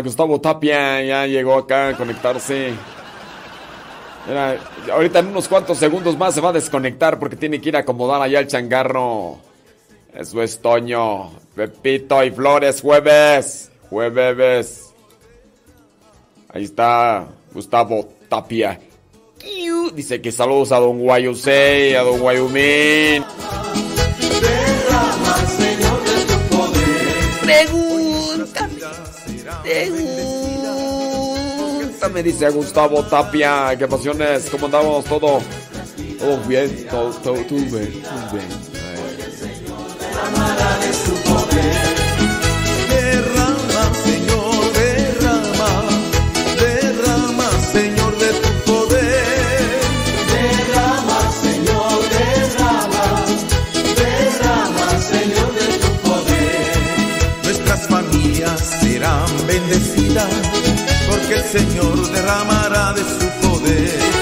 Gustavo Tapia, ya llegó acá a conectarse. ahorita en unos cuantos segundos más se va a desconectar porque tiene que ir a acomodar allá el changarro. Eso es Toño, Pepito y Flores, jueves. Jueves. Ahí está Gustavo Tapia. Dice que saludos a don Guayusei, a don Guayumín. Me dice Gustavo Tapia. ¿Qué pasiones? ¿Cómo andamos? ¿Todo? Todo bien, todo, todo, todo bien, todo bien. Serán bendecidas porque el Señor derramará de su poder.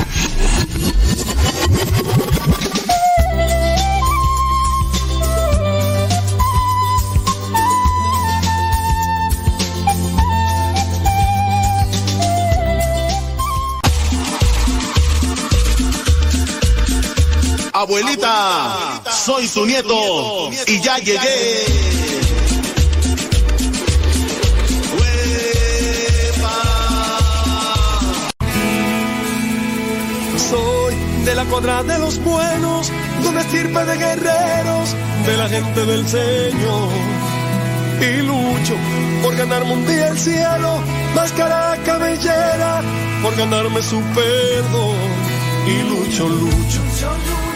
Abuelita, soy su nieto y ya llegué. Soy de la cuadra de los buenos, donde sirve de guerreros, de la gente del Señor. Y lucho por ganarme un día el cielo, máscara cabellera, por ganarme su perdón. Y lucho, lucho,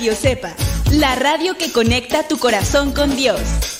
Radio Cepa, la radio que conecta tu corazón con Dios.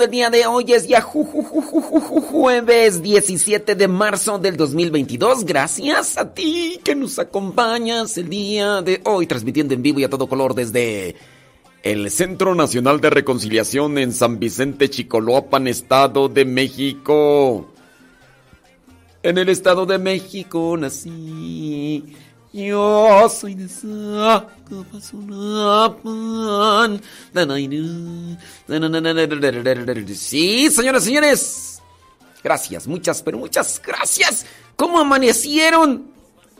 El día de hoy. Es ya jueves 17 de marzo del 2022. Gracias a ti que nos acompañas el día de hoy, transmitiendo en vivo y a todo color desde el Centro Nacional de Reconciliación en San Vicente Chicoloapan, Estado de México. En el Estado de México nací. Yo soy de Sí, señoras y señores. Gracias, muchas, pero muchas gracias. ¿Cómo amanecieron?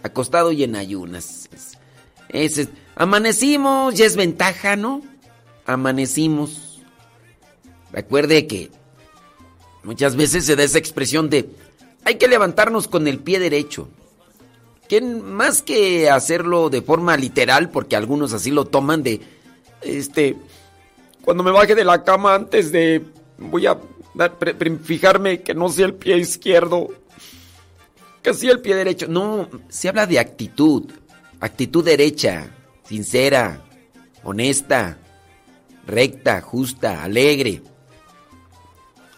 Acostado y en ayunas. Ese, amanecimos, ya es ventaja, ¿no? Amanecimos. Recuerde que muchas veces se da esa expresión de hay que levantarnos con el pie derecho que más que hacerlo de forma literal, porque algunos así lo toman de, este, cuando me baje de la cama antes de, voy a fijarme que no sea el pie izquierdo, que sea el pie derecho. No, se habla de actitud, actitud derecha, sincera, honesta, recta, justa, alegre.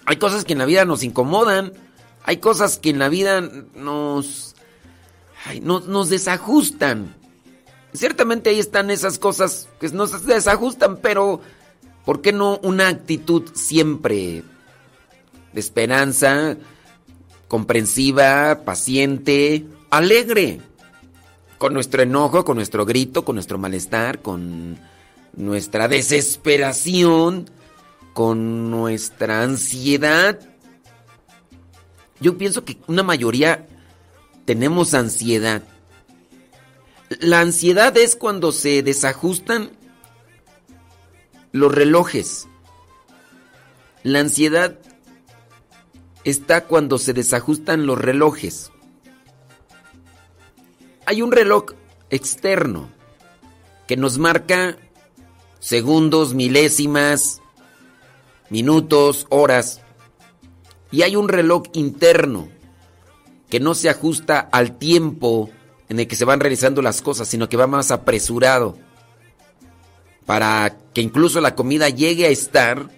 Hay cosas que en la vida nos incomodan, hay cosas que en la vida nos nos desajustan. Ciertamente ahí están esas cosas que nos desajustan, pero ¿por qué no una actitud siempre de esperanza, comprensiva, paciente, alegre? Con nuestro enojo, con nuestro grito, con nuestro malestar, con nuestra desesperación, con nuestra ansiedad. Yo pienso que una mayoría tenemos ansiedad. La ansiedad es cuando se desajustan los relojes. La ansiedad está cuando se desajustan los relojes. Hay un reloj externo que nos marca segundos, milésimas, minutos, horas. Y hay un reloj interno que no se ajusta al tiempo en el que se van realizando las cosas, sino que va más apresurado. Para que incluso la comida llegue a estar,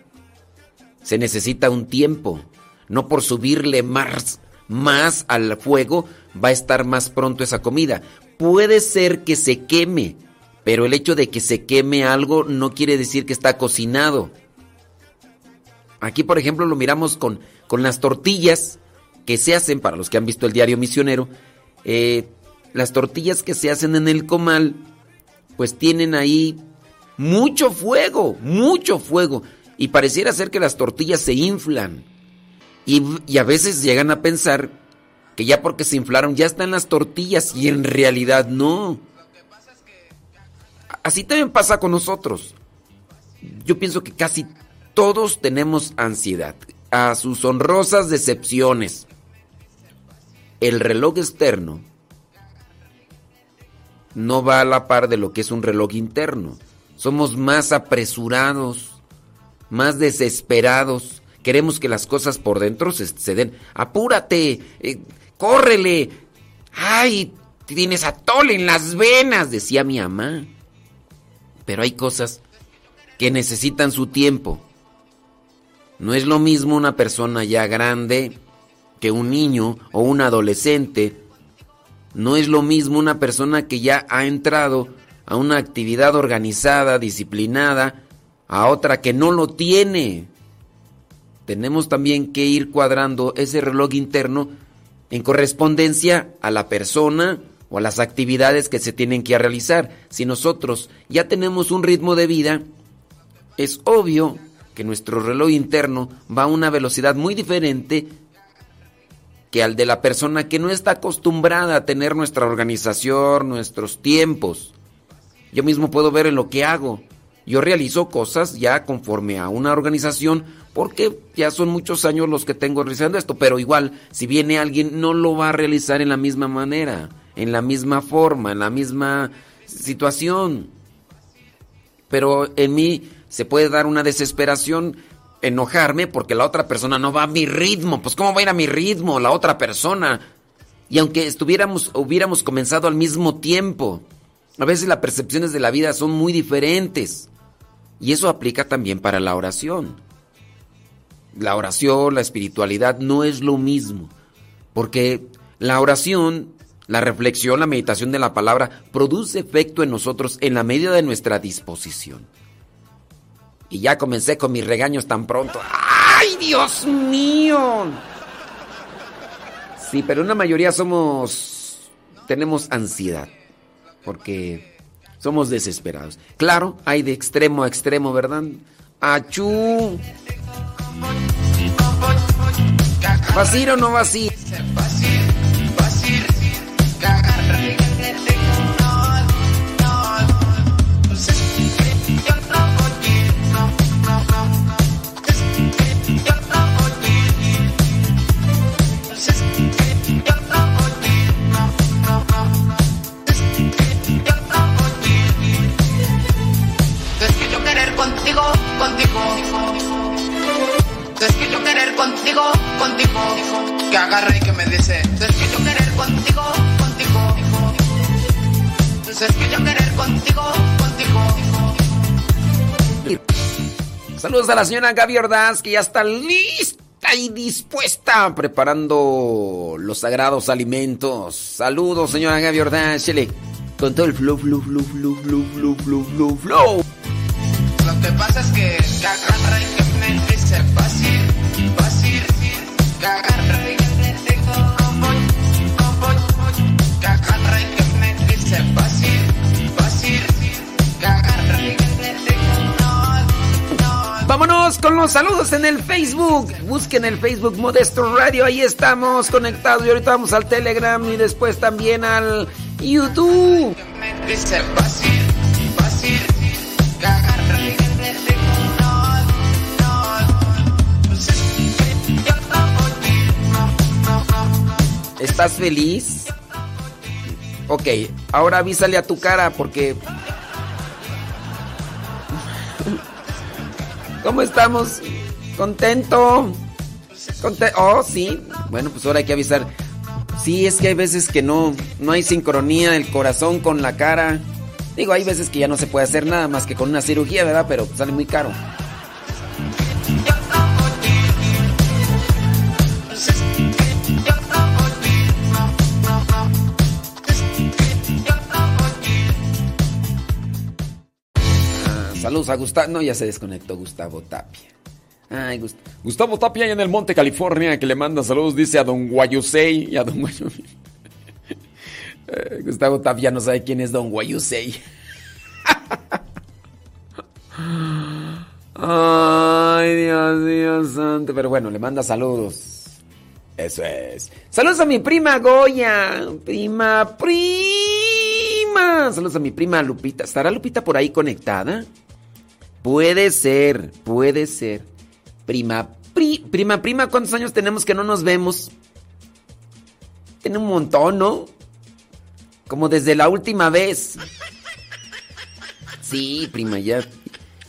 se necesita un tiempo. No por subirle más, más al fuego va a estar más pronto esa comida. Puede ser que se queme, pero el hecho de que se queme algo no quiere decir que está cocinado. Aquí, por ejemplo, lo miramos con con las tortillas que se hacen, para los que han visto el diario misionero, eh, las tortillas que se hacen en el comal, pues tienen ahí mucho fuego, mucho fuego. Y pareciera ser que las tortillas se inflan. Y, y, a veces llegan a pensar que ya porque se inflaron ya están las tortillas y en realidad no. Así también pasa con nosotros. Yo pienso que casi todos tenemos ansiedad, a sus honrosas decepciones. El reloj externo no va a la par de lo que es un reloj interno. Somos más apresurados, más desesperados. Queremos que las cosas por dentro se, den. Apúrate, eh, córrele. Ay, tienes atole en las venas, decía mi mamá. Pero hay cosas que necesitan su tiempo. No es lo mismo una persona ya grande que un niño o un adolescente. No es lo mismo una persona que ya ha entrado a una actividad organizada, disciplinada, a otra que no lo tiene. Tenemos también que ir cuadrando ese reloj interno en correspondencia a la persona o a las actividades que se tienen que realizar. Si nosotros ya tenemos un ritmo de vida, es obvio que nuestro reloj interno va a una velocidad muy diferente que al de la persona que no está acostumbrada a tener nuestra organización, nuestros tiempos. Yo mismo puedo ver en lo que hago. Yo realizo cosas ya conforme a una organización porque ya son muchos años los que tengo realizando esto, pero igual si viene alguien no lo va a realizar en la misma manera, en la misma forma, en la misma situación. Pero en mí se puede dar una desesperación, enojarme porque la otra persona no va a mi ritmo. Pues ¿cómo va a ir a mi ritmo la otra persona? Y aunque estuviéramos, hubiéramos comenzado al mismo tiempo, a veces las percepciones de la vida son muy diferentes. Y eso aplica también para la oración. La oración, la espiritualidad no es lo mismo. Porque la oración, la reflexión, la meditación de la palabra produce efecto en nosotros en la medida de nuestra disposición. Y ya comencé con mis regaños tan pronto. ¡Ay, Dios mío! Sí, pero una mayoría somos... tenemos ansiedad. Porque somos desesperados. Claro, hay de extremo a extremo, ¿verdad? ¡Achú! ¿Vas o no vas a? Contigo, contigo, que agarra y que me dice, es que yo querer contigo, contigo, es que yo querer contigo, contigo. Saludos a la señora Gaby Ordaz, que ya está lista y dispuesta preparando los sagrados alimentos. Saludos, señora Gaby Ordaz, chile, con todo el flow, flow, flow, flow, flow, flow, flow, flow, flow. Lo que pasa es que, que agarra y que me dice fácil. Vámonos con los saludos en el Facebook. Busquen el Facebook Modesto Radio. Ahí estamos conectados. Y ahorita vamos al Telegram y después también al YouTube. ¿Estás feliz? Ok, ahora avísale a tu cara porque... ¿Cómo estamos? ¿Contento? oh, sí. Bueno, pues ahora hay que avisar. Sí, es que hay veces que no, no hay sincronía del corazón con la cara. Digo, hay veces que ya no se puede hacer nada más que con una cirugía, ¿verdad? Pero sale muy caro. Saludos a Gustavo. No, ya se desconectó Gustavo Tapia. Ay, Gustavo Tapia en el Monte, California, que le manda saludos, dice a Don Guayusei y a Don Guayusei. Eh, Gustavo Tapia no sabe quién es Don Guayusei. Ay, Dios, Dios santo. Pero bueno, le manda saludos. Eso es. Saludos a mi prima Goya. Prima, prima. Saludos a mi prima Lupita. ¿Estará Lupita por ahí conectada? Puede ser, puede ser. Prima, prima, prima, ¿cuántos años tenemos que no nos vemos? Tiene un montón, ¿no? Como desde la última vez. Sí, prima, ya.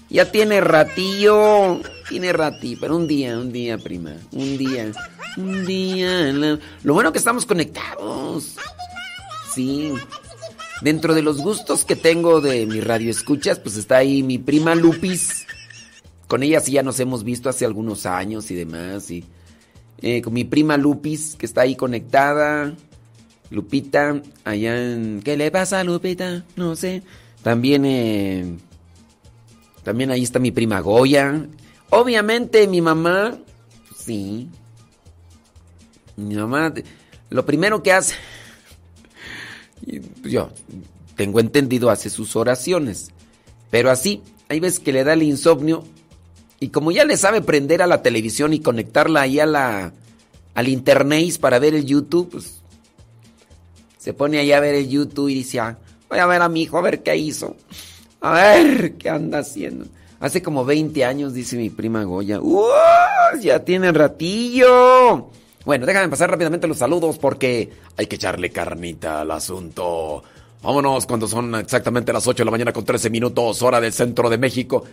Ya tiene ratillo. Tiene ratillo. Pero un día, un día, prima. Un día. Un día. Lo bueno que estamos conectados. Sí. Dentro de los gustos que tengo de mi radio escuchas, pues está ahí mi prima Lupis. Con ella sí ya nos hemos visto hace algunos años y demás. Y, eh, con mi prima Lupis, que está ahí conectada. Lupita, allá en... ¿Qué le pasa a Lupita? No sé. También, eh, también ahí está mi prima Goya. Obviamente mi mamá, sí. Mi mamá, lo primero que hace, yo tengo entendido, hace sus oraciones. Pero así, hay veces que le da el insomnio y como ya le sabe prender a la televisión y conectarla ahí a la, al internet para ver el YouTube, pues se pone ahí a ver el YouTube y dice, ah, voy a ver a mi hijo a ver qué hizo. A ver qué anda haciendo. Hace como 20 años, dice mi prima Goya. Ya tiene ratillo. Bueno, déjame pasar rápidamente los saludos porque hay que echarle carnita al asunto. Vámonos cuando son exactamente las 8 de la mañana con 13 minutos, hora del centro de México.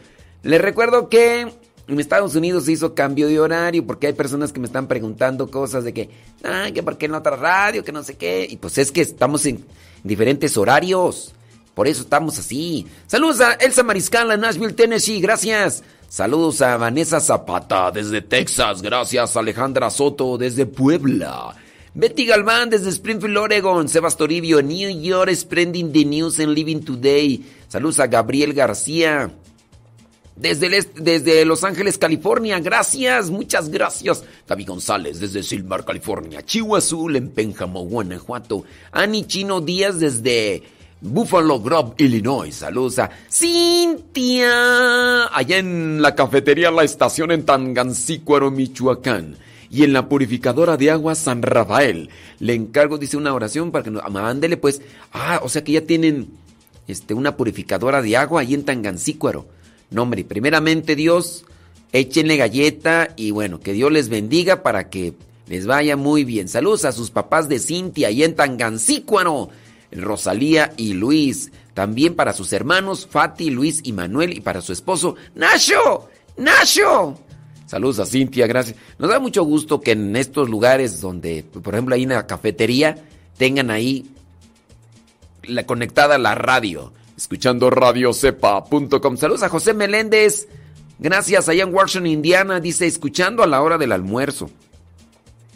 Les recuerdo que en Estados Unidos se hizo cambio de horario porque hay personas que me están preguntando cosas de que, ah, que por qué en otra radio, que no sé qué. Y pues es que estamos en diferentes horarios. Por eso estamos así. Saludos a Elsa Mariscal en Nashville, Tennessee. Gracias. Saludos a Vanessa Zapata desde Texas. Gracias. Alejandra Soto desde Puebla. Betty Galván desde Springfield, Oregon. Sebas Toribio, New York, spreading the news and living today. Saludos a Gabriel García. Desde, desde Los Ángeles, California. Gracias, muchas gracias. Gaby González desde Silmar, California. Chihuahua Azul en Pénjamo, Guanajuato. Ani Chino Díaz desde Buffalo Grove, Illinois. Saludos a Cintia. Allá en la cafetería La Estación en Tangancícuaro, Michoacán. Y en la purificadora de agua San Rafael. Le encargo, dice, una oración para que nos... Mándele pues. Ah, o sea que ya tienen este, una purificadora de agua ahí en Tangancícuaro. No, hombre, primeramente Dios, échenle galleta y bueno, que Dios les bendiga para que les vaya muy bien. Saludos a sus papás de Cintia y en Tangancícuaro, Rosalía y Luis. También para sus hermanos Fati, Luis y Manuel y para su esposo Nacho. Nacho. Saludos a Cintia, gracias. Nos da mucho gusto que en estos lugares donde, por ejemplo, en la cafetería, tengan ahí la conectada la radio escuchando radiocepa.com. Saludos a José Meléndez. Gracias, allá en Washington, Indiana. Dice, escuchando a la hora del almuerzo.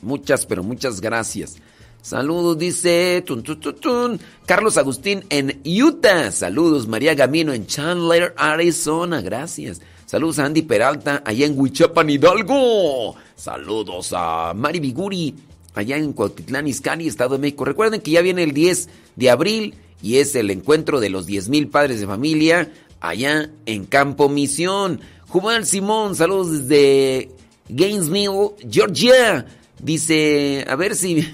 Muchas, pero muchas gracias. Saludos, dice Carlos Agustín en Utah. Saludos, María Gamino en Chandler, Arizona. Gracias. Saludos a Andy Peralta, allá en Huichapan, Hidalgo. Saludos a Mari Biguri, allá en Cuautitlán, Izcalli, Estado de México. Recuerden que ya viene el 10 de abril y es el encuentro de los 10.000 padres de familia allá en Campo Misión. Juan Simón, saludos desde Gainesville, Georgia. Dice, a ver si...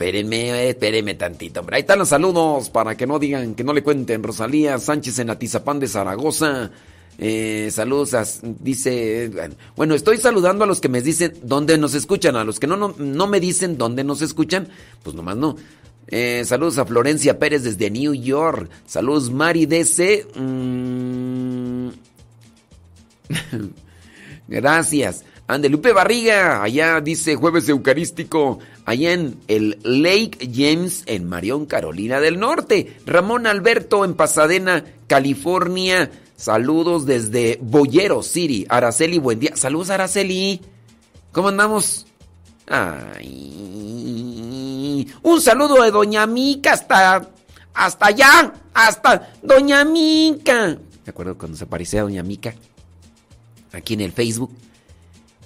Espérenme, espérenme tantito. Ahí están los saludos para que no digan, que no le cuenten. Rosalía Sánchez en Atizapán de Zaragoza. Eh, saludos, a, dice, bueno, estoy saludando a los que me dicen dónde nos escuchan, a los que no, no, no me dicen dónde nos escuchan, pues nomás no. Eh, saludos a Florencia Pérez desde New York. Saludos Mari DC. Mm. Gracias. Andelupe Barriga, allá dice jueves eucarístico, allá en el Lake James en Marión, Carolina del Norte. Ramón Alberto en Pasadena, California. Saludos desde Boyero City. Araceli, buen día. Saludos Araceli. ¿Cómo andamos? Ay. Un saludo de Doña Mica hasta. Hasta allá. Hasta Doña Mica. Me acuerdo cuando se aparecía Doña Mica. Aquí en el Facebook.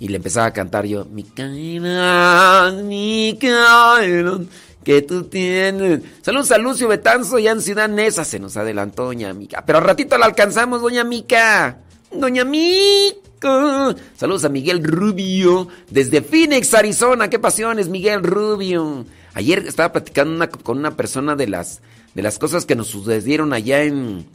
Y le empezaba a cantar yo, Micaela, Micaela, que tú tienes. Saludos a Lucio Betanzo, ya en Ciudad Neza. Se nos adelantó doña Mica. Pero al ratito la alcanzamos, doña Mica. Doña Mica. Saludos a Miguel Rubio, desde Phoenix, Arizona. Qué pasiones, Miguel Rubio. Ayer estaba platicando con una persona de las, de las cosas que nos sucedieron allá en,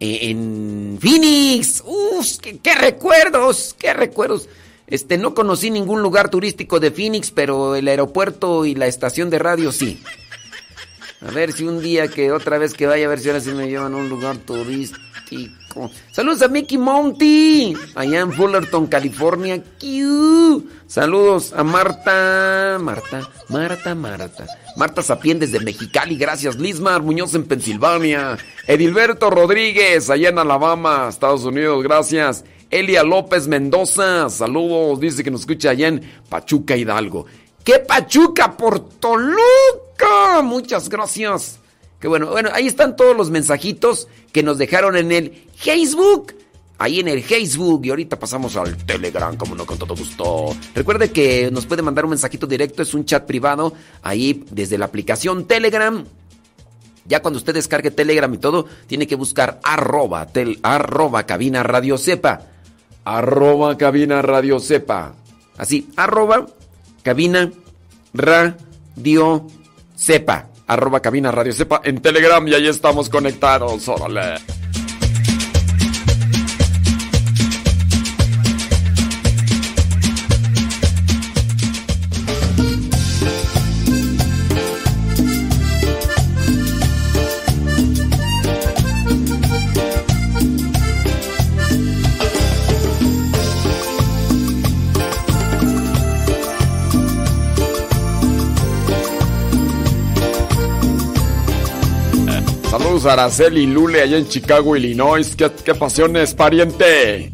en Phoenix. ¡Uf! Qué, qué recuerdos! ¡Qué recuerdos! Este, no conocí ningún lugar turístico de Phoenix, pero el aeropuerto y la estación de radio sí. A ver si un día que otra vez que vaya a ver si ahora sí me llevan a un lugar turístico. Saludos a Mickey Monty, allá en Fullerton, California. ¡Kiu! Saludos a Marta, Marta, Marta, Marta. Marta Sapien desde Mexicali, gracias. Lismar Muñoz en Pensilvania. Edilberto Rodríguez, allá en Alabama, Estados Unidos, gracias. Elia López Mendoza, saludos, dice que nos escucha allá en Pachuca Hidalgo. ¡Qué Pachuca por Toluca! Muchas gracias. Qué bueno, bueno, ahí están todos los mensajitos que nos dejaron en el Facebook. Ahí en el Facebook y ahorita pasamos al Telegram, como no, con todo gusto. Recuerde que nos puede mandar un mensajito directo, es un chat privado, ahí desde la aplicación Telegram. Ya cuando usted descargue Telegram y todo, tiene que buscar arroba, tel- arroba cabina radio sepa. Arroba cabina radio sepa. Así, arroba cabina radio sepa. Arroba cabina radio sepa en Telegram y ahí estamos conectados. Órale. Saludos a Araceli y Lule allá en Chicago, Illinois. ¿Qué, qué pasiones, pariente?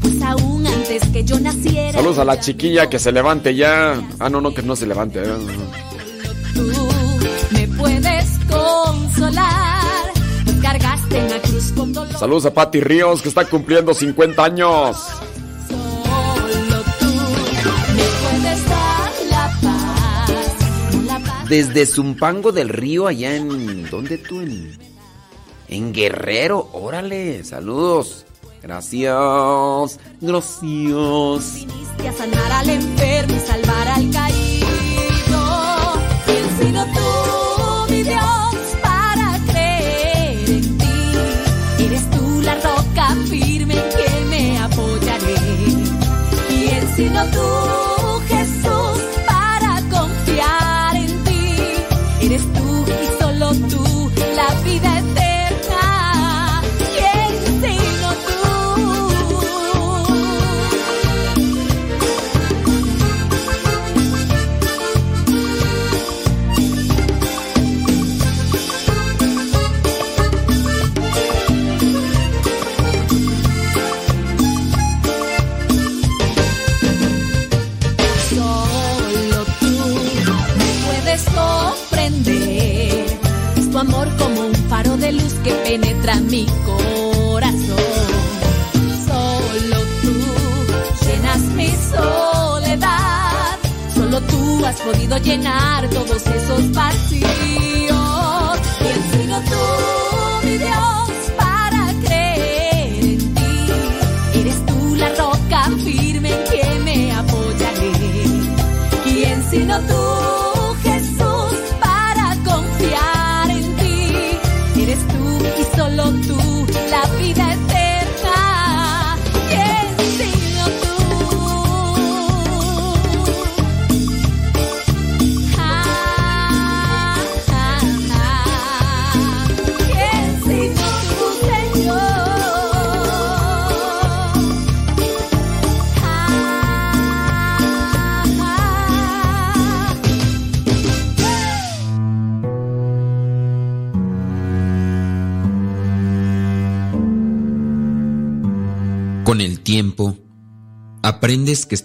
Pues aún antes que yo naciera. Saludos a la chiquilla que se levante ya. Ah, no, no, que no se levante. eh. Tú me puedes consolar. Cargaste en la cruz con dolor. Saludos a Patti Ríos que está cumpliendo 50 años. Desde Zumpango del Río, allá en. ¿Dónde tú? En, Guerrero. Órale, saludos. Gracias. Gracias. Viniste a sanar al enfermo y salvar al.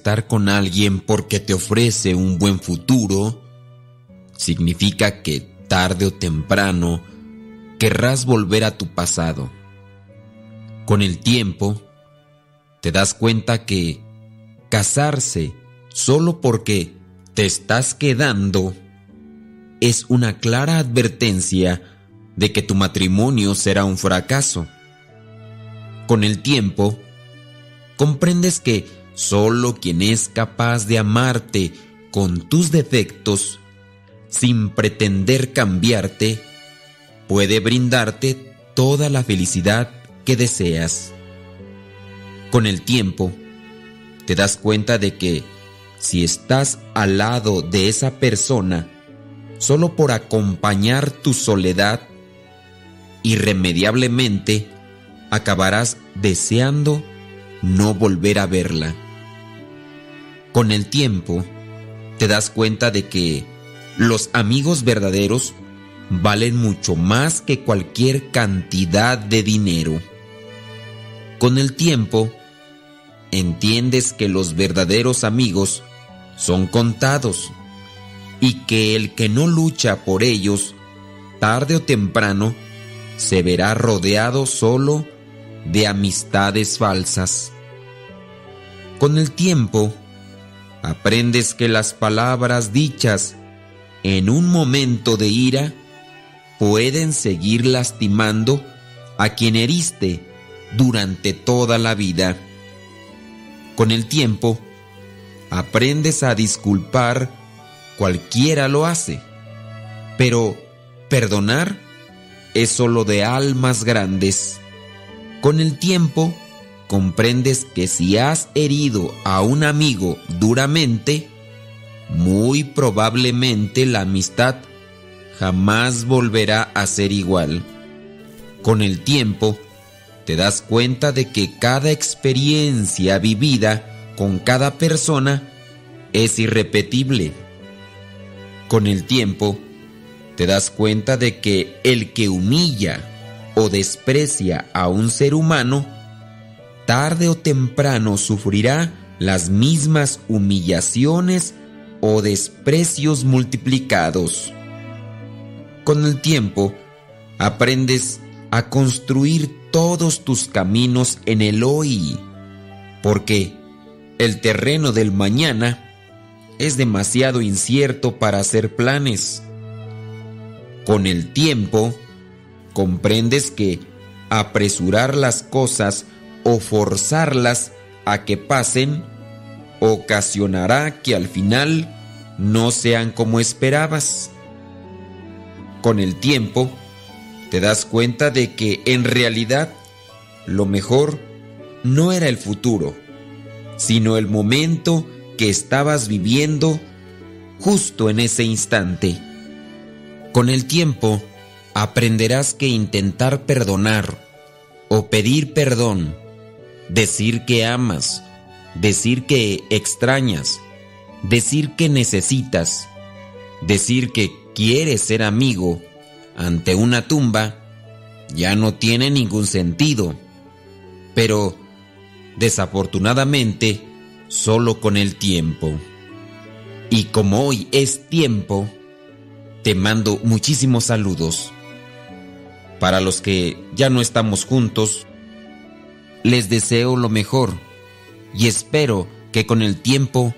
Estar con alguien porque te ofrece un buen futuro significa que tarde o temprano querrás volver a tu pasado. Con el tiempo, te das cuenta que casarse solo porque te estás quedando es una clara advertencia de que tu matrimonio será un fracaso. Con el tiempo, comprendes que solo quien es capaz de amarte con tus defectos, sin pretender cambiarte, puede brindarte toda la felicidad que deseas. Con el tiempo, te das cuenta de que si estás al lado de esa persona solo por acompañar tu soledad, irremediablemente acabarás deseando no volver a verla. Con el tiempo, te das cuenta de que los amigos verdaderos valen mucho más que cualquier cantidad de dinero. Con el tiempo, entiendes que los verdaderos amigos son contados y que el que no lucha por ellos, tarde o temprano, se verá rodeado solo de amistades falsas. Con el tiempo, aprendes que las palabras dichas en un momento de ira pueden seguir lastimando a quien heriste durante toda la vida. Con el tiempo, aprendes a disculpar, cualquiera lo hace, pero perdonar es solo de almas grandes. Con el tiempo, comprendes que si has herido a un amigo duramente, muy probablemente la amistad jamás volverá a ser igual. Con el tiempo, te das cuenta de que cada experiencia vivida con cada persona es irrepetible. Con el tiempo, te das cuenta de que el que humilla o desprecia a un ser humano, tarde o temprano sufrirá las mismas humillaciones o desprecios multiplicados. Con el tiempo, aprendes a construir todos tus caminos en el hoy, porque el terreno del mañana es demasiado incierto para hacer planes. Con el tiempo, comprendes que apresurar las cosas o forzarlas a que pasen ocasionará que al final no sean como esperabas. Con el tiempo, te das cuenta de que en realidad lo mejor no era el futuro, sino el momento que estabas viviendo justo en ese instante. Con el tiempo, aprenderás que intentar perdonar o pedir perdón, decir que amas, decir que extrañas, decir que necesitas, decir que quieres ser amigo, ante una tumba ya no tiene ningún sentido. Pero, desafortunadamente, solo con el tiempo. Y como hoy es tiempo, te mando muchísimos saludos. Para los que ya no estamos juntos, les deseo lo mejor y espero que con el tiempo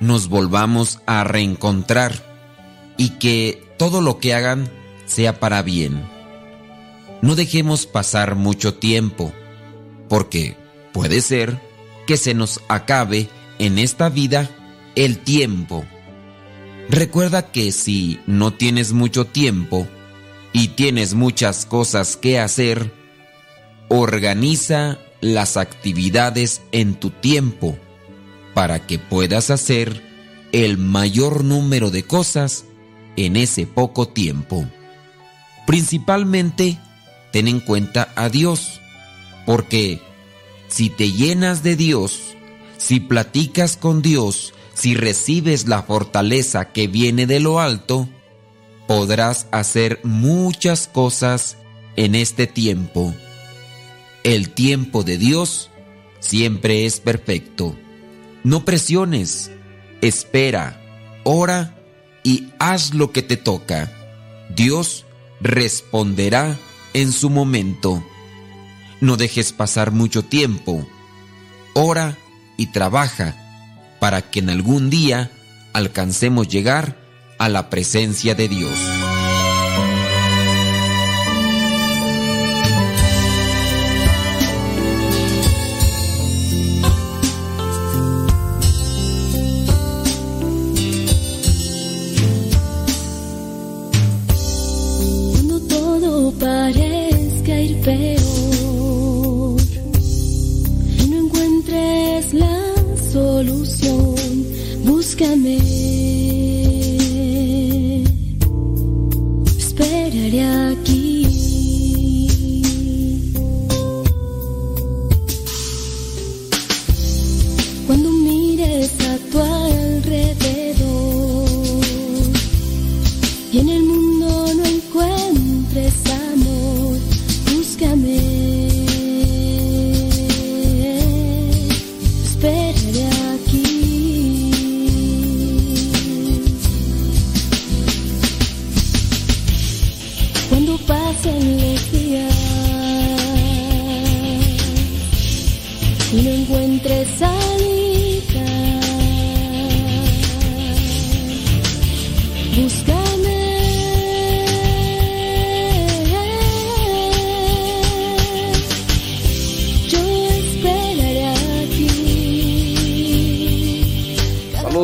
nos volvamos a reencontrar y que todo lo que hagan sea para bien. No dejemos pasar mucho tiempo, porque puede ser que se nos acabe en esta vida el tiempo. Recuerda que si no tienes mucho tiempo y tienes muchas cosas que hacer, organiza las actividades en tu tiempo para que puedas hacer el mayor número de cosas en ese poco tiempo. Principalmente, ten en cuenta a Dios, porque si te llenas de Dios, si platicas con Dios, si recibes la fortaleza que viene de lo alto, podrás hacer muchas cosas en este tiempo. El tiempo de Dios siempre es perfecto. No presiones, espera, ora y haz lo que te toca. Dios responderá en su momento. No dejes pasar mucho tiempo. Ora y trabaja para que en algún día alcancemos llegar a la presencia de Dios.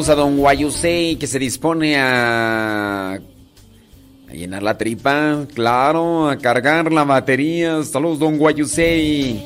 A don Guayusei que se dispone a, llenar la tripa, claro, a cargar la batería. Saludos, don Guayusei.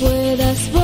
Puedas volar.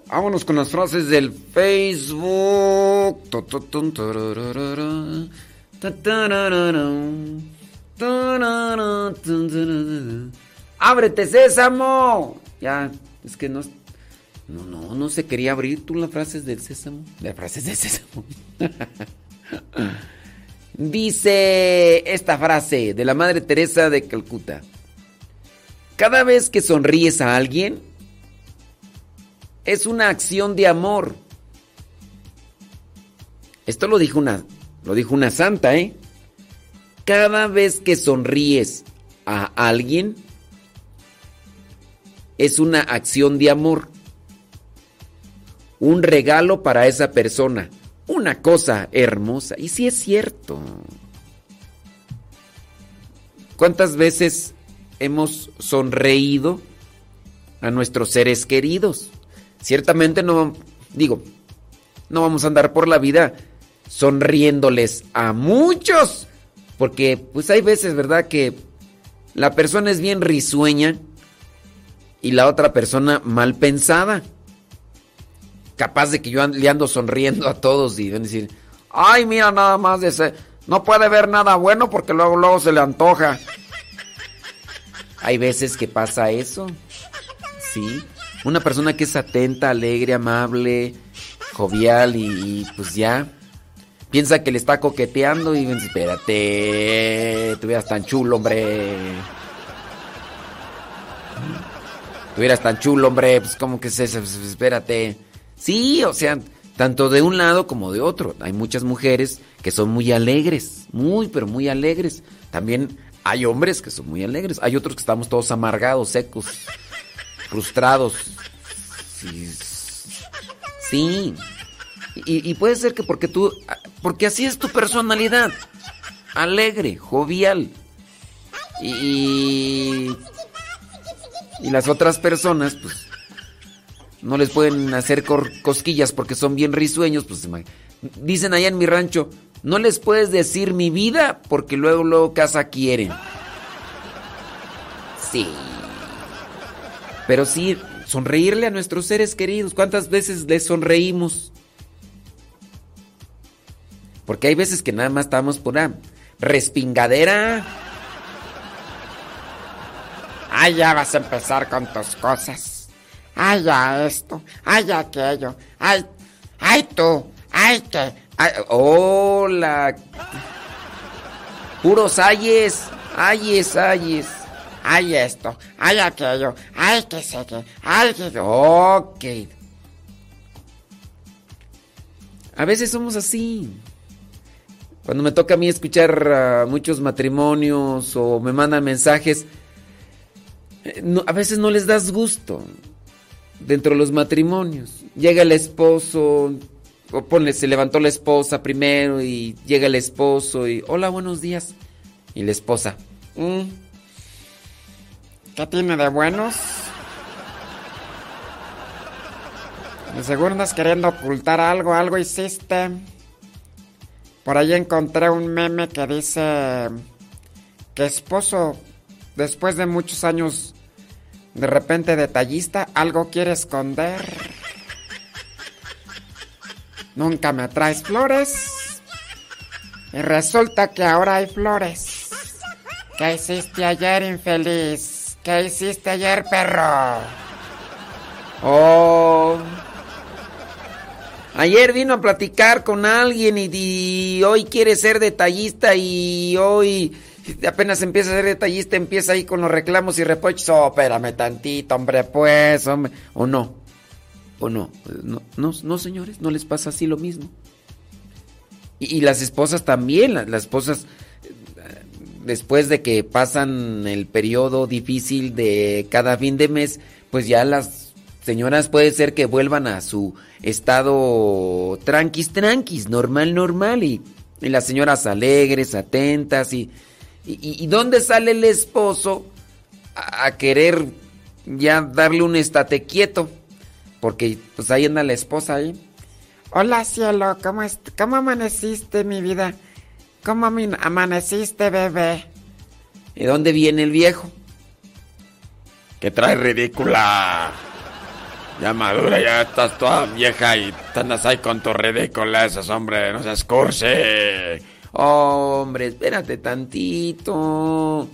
Vámonos con las frases del Facebook. ¡Ábrete, sésamo! Ya, es que no. No, no, no se quería abrir tú las frases del sésamo. Las frases del sésamo. Dice esta frase de la Madre Teresa de Calcuta. Cada vez que sonríes a alguien, es una acción de amor. Esto lo dijo una, lo dijo una santa, ¿eh? Cada vez que sonríes a alguien, es una acción de amor. Un regalo para esa persona. una cosa hermosa. Y sí es cierto. ¿Cuántas veces hemos sonreído a nuestros seres queridos? Ciertamente no, digo, no vamos a andar por la vida sonriéndoles a muchos. Porque pues hay veces, ¿verdad? Que la persona es bien risueña y la otra persona mal pensada. Capaz de que yo le ando sonriendo a todos y van a decir, ay, mira nada más de ese, no puede ver nada bueno porque luego, luego se le antoja. Hay veces que pasa eso. Sí. Una persona que es atenta, alegre, amable, jovial y, pues ya piensa que le está coqueteando y dice, espérate, tú eras tan chulo, hombre. Tú eras tan chulo, hombre, pues como que se, se- se- espérate. Sí, o sea, tanto de un lado como de otro. Hay muchas mujeres que son muy alegres, muy, pero muy alegres. También hay hombres que son muy alegres. Hay otros que estamos todos amargados, secos, frustrados. Sí. Y, y puede ser que porque tú, porque así es tu personalidad, alegre, jovial. Y, y las otras personas, pues, no les pueden hacer cosquillas porque son bien risueños, pues, dicen allá en mi rancho, no les puedes decir mi vida porque luego, luego casa quieren. Sí. Pero sí, sonreírle a nuestros seres queridos. ¿Cuántas veces les sonreímos? Porque hay veces que nada más estamos por una respingadera. Ay, ya vas a empezar con tus cosas. Ay, ya esto. Ay, aquello. Ay, ay tú. Ay, que. Ay, hola. Puros ayes. Ayes, ayes. Ay, esto. Ay, aquello. Ay, que sé que. Ay, que. Ok. A veces somos así. Cuando me toca a mí escuchar a muchos matrimonios o me mandan mensajes, eh, a veces no les das gusto dentro de los matrimonios. Llega el esposo, o ponle, se levantó la esposa primero y llega el esposo y, hola, buenos días. Y la esposa, "Mm, ¿Qué tiene de buenos? De seguro andas queriendo ocultar algo, algo hiciste. Por ahí encontré un meme que dice que esposo, después de muchos años, de repente detallista, algo quiere esconder. Nunca me traes flores. Y resulta que ahora hay flores. ¿Qué hiciste ayer, infeliz? ¿Qué hiciste ayer, perro? Oh. Ayer vino a platicar con alguien y, hoy quiere ser detallista y hoy apenas empieza a ser detallista, empieza ahí con los reclamos y reproches. Oh, espérame tantito, hombre, pues, hombre. O no. O no. No, no, no, señores, no les pasa así lo mismo. Y, las esposas también, las, esposas después de que pasan el periodo difícil de cada fin de mes, pues ya las señoras puede ser que vuelvan a su estado tranquis, tranquis, normal, normal, y, las señoras alegres, atentas, y, y, ¿dónde sale el esposo a, querer ya darle un estate quieto? Porque pues ahí anda la esposa ahí. Hola, cielo, ¿cómo, cómo amaneciste, mi vida? ¿Cómo amaneciste, bebé? ¿Y dónde viene el viejo? ¿Qué traes ridícula? Ya madura, ya estás toda vieja y te andas ahí con tus ridículas, hombre, no seas cursi. Hombre, espérate tantito.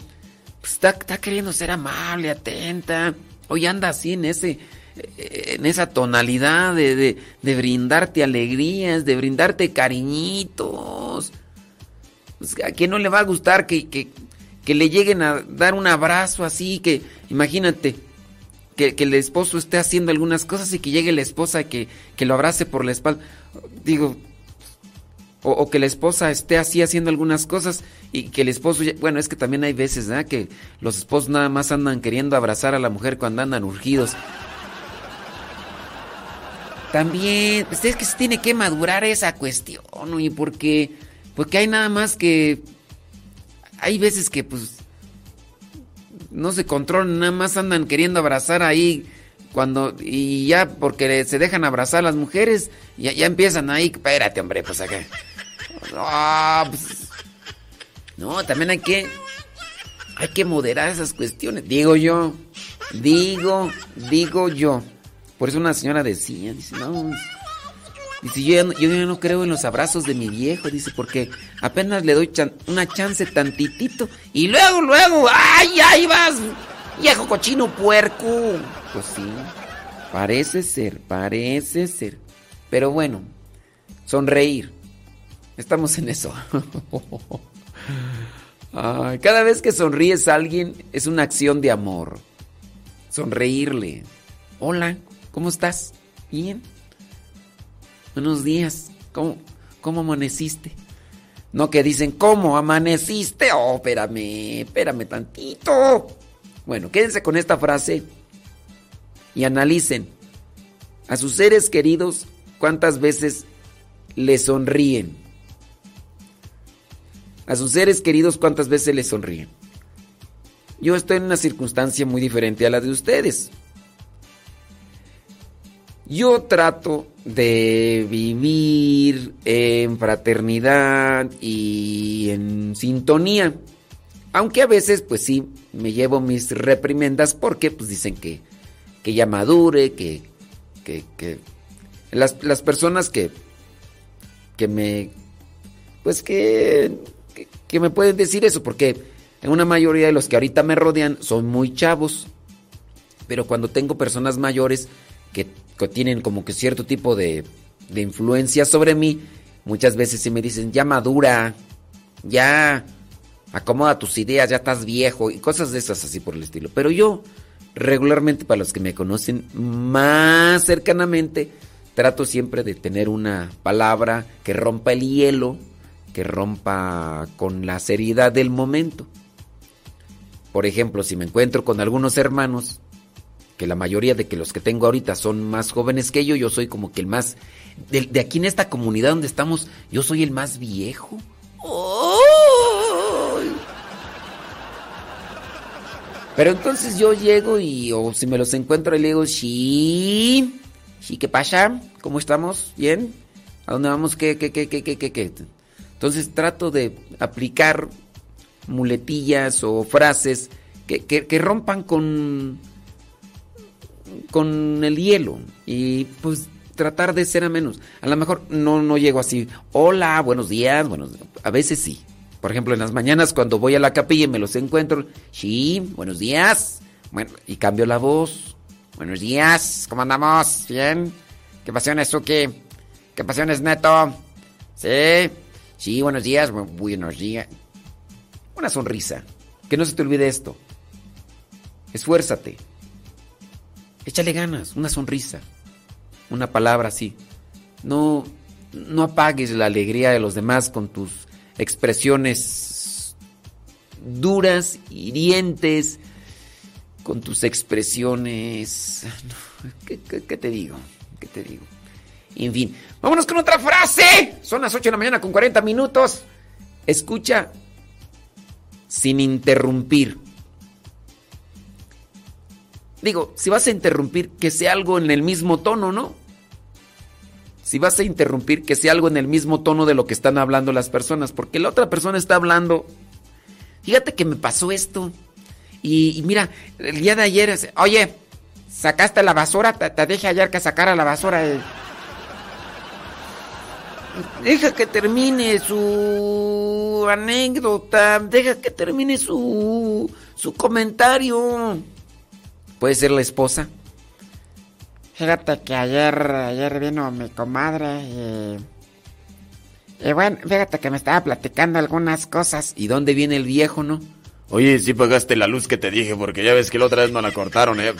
Pues está, está queriendo ser amable, atenta. Hoy anda así en ese, en esa tonalidad de, de- de brindarte alegrías, de brindarte cariñitos. Pues, ¿A quién no le va a gustar que, que, que le lleguen a dar un abrazo así? Que imagínate que, que el esposo esté haciendo algunas cosas y que llegue la esposa que, que lo abrace por la espalda. Digo, o, o que la esposa esté así haciendo algunas cosas y que el esposo, ya- bueno, es que también hay veces, ¿verdad? Que los esposos nada más andan queriendo abrazar a la mujer cuando andan urgidos. También, pues es que se tiene que madurar esa cuestión, y porque, porque hay nada más que, hay veces que pues no se controlan, nada más andan queriendo abrazar ahí cuando y ya porque se dejan abrazar las mujeres, ya, ya empiezan ahí, espérate hombre, pues acá. Ah, pues, no, también hay que hay que moderar esas cuestiones, digo yo, digo, digo yo. Por eso una señora decía, dice, no, dice, yo ya no, yo ya no creo en los abrazos de mi viejo, dice, porque apenas le doy una chance tantitito y luego, luego, ¡ay, ahí vas! Viejo cochino puerco. Pues sí, parece ser, parece ser. Pero bueno, sonreír. Estamos en eso. Ay, cada vez que sonríes a alguien es una acción de amor. Sonreírle. Hola, ¿cómo estás? Bien. Buenos días. ¿Cómo, cómo amaneciste? No que dicen, ¿cómo amaneciste? Oh, espérame, espérame tantito. Bueno, quédense con esta frase y analicen a sus seres queridos cuántas veces le sonríen. A sus seres queridos cuántas veces le sonríen. Yo estoy en una circunstancia muy diferente a la de ustedes. Yo trato de vivir en fraternidad y en sintonía. Aunque a veces, pues sí, me llevo mis reprimendas porque pues dicen que, que ya madure, que, que, que las, las personas que, que me, pues que, que, que me pueden decir eso, porque en una mayoría de los que ahorita me rodean son muy chavos, pero cuando tengo personas mayores que, tienen como que cierto tipo de, de influencia sobre mí, muchas veces sí me dicen, ya madura, ya acomoda tus ideas, ya estás viejo y cosas de esas así por el estilo. Pero yo regularmente para los que me conocen más cercanamente, trato siempre de tener una palabra que rompa el hielo, que rompa con la seriedad del momento. Por ejemplo, si me encuentro con algunos hermanos, que la mayoría de que los que tengo ahorita son más jóvenes que yo, yo soy como que el más, de, aquí en esta comunidad donde estamos, yo soy el más viejo. ¡Ay! Pero entonces yo llego y, o si me los encuentro, y le digo, sí, sí, ¿qué pasa? ¿Cómo estamos? ¿Bien? ¿A dónde vamos? ¿Qué, qué, qué, qué, qué, qué, qué? Entonces trato de aplicar muletillas o frases que, que rompan con, con el hielo y pues tratar de ser a menos. A lo mejor no, no llego así, hola, buenos días, buenos A veces sí. Por ejemplo, en las mañanas cuando voy a la capilla y me los encuentro, sí, buenos días. Bueno, y cambio la voz. Buenos días, ¿cómo andamos? ¿Bien? ¿Qué pasiones, Suki? ¿Qué pasiones, Neto? ¿Sí? Sí, buenos días, bu- buenos días. Una sonrisa. Que no se te olvide esto. Esfuérzate. Échale ganas, una sonrisa. Una palabra así. No, no apagues la alegría de los demás con tus expresiones duras, hirientes, con tus expresiones... ¿Qué, qué- qué te digo? ¿Qué te digo? En fin, vámonos con otra frase. Son las 8 de la mañana con 40 minutos. Escucha sin interrumpir. Digo, si vas a interrumpir, que sea algo en el mismo tono, ¿no? Si vas a interrumpir, que sea algo en el mismo tono de lo que están hablando las personas, porque la otra persona está hablando. Fíjate que me pasó esto. Y, mira, el día de ayer, oye, sacaste la basura, te, te ayer que sacara la basura. Deja que termine su anécdota, deja que termine su, su comentario. Puede ser la esposa. Fíjate que ayer, ayer vino mi comadre y... Y bueno, fíjate que me estaba platicando algunas cosas. ¿Y dónde viene el viejo, no? Oye, sí pagaste la luz que te dije, porque ya ves que la otra vez no la cortaron, ¿eh?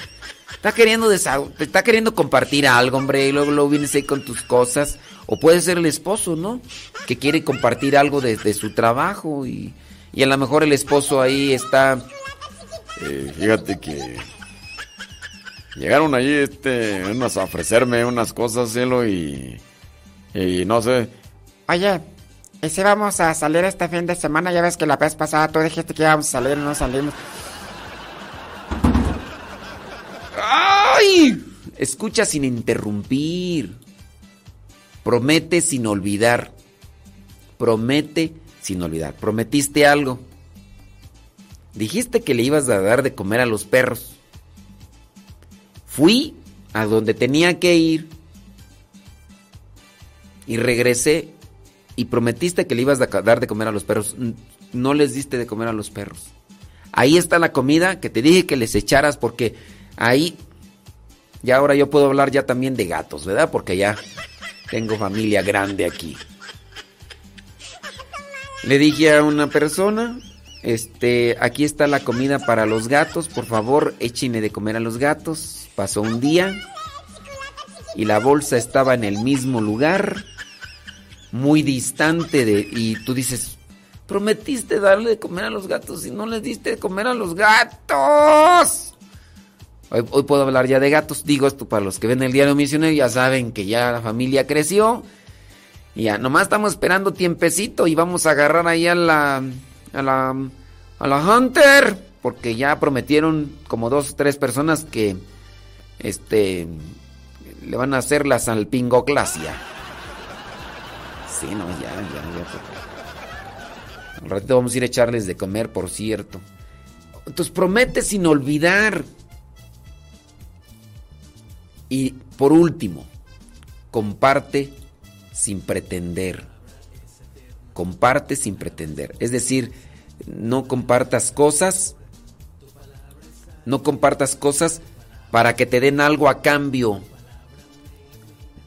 Está queriendo desahog- está queriendo compartir algo, hombre, y luego, luego vienes ahí con tus cosas. O puede ser el esposo, ¿no? Que quiere compartir algo de, de su trabajo y, y a lo mejor el esposo ahí está... Eh, fíjate que... Llegaron ahí este, unas a ofrecerme unas cosas, cielo, y, y no sé. Oye, ¿y si vamos a salir este fin de semana? Ya ves que la vez pasada tú dijiste que íbamos a salir y no salimos. ¡Ay! Escucha sin interrumpir. Promete sin olvidar. Promete sin olvidar. Prometiste algo. Dijiste que le ibas a dar de comer a los perros. Fui a donde tenía que ir. Y regresé. Y prometiste que le ibas a dar de comer a los perros. No les diste de comer a los perros. Ahí está la comida que te dije que les echaras porque ahí ya ahora yo puedo hablar ya también de gatos, ¿verdad? Porque ya tengo familia grande aquí. Le dije a una persona, este, aquí está la comida para los gatos, por favor, échenle de comer a los gatos. Pasó un día y la bolsa estaba en el mismo lugar, muy distante de y tú dices, prometiste darle de comer a los gatos y no les diste de comer a los gatos. Hoy, hoy, puedo hablar ya de gatos. Digo esto para los que ven el diario misionero, ya saben que ya la familia creció. Y ya, nomás estamos esperando tiempecito y vamos a agarrar ahí a la. A la. a la Hunter. Porque ya prometieron como dos o tres personas que. Este. le van a hacer la salpingoclasia. Sí, no, ya, ya, ya. Un ratito vamos a ir a echarles de comer, por cierto. Entonces promete sin olvidar. Y por último, comparte sin pretender. Comparte sin pretender. Es decir, no compartas cosas. No compartas cosas para que te den algo a cambio.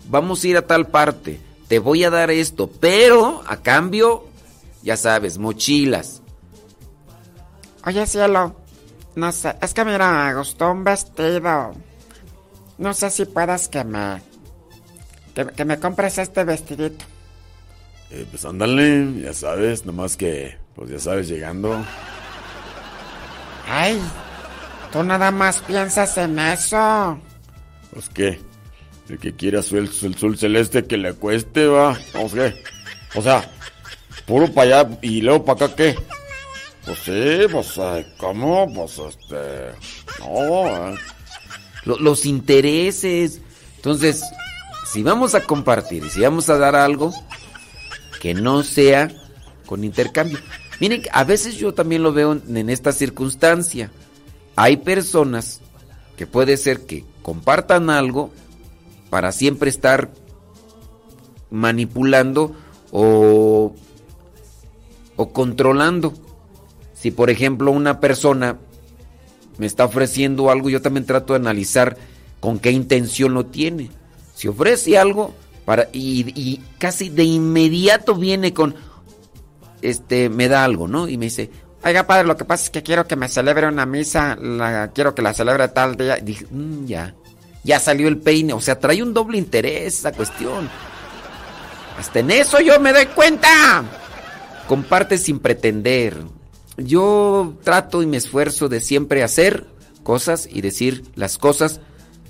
Vamos a ir a tal parte. Te voy a dar esto. Pero a cambio, ya sabes, mochilas. Oye, cielo. No sé. Es que mira, me gustó un vestido. No sé si puedas que me. Que, que me compres este vestidito. Eh, pues ándale, ya sabes, nomás que. Pues ya sabes, llegando. Ay, tú nada más piensas en eso. Pues qué. El que quiera el, el sol celeste que le cueste, va. Vamos, ¿qué? O sea, puro para allá y luego para acá, ¿qué? Pues sí, pues, ¿cómo? Pues este. No, eh los intereses. Entonces, si vamos a compartir y si vamos a dar algo, que no sea con intercambio. Miren, a veces yo también lo veo en esta circunstancia. Hay personas que puede ser que compartan algo para siempre estar manipulando o, o controlando. Si por ejemplo una persona me está ofreciendo algo, yo también trato de analizar con qué intención lo tiene. Si ofrece algo y, y, casi de inmediato viene con este me da algo, ¿no? Y me dice, "Oiga, padre, lo que pasa es que quiero que me celebre una misa, la quiero que la celebre tal día." Y dije, mm, ya. Ya salió el peine, o sea, trae un doble interés esa cuestión. Hasta en eso yo me doy cuenta. Comparte sin pretender yo trato y me esfuerzo de siempre hacer cosas y decir las cosas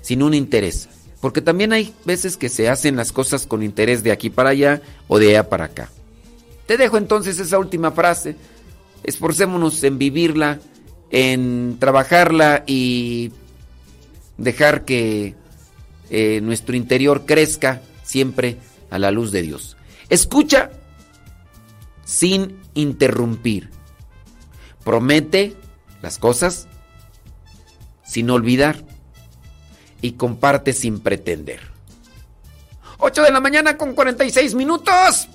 sin un interés. Porque también hay veces que se hacen las cosas con interés de aquí para allá o de allá para acá. Te dejo entonces esa última frase. Esforcémonos en vivirla, en trabajarla y dejar que eh, nuestro interior crezca siempre a la luz de Dios. Escucha sin interrumpir. Promete las cosas sin olvidar y comparte sin pretender. 8 de la mañana con 46 minutos.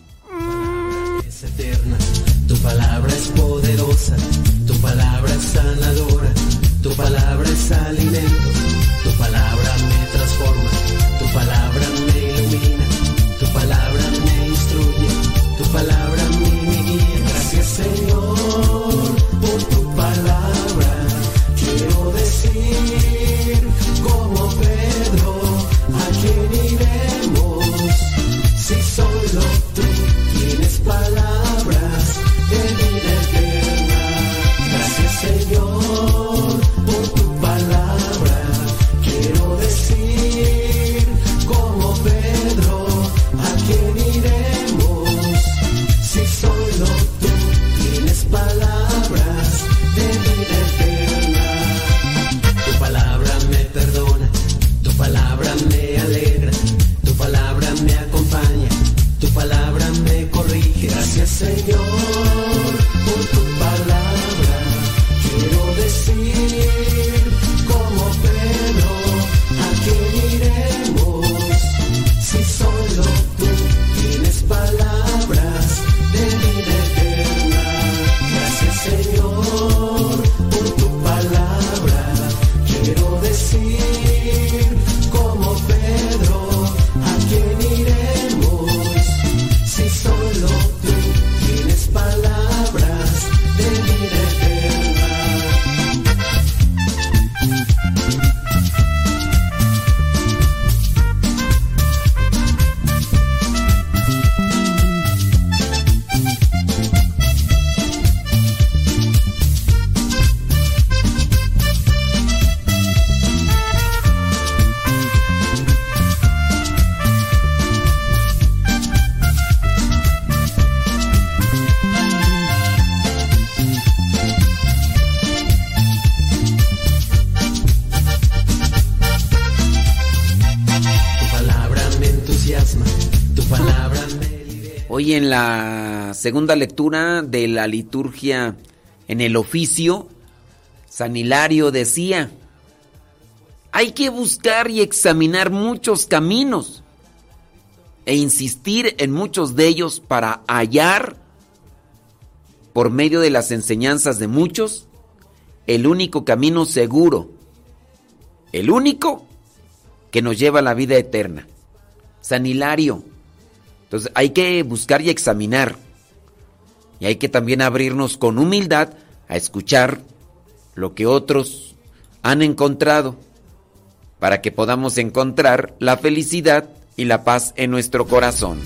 Es eterna, tu palabra es poderosa, tu palabra es sanadora, tu palabra es alimento, tu palabra me transforma, tu palabra Señor, por en la segunda lectura de la liturgia en el oficio, San Hilario decía, hay que buscar y examinar muchos caminos e insistir en muchos de ellos para hallar, por medio de las enseñanzas de muchos, el único camino seguro, el único que nos lleva a la vida eterna. San Hilario. Entonces hay que buscar y examinar. Y hay que también abrirnos con humildad a escuchar lo que otros han encontrado para que podamos encontrar la felicidad y la paz en nuestro corazón.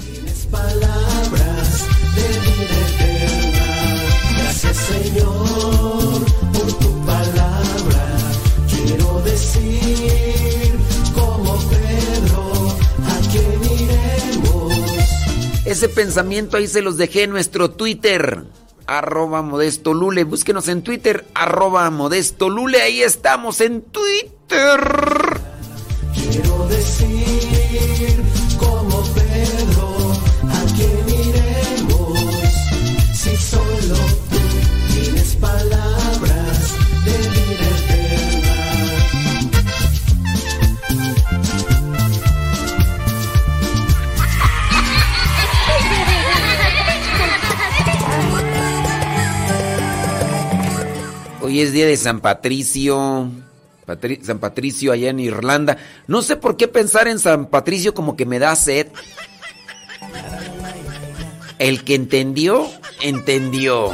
Ese pensamiento ahí se los dejé en nuestro Twitter. Arroba Modesto Lule. Búsquenos en Twitter. Arroba Modesto Lule. Ahí estamos en Twitter. Quiero decir Hoy es día de San Patricio. Patri- San Patricio allá en Irlanda. No sé por qué pensar en San Patricio como que me da sed. El que entendió, entendió.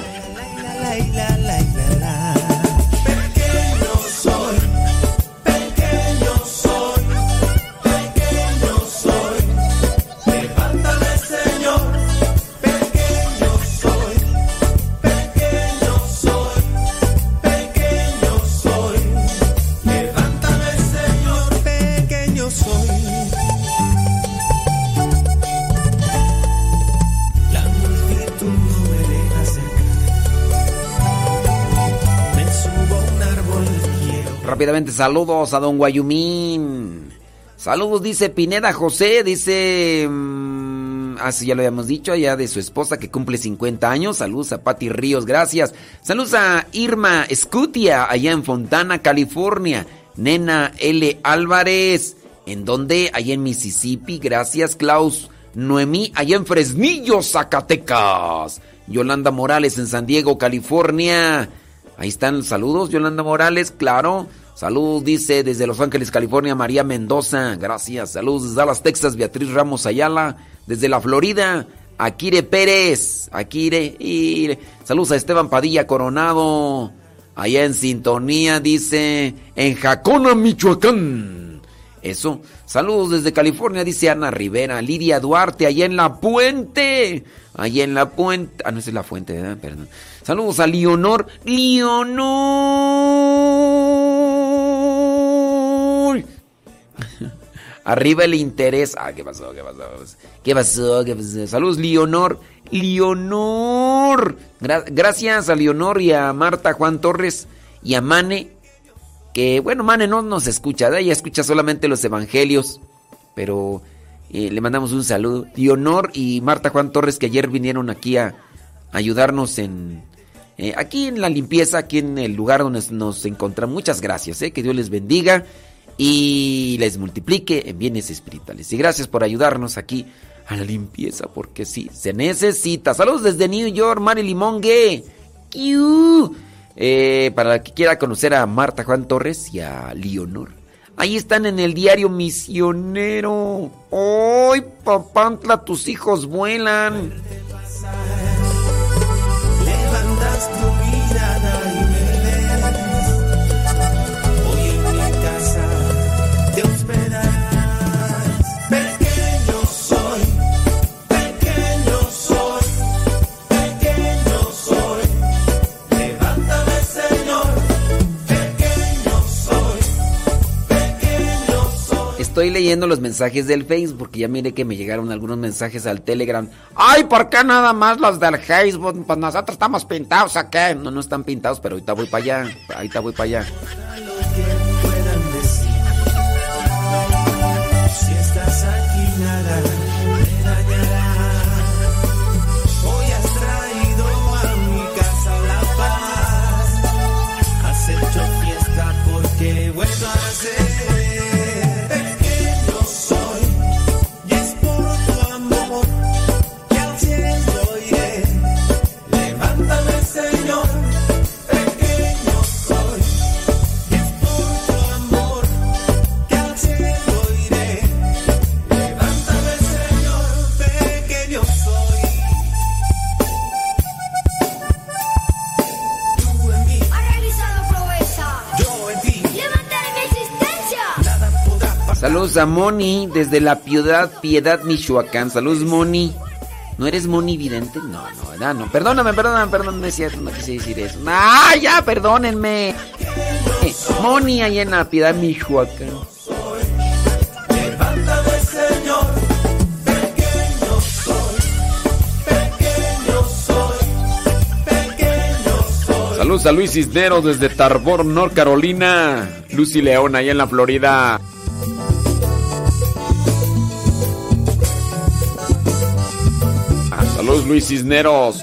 Saludos a don Guayumín. Saludos, dice Pineda José, dice... mm, así ya lo habíamos dicho, allá de su esposa que cumple 50 años. Saludos a Patti Ríos, gracias. Saludos a Irma Scutia, allá en Fontana, California. Nena L. Álvarez, ¿en dónde? Allá en Mississippi, gracias. Klaus Noemí, allá en Fresnillo, Zacatecas. Yolanda Morales, en San Diego, California. Ahí están los saludos, Yolanda Morales, claro. Saludos, dice desde Los Ángeles, California, María Mendoza. Gracias. Saludos desde Dallas, Texas, Beatriz Ramos Ayala. Desde la Florida, Akire Pérez. Akire. Ire. Saludos a Esteban Padilla Coronado. Allá en sintonía, dice, en Jacona, Michoacán. Eso. Saludos desde California, dice Ana Rivera. Lidia Duarte, allá en La Puente. Allá en La Puente. Ah, no, esa es La Fuente. Perdón. Saludos a Leonor. Leonor. Arriba el interés. Ah, ¿qué pasó? ¿Qué pasó? ¿Qué pasó? Saludos, Leonor. Leonor. Gra- gracias a Leonor y a Marta Juan Torres y a Mane. Que, bueno, Mane no nos escucha, ella escucha solamente los evangelios. Pero eh, le mandamos un saludo. Leonor y Marta Juan Torres que ayer vinieron aquí a, ayudarnos en eh, aquí en la limpieza, aquí en el lugar donde nos encontramos. Muchas gracias, eh, que Dios les bendiga y les multiplique en bienes espirituales. Y gracias por ayudarnos aquí a la limpieza, porque sí, se necesita. Saludos desde New York, Mari Limongue. Eh, para la que quiera conocer a Marta Juan Torres y a Leonor. Ahí están en el diario Misionero. ¡Ay, papantla, tus hijos vuelan! Estoy leyendo los mensajes del Facebook, porque ya mire que me llegaron algunos mensajes al Telegram. Ay, ¿por qué nada más los del Facebook? Pues nosotros estamos pintados acá. No, no están pintados, pero ahorita voy para allá. Ahorita voy para allá. Saludos a Moni desde la Piedad, Piedad, Michoacán. Saludos, Moni. ¿No eres Moni Vidente? No, no, no, no. Perdóname, perdóname, perdóname, es cierto, no quise decir eso. ¡Ah, ya, perdónenme! Eh, Moni, ahí en la Piedad, Michoacán. Saludos a Luis Cisneros desde Tarbor, North Carolina. Lucy León, ahí en la Florida. Luis Cisneros.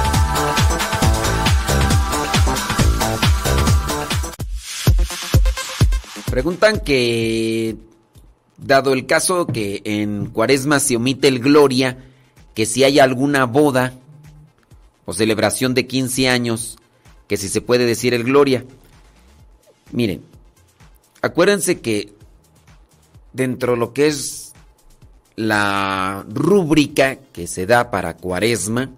Preguntan que, dado el caso que en Cuaresma se omite el Gloria, que si hay alguna boda o celebración de 15 años, que si se puede decir el Gloria. Miren, acuérdense que dentro de lo que es la rúbrica que se da para Cuaresma,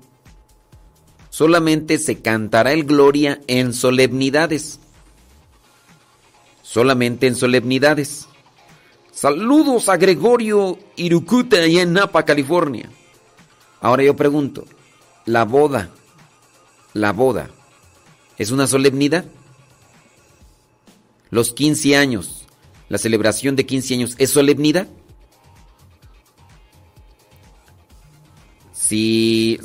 solamente se cantará el Gloria en solemnidades solamente en solemnidades. Saludos a Gregorio Irucute allá en Napa, California. Ahora yo pregunto, ¿la boda, la boda, es una solemnidad? Los 15 años, la celebración de 15 años, ¿es solemnidad? Sí,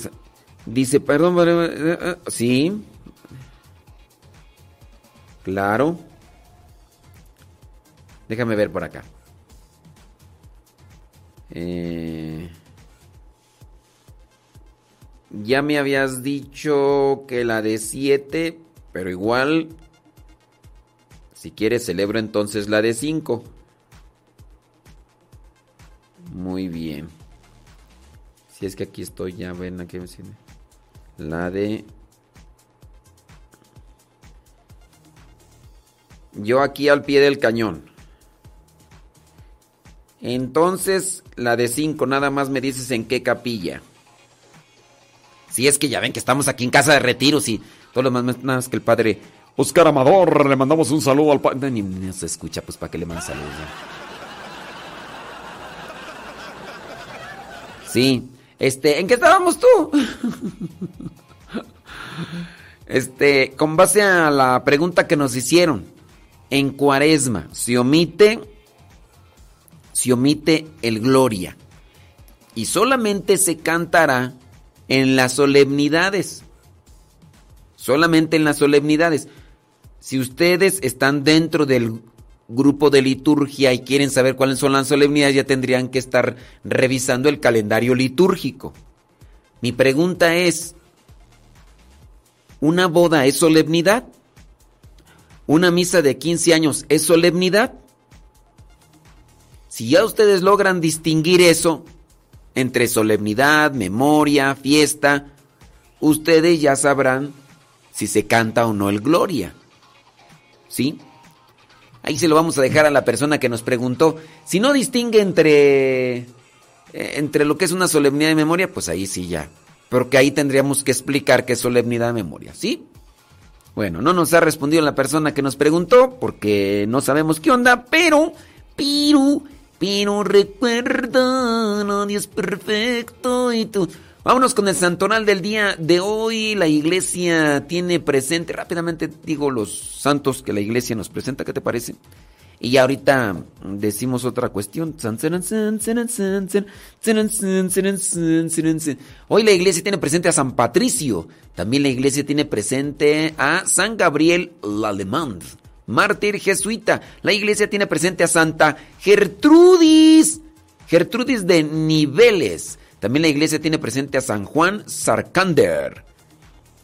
dice, perdón, eh, eh, sí, claro. Déjame ver por acá. Eh, ya me habías dicho que la de 7, pero igual, si quieres celebro entonces la de 5. Muy bien. Si es que aquí estoy, ya ven aquí me La de... Yo aquí al pie del cañón. Entonces, la de 5, nada más me dices en qué capilla. Si es que ya ven que estamos aquí en casa de retiros y todo lo más, nada más que el padre Oscar Amador, le mandamos un saludo al padre. Ni, se escucha, pues para que le manden saludos. Sí, Este, ¿en qué estábamos tú? Este, con base a la pregunta que nos hicieron, en Cuaresma se omite se omite el gloria y solamente se cantará en las solemnidades. Solamente en las solemnidades. Si ustedes están dentro del grupo de liturgia y quieren saber cuáles son las solemnidades, ya tendrían que estar revisando el calendario litúrgico. Mi pregunta es, ¿una boda es solemnidad? ¿Una misa de 15 años es solemnidad? Si ya ustedes logran distinguir eso entre solemnidad, memoria, fiesta, ustedes ya sabrán si se canta o no el gloria. ¿Sí? Ahí se lo vamos a dejar a la persona que nos preguntó. Si no distingue entre, eh, entre lo que es una solemnidad de memoria, pues ahí sí ya. Porque ahí tendríamos que explicar qué es solemnidad de memoria, ¿sí? Bueno, no nos ha respondido la persona que nos preguntó porque no sabemos qué onda, pero, pero, pero recuerda, nadie es perfecto y tú... Vámonos con el santonal del día de hoy. La iglesia tiene presente, rápidamente digo los santos que la iglesia nos presenta, ¿qué te parece? Y ya ahorita decimos otra cuestión. Hoy la iglesia tiene presente a San Patricio. También la iglesia tiene presente a San Gabriel Lalemant, mártir jesuita. La iglesia tiene presente a Santa Gertrudis, Gertrudis de Niveles. También la iglesia tiene presente a San Juan Sarkander.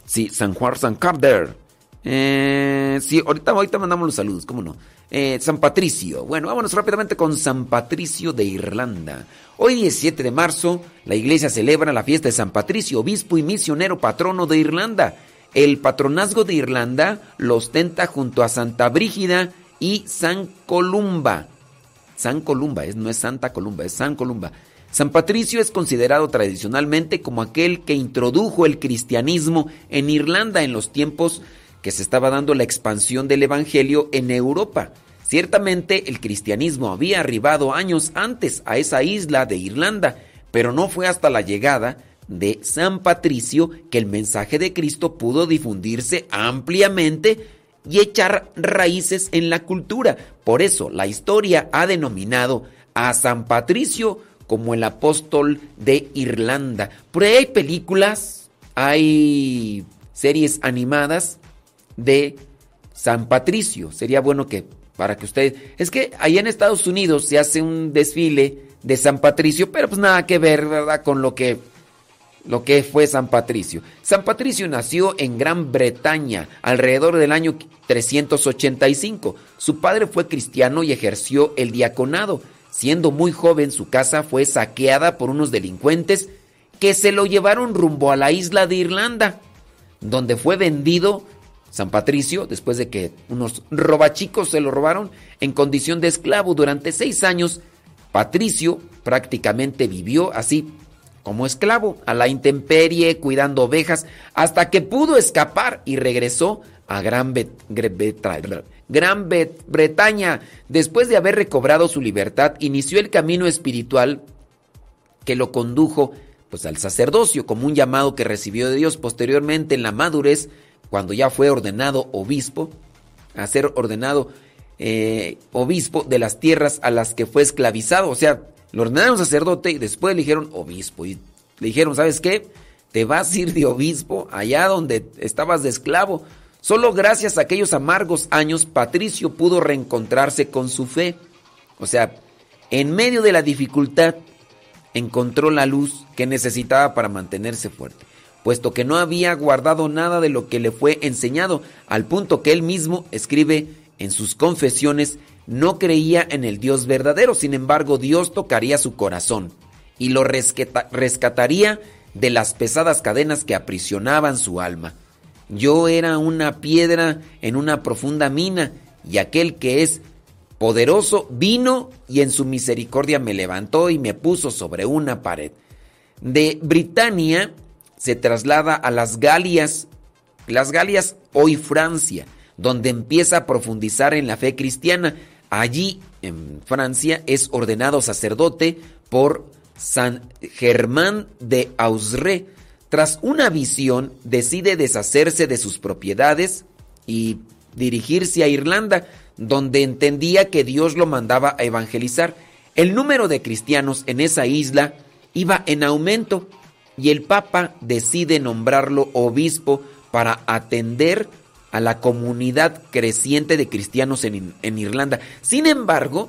Sí, San Juan Sarkander. Eh, sí, ahorita, ahorita mandamos los saludos, ¿cómo no? Eh, San Patricio. Bueno, vámonos rápidamente con San Patricio de Irlanda. Hoy 17 de marzo, la iglesia celebra la fiesta de San Patricio, obispo y misionero patrono de Irlanda. El patronazgo de Irlanda lo ostenta junto a Santa Brígida y San Columba. San Columba, no es Santa Columba, es San Columba. San Patricio es considerado tradicionalmente como aquel que introdujo el cristianismo en Irlanda en los tiempos que se estaba dando la expansión del Evangelio en Europa. Ciertamente el cristianismo había arribado años antes a esa isla de Irlanda, pero no fue hasta la llegada de San Patricio que el mensaje de Cristo pudo difundirse ampliamente y echar raíces en la cultura. Por eso la historia ha denominado a San Patricio como el apóstol de Irlanda. Por ahí hay películas, hay series animadas de San Patricio. Sería bueno que para que ustedes... Es que allá en Estados Unidos se hace un desfile de San Patricio, pero pues nada que ver, ¿verdad? Con lo que lo que fue San Patricio. San Patricio nació en Gran Bretaña alrededor del año 385. Su padre fue cristiano y ejerció el diaconado. Siendo muy joven, su casa fue saqueada por unos delincuentes que se lo llevaron rumbo a la isla de Irlanda, donde fue vendido San Patricio, después de que unos robachicos se lo robaron en condición de esclavo durante seis años. Patricio prácticamente vivió así como esclavo a la intemperie, cuidando ovejas, hasta que pudo escapar y regresó a Gran, Bretaña. Después de haber recobrado su libertad, inició el camino espiritual que lo condujo pues, al sacerdocio como un llamado que recibió de Dios posteriormente en la madurez, cuando ya fue ordenado obispo, a ser ordenado eh, obispo de las tierras a las que fue esclavizado. O sea, lo ordenaron sacerdote y después le dijeron obispo. Y le dijeron, ¿sabes qué? Te vas a ir de obispo allá donde estabas de esclavo. Solo gracias a aquellos amargos años Patricio pudo reencontrarse con su fe. O sea, en medio de la dificultad encontró la luz que necesitaba para mantenerse fuerte, puesto que no había guardado nada de lo que le fue enseñado, al punto que él mismo escribe en sus confesiones, no creía en el Dios verdadero, sin embargo Dios tocaría su corazón y lo rescataría de las pesadas cadenas que aprisionaban su alma. Yo era una piedra en una profunda mina, y aquel que es poderoso vino y en su misericordia me levantó y me puso sobre una pared. De Britania se traslada a las Galias, las Galias hoy Francia, donde empieza a profundizar en la fe cristiana. Allí, en Francia, es ordenado sacerdote por San Germán de Ausre, tras una visión, decide deshacerse de sus propiedades y dirigirse a Irlanda, donde entendía que Dios lo mandaba a evangelizar. El número de cristianos en esa isla iba en aumento y el Papa decide nombrarlo obispo para atender a la comunidad creciente de cristianos en, en Irlanda. Sin embargo,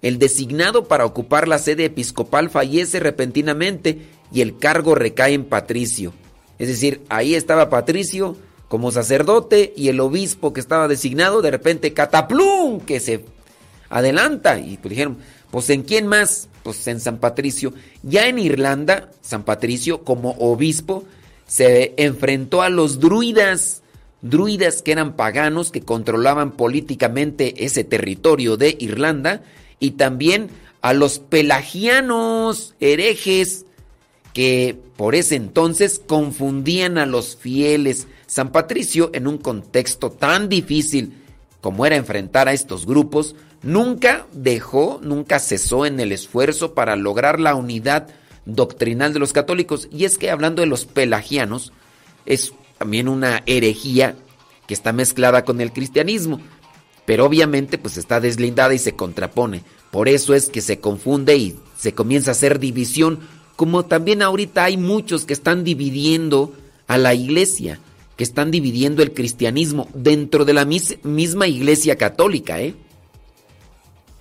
el designado para ocupar la sede episcopal fallece repentinamente y el cargo recae en Patricio. Es decir, ahí estaba Patricio como sacerdote y el obispo que estaba designado de repente cataplum que se adelanta y pues dijeron, pues en quién más? Pues en San Patricio. Ya en Irlanda, San Patricio como obispo se enfrentó a los druidas, druidas que eran paganos que controlaban políticamente ese territorio de Irlanda y también a los pelagianos herejes que por ese entonces confundían a los fieles. San Patricio, en un contexto tan difícil como era enfrentar a estos grupos, nunca dejó, nunca cesó en el esfuerzo para lograr la unidad doctrinal de los católicos. Y es que hablando de los pelagianos, es también una herejía que está mezclada con el cristianismo pero obviamente pues está deslindada y se contrapone. Por eso es que se confunde y se comienza a hacer división, como también ahorita hay muchos que están dividiendo a la iglesia, que están dividiendo el cristianismo dentro de la misma iglesia católica, ¿eh?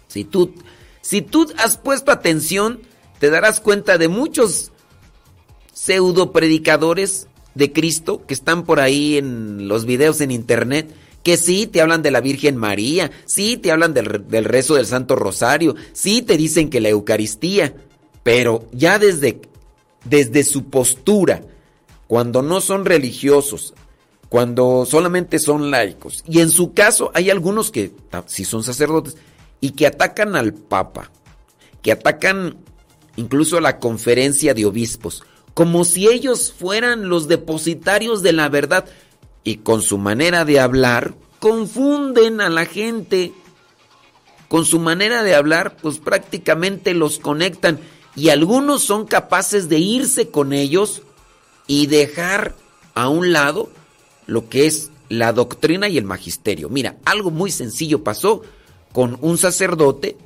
Si tú, si tú has puesto atención, te darás cuenta de muchos pseudo predicadores de Cristo que están por ahí en los videos en internet que sí te hablan de la Virgen María, sí te hablan del, rezo del Santo Rosario, sí te dicen que la Eucaristía, pero ya desde, desde su postura, cuando no son religiosos, cuando solamente son laicos, y en su caso hay algunos que sí son sacerdotes, y que atacan al Papa, que atacan incluso a la conferencia de obispos, como si ellos fueran los depositarios de la verdad y con su manera de hablar confunden a la gente. Con su manera de hablar, pues prácticamente los conectan y algunos son capaces de irse con ellos y dejar a un lado lo que es la doctrina y el magisterio. Mira, algo muy sencillo pasó con un sacerdote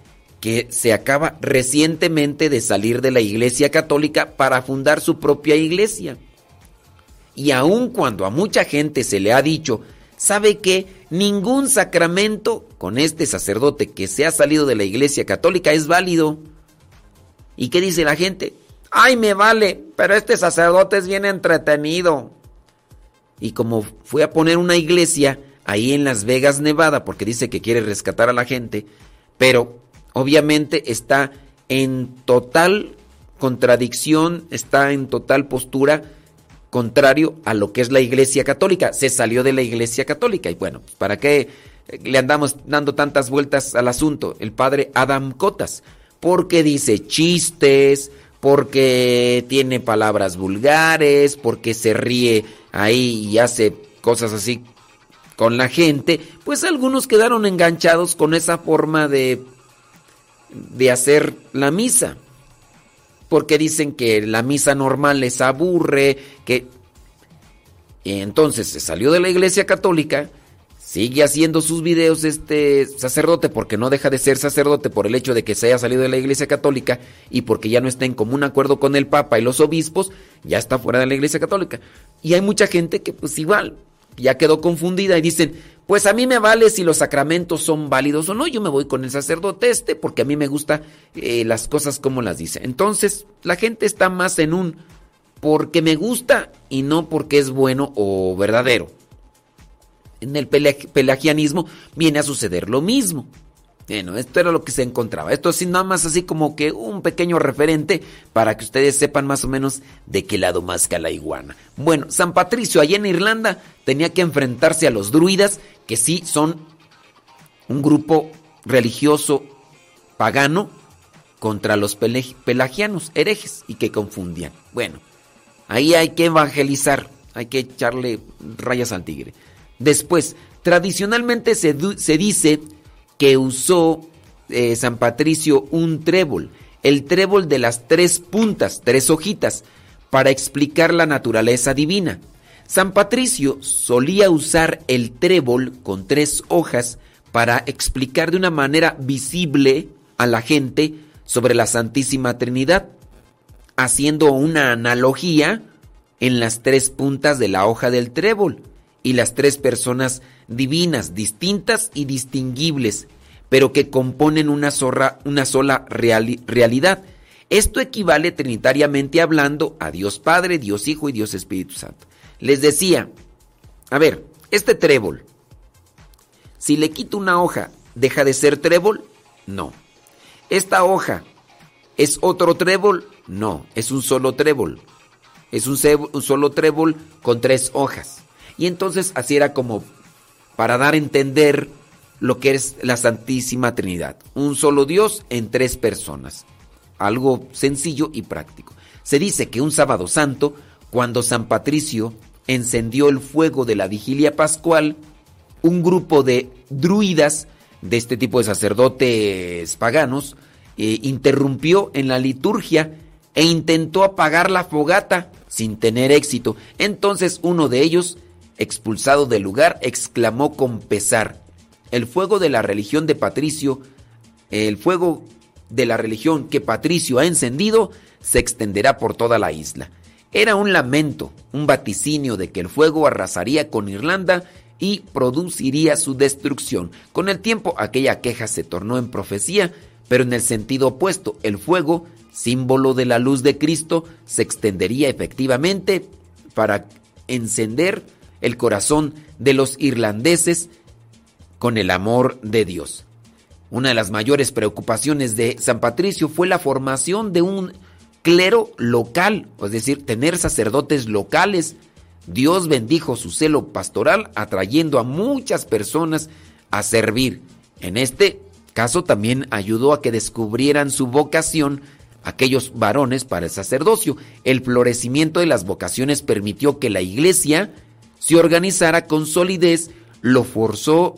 que se acaba recientemente de salir de la Iglesia Católica para fundar su propia iglesia. Y aun cuando a mucha gente se le ha dicho, ¿sabe que ningún sacramento con este sacerdote que se ha salido de la iglesia católica es válido? ¿Y qué dice la gente? Ay, me vale, pero este sacerdote es bien entretenido. Y como fue a poner una iglesia ahí en Las Vegas, Nevada, porque dice que quiere rescatar a la gente, pero obviamente está en total contradicción, está en total postura contrario a lo que es la Iglesia Católica. Se salió de la Iglesia Católica y bueno, ¿para qué le andamos dando tantas vueltas al asunto? El padre Adam Cotas, porque dice chistes, porque tiene palabras vulgares, porque se ríe ahí y hace cosas así con la gente, pues algunos quedaron enganchados con esa forma de de hacer la misa porque dicen que la misa normal les aburre, que... entonces se salió de la iglesia católica, sigue haciendo sus videos este sacerdote porque no deja de ser sacerdote por el hecho de que se haya salido de la iglesia católica y porque ya no está en común acuerdo con el papa y los obispos, ya está fuera de la iglesia católica. Y hay mucha gente que pues igual ya quedó confundida y dicen, pues a mí me vale si los sacramentos son válidos o no, yo me voy con el sacerdote este porque a mí me gusta eh, las cosas como las dice. Entonces, la gente está más en un porque me gusta y no porque es bueno o verdadero. En el pelagianismo viene a suceder lo mismo. Bueno, esto era lo que se encontraba. Esto es nada más así como que un pequeño referente para que ustedes sepan más o menos de qué lado más que la iguana. Bueno, San Patricio allá en Irlanda tenía que enfrentarse a los druidas, que sí son un grupo religioso pagano contra los pelagianos, herejes, y que confundían. Bueno, ahí hay que evangelizar, hay que echarle rayas al tigre. Después, tradicionalmente se, se dice que usó eh, San Patricio un trébol. el trébol de las tres puntas, tres hojitas, para explicar la naturaleza divina. San Patricio solía usar el trébol con tres hojas para explicar de una manera visible a la gente sobre la Santísima Trinidad, haciendo una analogía en las tres puntas de la hoja del trébol y las tres personas divinas, distintas y distinguibles, pero que componen una, una sola realidad. Esto equivale trinitariamente hablando a Dios Padre, Dios Hijo y Dios Espíritu Santo. Les decía, a ver, este trébol, si le quito una hoja, ¿deja de ser trébol? No. ¿Esta hoja es otro trébol? No, es un solo trébol. Es un, un solo trébol con tres hojas. Y entonces así era como para dar a entender lo que es la Santísima Trinidad. Un solo Dios en tres personas. Algo sencillo y práctico. Se dice que un sábado santo, cuando San Patricio encendió el fuego de la vigilia pascual, un grupo de druidas, de este tipo de sacerdotes paganos, eh, interrumpió en la liturgia e intentó apagar la fogata sin tener éxito. Entonces uno de ellos, expulsado del lugar, exclamó con pesar, el fuego de la religión de Patricio, el fuego de la religión que Patricio ha encendido, se extenderá por toda la isla. Era un lamento, un vaticinio de que el fuego arrasaría con Irlanda y produciría su destrucción. Con el tiempo aquella queja se tornó en profecía, pero en el sentido opuesto, el fuego, símbolo de la luz de Cristo, se extendería efectivamente para encender el corazón de los irlandeses con el amor de Dios. Una de las mayores preocupaciones de San Patricio fue la formación de un clero local, es decir, tener sacerdotes locales. Dios bendijo su celo pastoral atrayendo a muchas personas a servir. En este caso también ayudó a que descubrieran su vocación aquellos varones para el sacerdocio. El florecimiento de las vocaciones permitió que la iglesia se organizara con solidez, lo forzó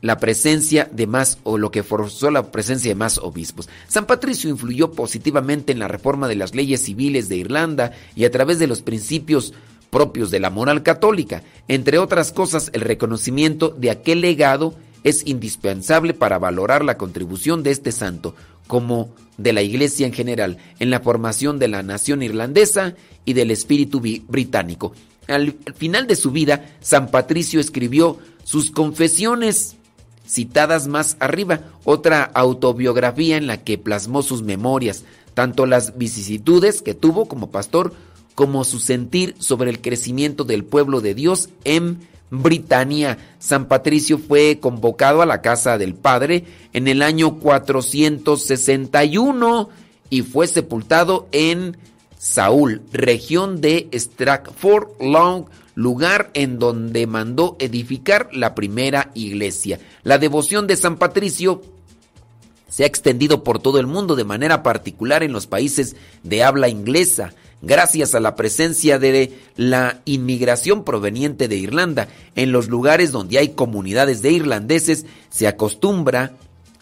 la presencia de más o lo que forzó la presencia de más obispos. San Patricio influyó positivamente en la reforma de las leyes civiles de Irlanda y a través de los principios propios de la moral católica. Entre otras cosas, el reconocimiento de aquel legado es indispensable para valorar la contribución de este santo, como de la Iglesia en general, en la formación de la nación irlandesa y del espíritu británico. Al final de su vida, San Patricio escribió sus confesiones citadas más arriba, otra autobiografía en la que plasmó sus memorias, tanto las vicisitudes que tuvo como pastor, como su sentir sobre el crecimiento del pueblo de Dios en Britania. San Patricio fue convocado a la casa del Padre en el año 461 y fue sepultado en Saúl, región de Stratford Long, lugar en donde mandó edificar la primera iglesia. La devoción de San Patricio se ha extendido por todo el mundo, de manera particular en los países de habla inglesa, gracias a la presencia de la inmigración proveniente de Irlanda. En los lugares donde hay comunidades de irlandeses se acostumbra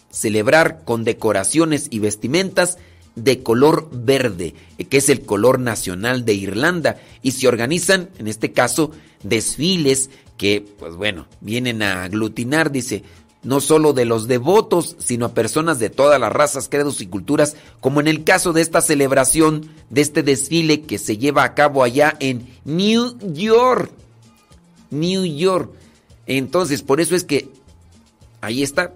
celebrar con decoraciones y vestimentas de color verde, que es el color nacional de Irlanda, y se organizan, en este caso, desfiles que, pues bueno, vienen a aglutinar, dice, no solo de los devotos, sino a personas de todas las razas, credos y culturas, como en el caso de esta celebración, de este desfile que se lleva a cabo allá en New York. New York. Entonces, por eso es que ahí está,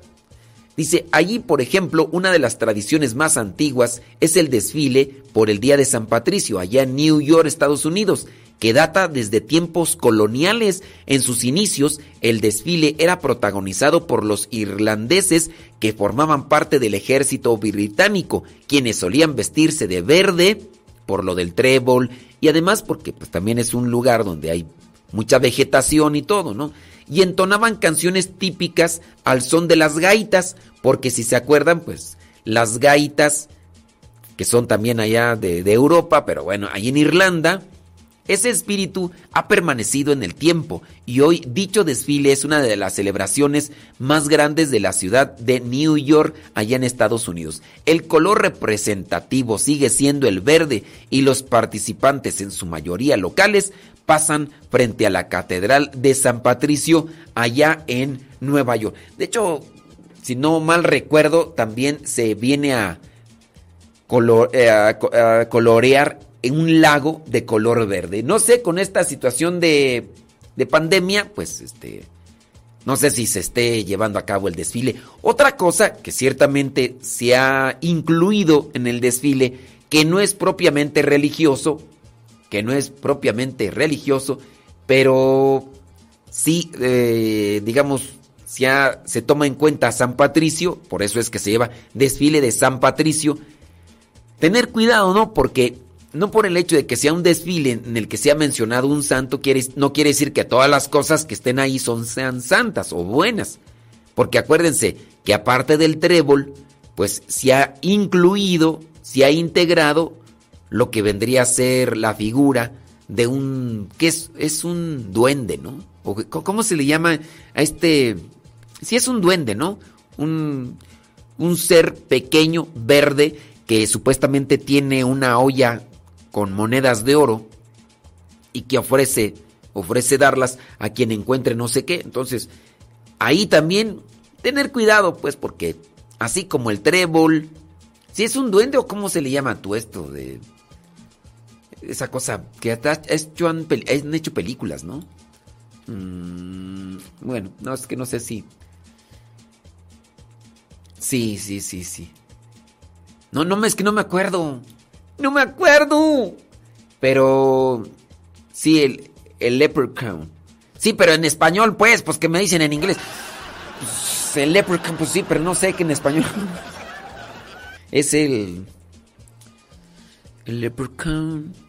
Dice, allí, por ejemplo, una de las tradiciones más antiguas es el desfile por el Día de San Patricio, allá en New York, Estados Unidos, que data desde tiempos coloniales. En sus inicios, el desfile era protagonizado por los irlandeses que formaban parte del ejército británico, quienes solían vestirse de verde por lo del trébol y además porque pues, también es un lugar donde hay mucha vegetación y todo, ¿no? Y entonaban canciones típicas al son de las gaitas, porque si se acuerdan, pues las gaitas, que son también allá de, Europa, pero bueno, ahí en Irlanda, Ese espíritu ha permanecido en el tiempo y hoy dicho desfile es una de las celebraciones más grandes de la ciudad de New York, allá en Estados Unidos. El color representativo sigue siendo el verde y los participantes, en su mayoría locales, pasan frente a la Catedral de San Patricio, allá en Nueva York. De hecho, si no mal recuerdo, también se viene a, eh, a colorear en un lago de color verde. No sé, con esta situación de, de pandemia, pues este, no sé si se esté llevando a cabo el desfile. Otra cosa que ciertamente se ha incluido en el desfile, que no es propiamente religioso, que no es propiamente religioso, pero sí, eh, digamos, ya se toma en cuenta San Patricio, por eso es que se lleva desfile de San Patricio. Tener cuidado, ¿no? Porque no por el hecho de que sea un desfile en el que se ha mencionado un santo, no quiere decir que todas las cosas que estén ahí son, sean santas o buenas. Porque acuérdense que aparte del trébol, pues se ha incluido, se ha integrado lo que vendría a ser la figura de un... que es, es un duende, ¿no? ¿Cómo se le llama a este... Si es un duende, ¿no? Un, un ser pequeño, verde, que supuestamente tiene una olla con monedas de oro y que ofrece, ofrece darlas a quien encuentre no sé qué. Entonces, ahí también tener cuidado, pues, porque así como el trébol, si es un duende o cómo se le llama tú esto de esa cosa que hecho, han, hecho películas, ¿no? Mm, bueno, no es que no sé si. Sí, sí, sí, sí. No, no, es que no me acuerdo. No me acuerdo. Pero. Sí, el, el leprechaun. Sí, pero en español, pues, pues que me dicen en inglés. Pues, el leprechaun, pues sí, pero no sé que en español. es el. El leprechaun.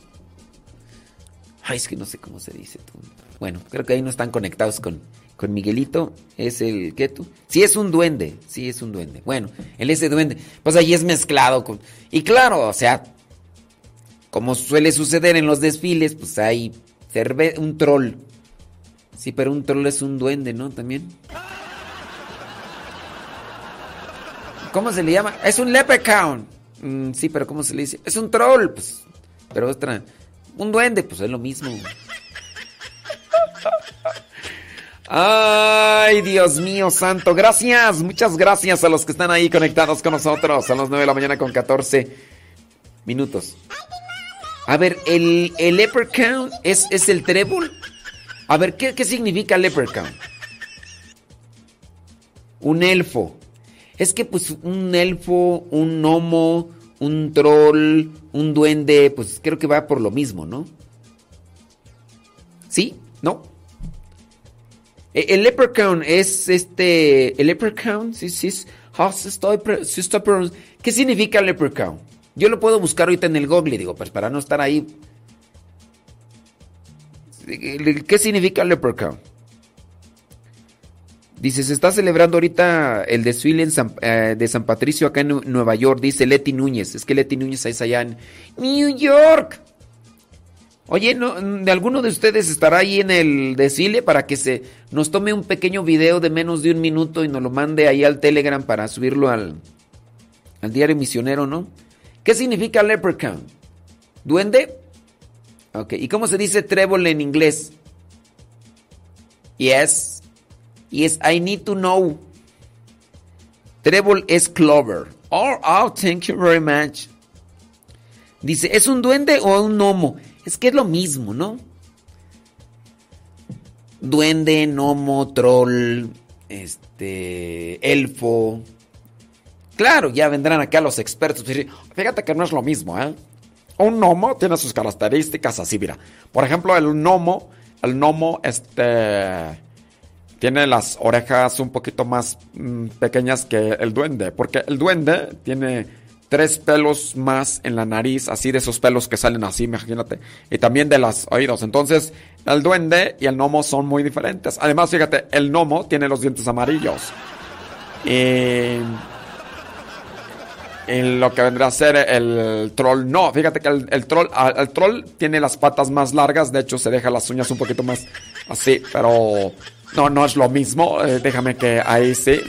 Ay, es que no sé cómo se dice tú. Bueno, creo que ahí no están conectados con, con Miguelito. Es el. ¿Qué tú? Sí, es un duende. Sí, es un duende. Bueno, el ese duende. Pues ahí es mezclado con. Y claro, o sea, como suele suceder en los desfiles, pues hay un troll. Sí, pero un troll es un duende, ¿no? También. ¿Cómo se le llama? Es un leprechaun. Mm, sí, pero ¿cómo se le dice? Es un troll, pues. Pero otra. Un duende, pues es lo mismo. Ay, Dios mío santo. Gracias, muchas gracias a los que están ahí conectados con nosotros. A las 9 de la mañana con 14 minutos. A ver, el, el leprechaun es, es el trébol. A ver, ¿qué, ¿qué significa leprechaun? Un elfo. Es que pues un elfo, un gnomo, un troll, un duende, pues creo que va por lo mismo, ¿no? ¿Sí? ¿No? E, el leprechaun es este. El leprechaun, sí, sí, sí, estoy, sí estoy, ¿Qué significa leprechaun? Yo lo puedo buscar ahorita en el Google, digo, pues para no estar ahí. ¿Qué significa leprechaun? Dice, se está celebrando ahorita el desfile eh, de San Patricio acá en Nueva York, dice Leti Núñez. Es que Leti Núñez es allá en New York. Oye, ¿de alguno de ustedes estará ahí en el desfile para que se nos tome un pequeño video de menos de un minuto y nos lo mande ahí al Telegram para subirlo al, al diario misionero, ¿no? ¿Qué significa leprechaun? ¿Duende? Ok, ¿y cómo se dice trébol en inglés? Yes. Yes, I need to know. Trébol es clover. Oh, oh, thank you very much. Dice, ¿es un duende o un gnomo? Es que es lo mismo, ¿no? Duende, gnomo, troll, este, elfo, Claro, ya vendrán acá los expertos. Fíjate que no es lo mismo, ¿eh? Un gnomo tiene sus características así, mira. Por ejemplo, el gnomo, el gnomo, este, tiene las orejas un poquito más mm, pequeñas que el duende, porque el duende tiene tres pelos más en la nariz, así de esos pelos que salen así, imagínate, y también de los oídos. Entonces, el duende y el gnomo son muy diferentes. Además, fíjate, el gnomo tiene los dientes amarillos. Y en lo que vendría a ser el troll. No, fíjate que el, troll, el troll tiene las patas más largas, de hecho se deja las uñas un poquito más así, pero no, no es lo mismo. Eh, déjame que ahí sí.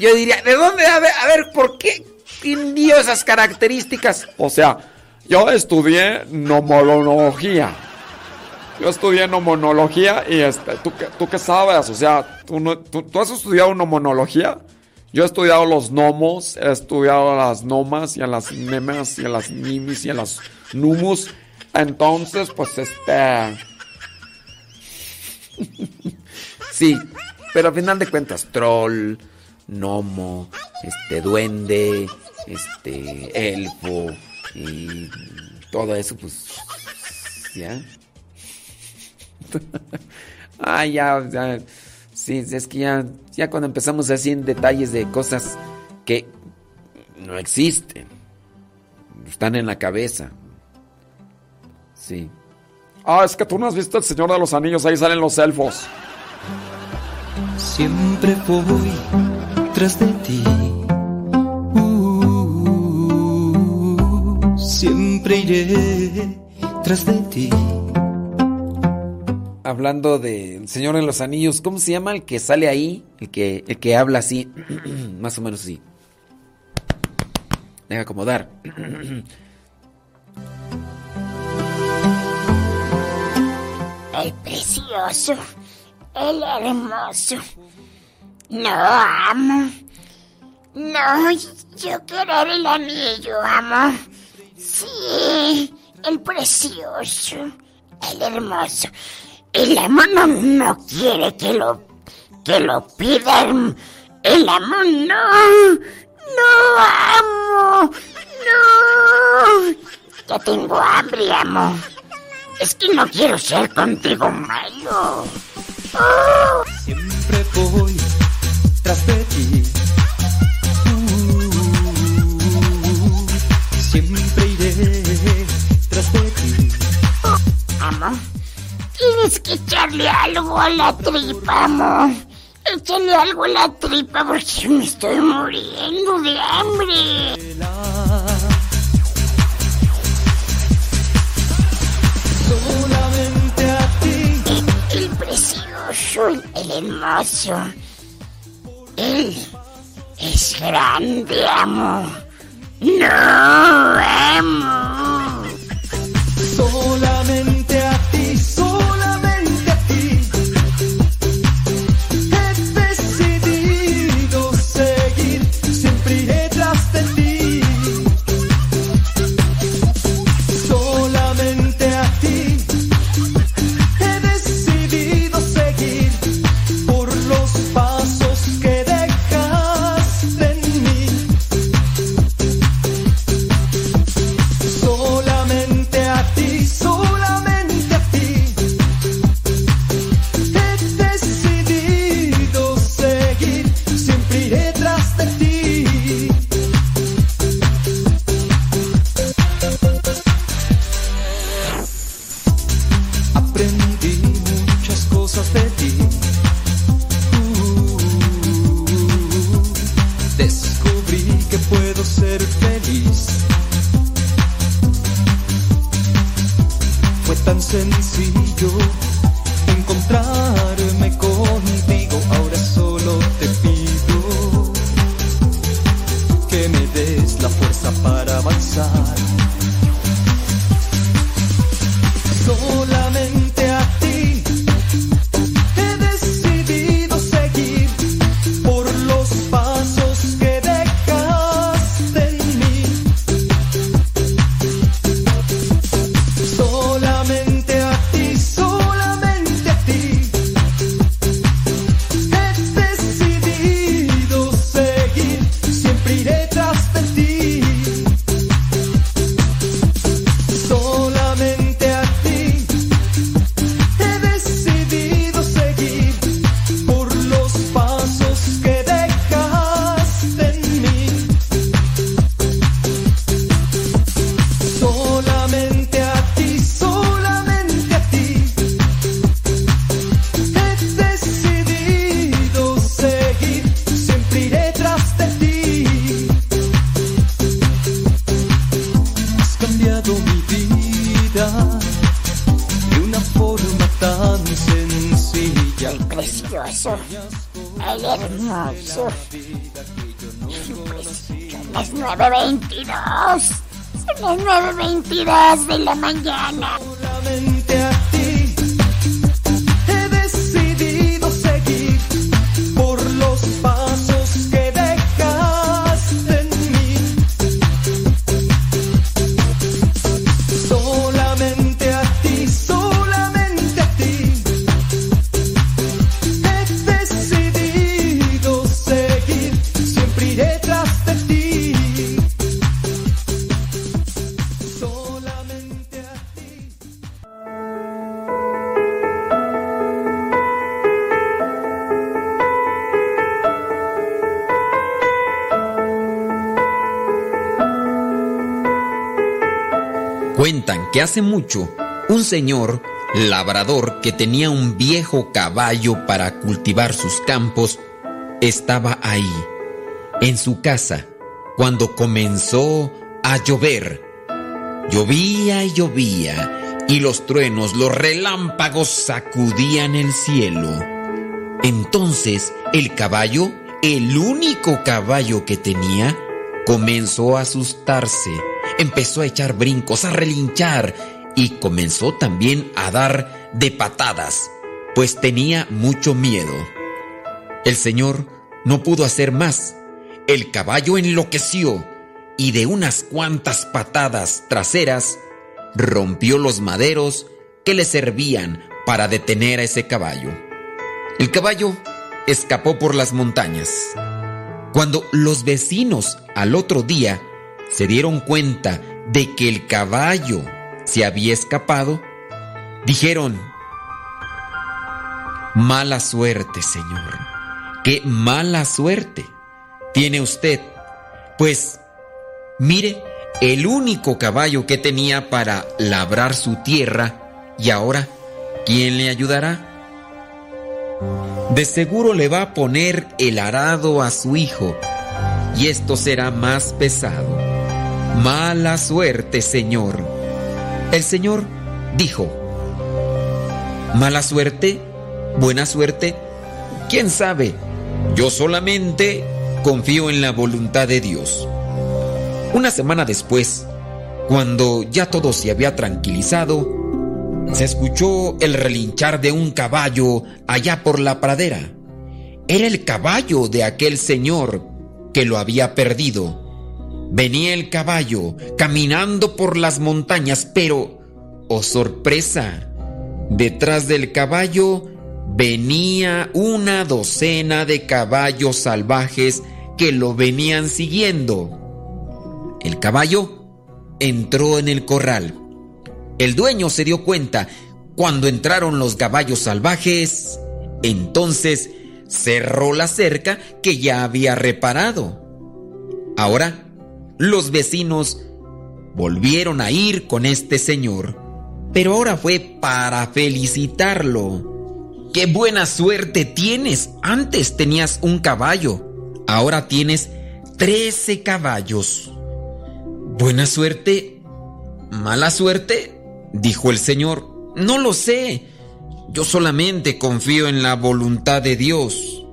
Yo diría, ¿de dónde? A ver, a ver ¿por qué dio esas características? O sea, yo estudié nomología. Yo estudié nomonología y este, ¿tú, ¿tú qué sabes? O sea, ¿tú, no, tú, has estudiado nomonología? Yo he estudiado los gnomos, he estudiado a las nomas y a las nemas y a las nimis y a las numus. Entonces, pues este... sí, pero al final de cuentas, troll, gnomo, este, duende, este, elfo y todo eso, pues, ¿ya? ah, ya, ya. Sí, es que ya, ya cuando empezamos así en detalles de cosas que no existen, están en la cabeza. Sí. Ah, es que tú no has visto El Señor de los Anillos, ahí salen los elfos. Siempre voy tras de ti. Uh, siempre iré tras de ti hablando de El Señor de los Anillos, ¿cómo se llama el que sale ahí? El que, el que habla así, más o menos así. Deja acomodar. El precioso, el hermoso. No, amo. No, yo quiero el anillo, amo. Sí, el precioso, el hermoso. El amo no, quiere que lo que lo pidan. El amo no. No, amo. No. Ya tengo hambre, amo. Es que no quiero ser contigo malo. Siempre voy tras de ti. siempre iré tras de ti. amo. Tienes que echarle algo a la tripa, amor. Échale algo a la tripa porque me estoy muriendo de hambre. Precioso, el hermoso. Él es grande, amor. No, amo. Solamente de la mañana. Hace mucho, un señor labrador que tenía un viejo caballo para cultivar sus campos, estaba ahí, en su casa, cuando comenzó a llover. Llovía y llovía, y los truenos, los relámpagos sacudían el cielo. Entonces el caballo, el único caballo que tenía, comenzó a asustarse, empezó a echar brincos, a relinchar y comenzó también a dar de patadas, pues tenía mucho miedo. El señor no pudo hacer más. El caballo enloqueció y de unas cuantas patadas traseras rompió los maderos que le servían para detener a ese caballo. El caballo escapó por las montañas. Cuando los vecinos al otro día se dieron cuenta de que el caballo se había escapado, dijeron, mala suerte, señor, qué mala suerte tiene usted, pues mire el único caballo que tenía para labrar su tierra y ahora, ¿quién le ayudará? De seguro le va a poner el arado a su hijo y esto será más pesado. Mala suerte, Señor. El Señor dijo, ¿mala suerte? ¿Buena suerte? ¿Quién sabe? Yo solamente confío en la voluntad de Dios. Una semana después, cuando ya todo se había tranquilizado, se escuchó el relinchar de un caballo allá por la pradera. Era el caballo de aquel señor que lo había perdido. Venía el caballo caminando por las montañas, pero, oh sorpresa, detrás del caballo venía una docena de caballos salvajes que lo venían siguiendo. El caballo entró en el corral. El dueño se dio cuenta cuando entraron los caballos salvajes. Entonces cerró la cerca que ya había reparado. Ahora, los vecinos volvieron a ir con este señor, pero ahora fue para felicitarlo. ¡Qué buena suerte tienes! Antes tenías un caballo, ahora tienes trece caballos. ¿Buena suerte? ¿Mala suerte? dijo el señor. No lo sé. Yo solamente confío en la voluntad de Dios.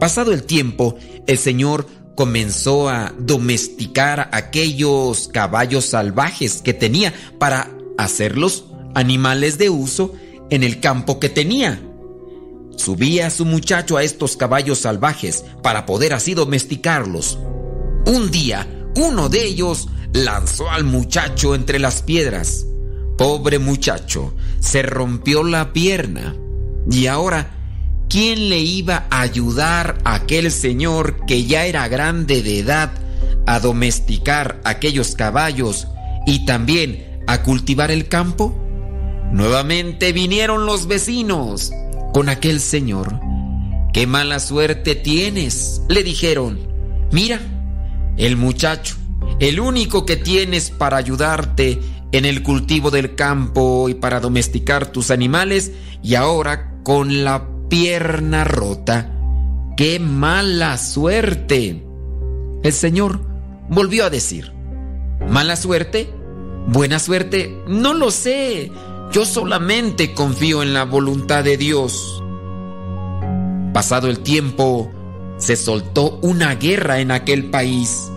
Pasado el tiempo, el señor comenzó a domesticar aquellos caballos salvajes que tenía para hacerlos animales de uso en el campo que tenía. Subía a su muchacho a estos caballos salvajes para poder así domesticarlos. Un día, uno de ellos lanzó al muchacho entre las piedras. Pobre muchacho, se rompió la pierna. Y ahora, ¿quién le iba a ayudar a aquel señor que ya era grande de edad a domesticar aquellos caballos y también a cultivar el campo? Nuevamente vinieron los vecinos con aquel señor. ¡Qué mala suerte tienes! le dijeron. Mira, el muchacho, el único que tienes para ayudarte en el cultivo del campo y para domesticar tus animales, y ahora con la pierna rota. ¡Qué mala suerte! El Señor volvió a decir, ¿mala suerte? ¿Buena suerte? No lo sé. Yo solamente confío en la voluntad de Dios. Pasado el tiempo, se soltó una guerra en aquel país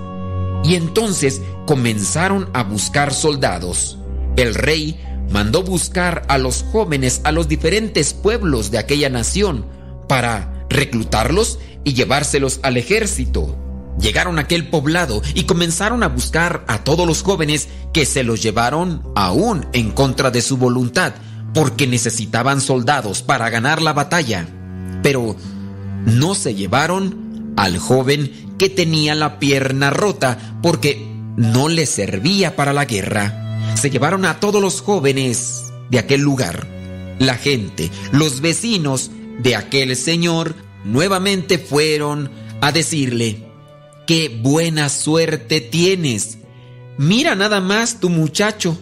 y entonces comenzaron a buscar soldados. El rey mandó buscar a los jóvenes a los diferentes pueblos de aquella nación para reclutarlos y llevárselos al ejército. Llegaron a aquel poblado y comenzaron a buscar a todos los jóvenes que se los llevaron aún en contra de su voluntad, porque necesitaban soldados para ganar la batalla. Pero no se llevaron al joven que tenía la pierna rota porque no le servía para la guerra. Se llevaron a todos los jóvenes de aquel lugar. La gente, los vecinos de aquel señor nuevamente fueron a decirle, qué buena suerte tienes. Mira nada más tu muchacho,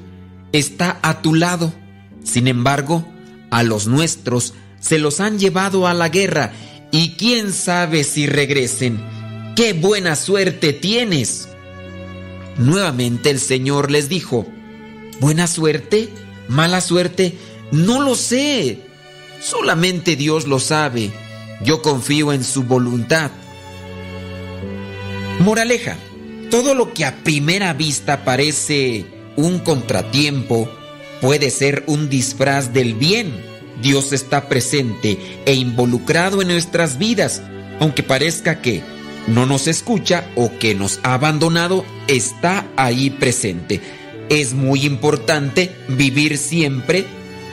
está a tu lado. Sin embargo, a los nuestros se los han llevado a la guerra y quién sabe si regresen. ¡Qué buena suerte tienes! Nuevamente el Señor les dijo, ¿buena suerte? ¿Mala suerte? No lo sé. Solamente Dios lo sabe. Yo confío en su voluntad. Moraleja, todo lo que a primera vista parece un contratiempo puede ser un disfraz del bien. Dios está presente e involucrado en nuestras vidas, aunque parezca que no nos escucha o que nos ha abandonado, está ahí presente. Es muy importante vivir siempre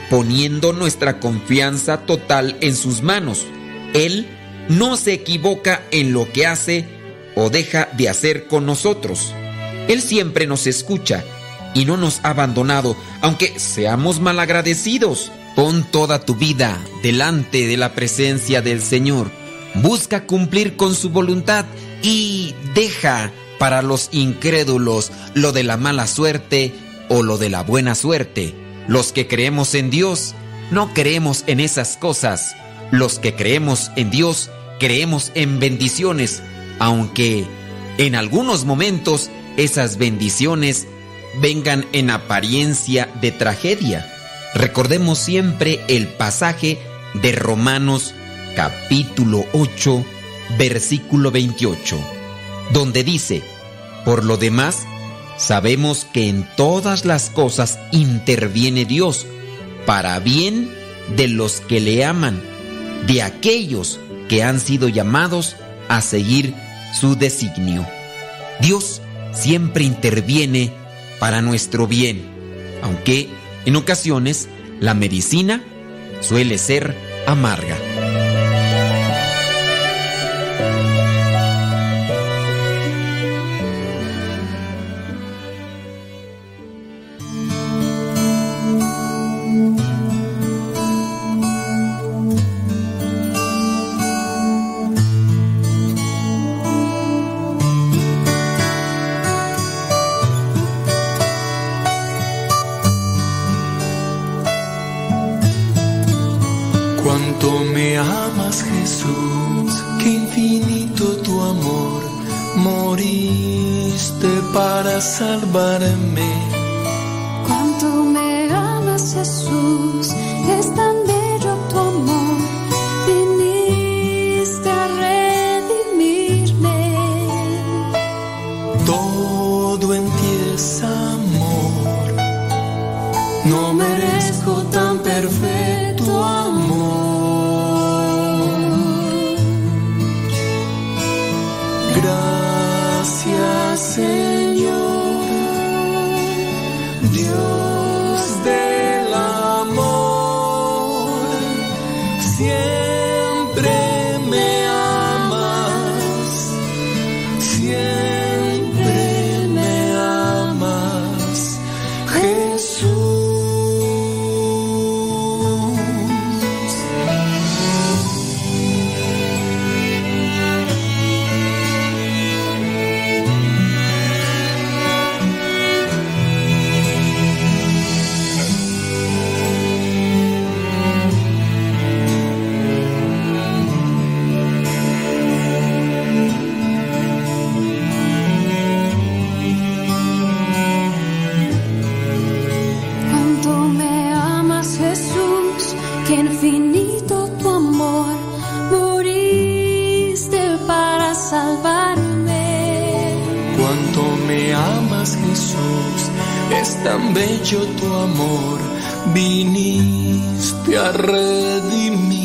poniendo nuestra confianza total en sus manos. Él no se equivoca en lo que hace o deja de hacer con nosotros. Él siempre nos escucha y no nos ha abandonado, aunque seamos malagradecidos. Pon toda tu vida delante de la presencia del Señor. Busca cumplir con su voluntad y deja para los incrédulos lo de la mala suerte o lo de la buena suerte. Los que creemos en Dios no creemos en esas cosas. Los que creemos en Dios creemos en bendiciones aunque en algunos momentos esas bendiciones vengan en apariencia de tragedia. Recordemos siempre el pasaje de Romanos capítulo 8, versículo 28, donde dice, por lo demás, sabemos que en todas las cosas interviene Dios para bien de los que le aman, de aquellos que han sido llamados a seguir su designio. Dios siempre interviene para nuestro bien, aunque en ocasiones la medicina suele ser amarga. tu amor, moriste para salvarme. Cuánto me amas Jesús, es tan bello tu amor, viniste a redimir.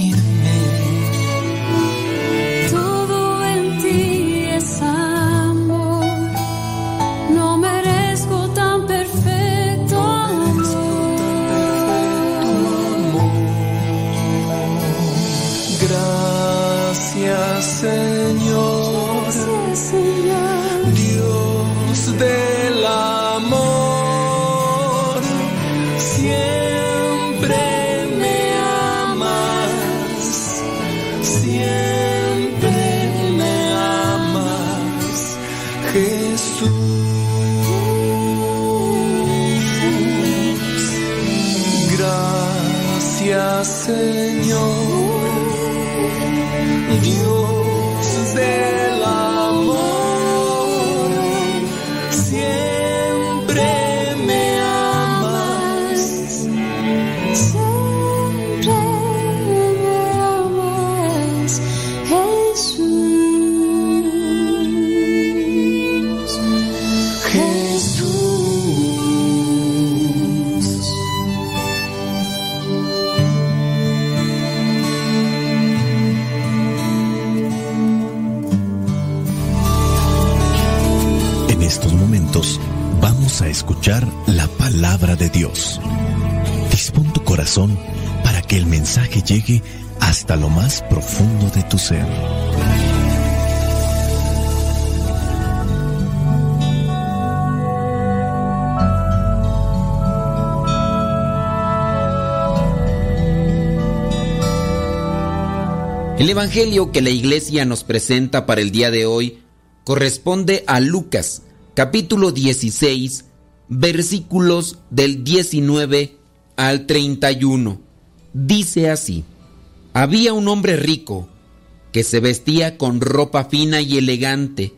Para que el mensaje llegue hasta lo más profundo de tu ser. El Evangelio que la iglesia nos presenta para el día de hoy corresponde a Lucas, capítulo 16, versículos del 19 al 31. Dice así, había un hombre rico que se vestía con ropa fina y elegante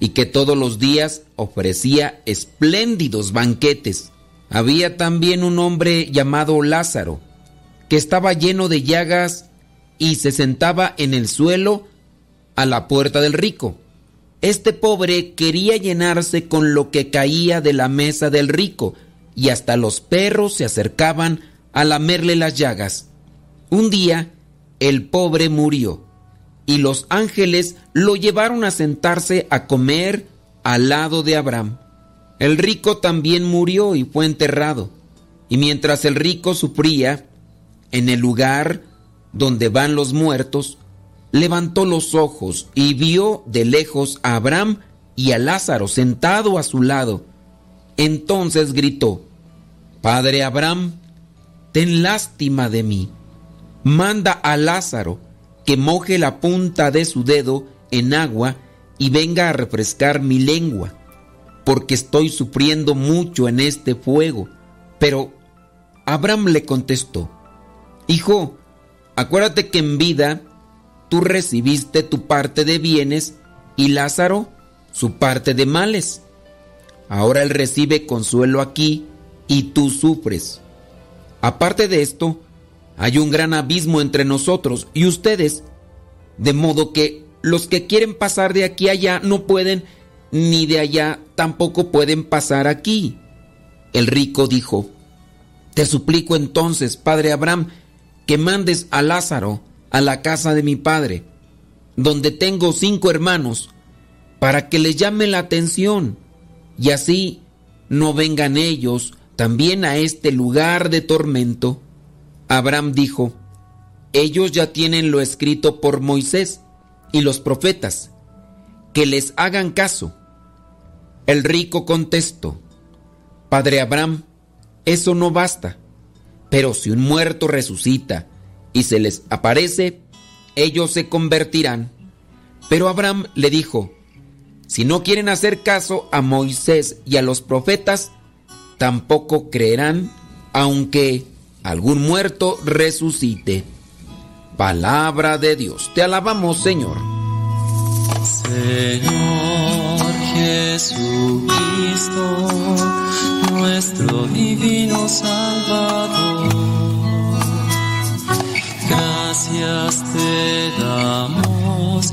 y que todos los días ofrecía espléndidos banquetes. Había también un hombre llamado Lázaro, que estaba lleno de llagas y se sentaba en el suelo a la puerta del rico. Este pobre quería llenarse con lo que caía de la mesa del rico, y hasta los perros se acercaban a lamerle las llagas. Un día, el pobre murió, y los ángeles lo llevaron a sentarse a comer al lado de Abraham. El rico también murió y fue enterrado, y mientras el rico sufría, en el lugar donde van los muertos, levantó los ojos y vio de lejos a Abraham y a Lázaro sentado a su lado. Entonces gritó, Padre Abraham, ten lástima de mí. Manda a Lázaro que moje la punta de su dedo en agua y venga a refrescar mi lengua, porque estoy sufriendo mucho en este fuego. Pero Abraham le contestó, Hijo, acuérdate que en vida tú recibiste tu parte de bienes y Lázaro su parte de males. Ahora él recibe consuelo aquí y tú sufres. Aparte de esto, hay un gran abismo entre nosotros y ustedes, de modo que los que quieren pasar de aquí a allá no pueden, ni de allá tampoco pueden pasar aquí. El rico dijo, Te suplico entonces, padre Abraham, que mandes a Lázaro a la casa de mi padre, donde tengo cinco hermanos, para que les llame la atención, y así no vengan ellos también a este lugar de tormento. Abraham dijo, ellos ya tienen lo escrito por Moisés y los profetas, que les hagan caso. El rico contestó, Padre Abraham, eso no basta, pero si un muerto resucita y se les aparece, ellos se convertirán. Pero Abraham le dijo, si no quieren hacer caso a Moisés y a los profetas, tampoco creerán, aunque algún muerto resucite. Palabra de Dios, te alabamos Señor. Señor Jesucristo, nuestro divino Salvador, gracias te damos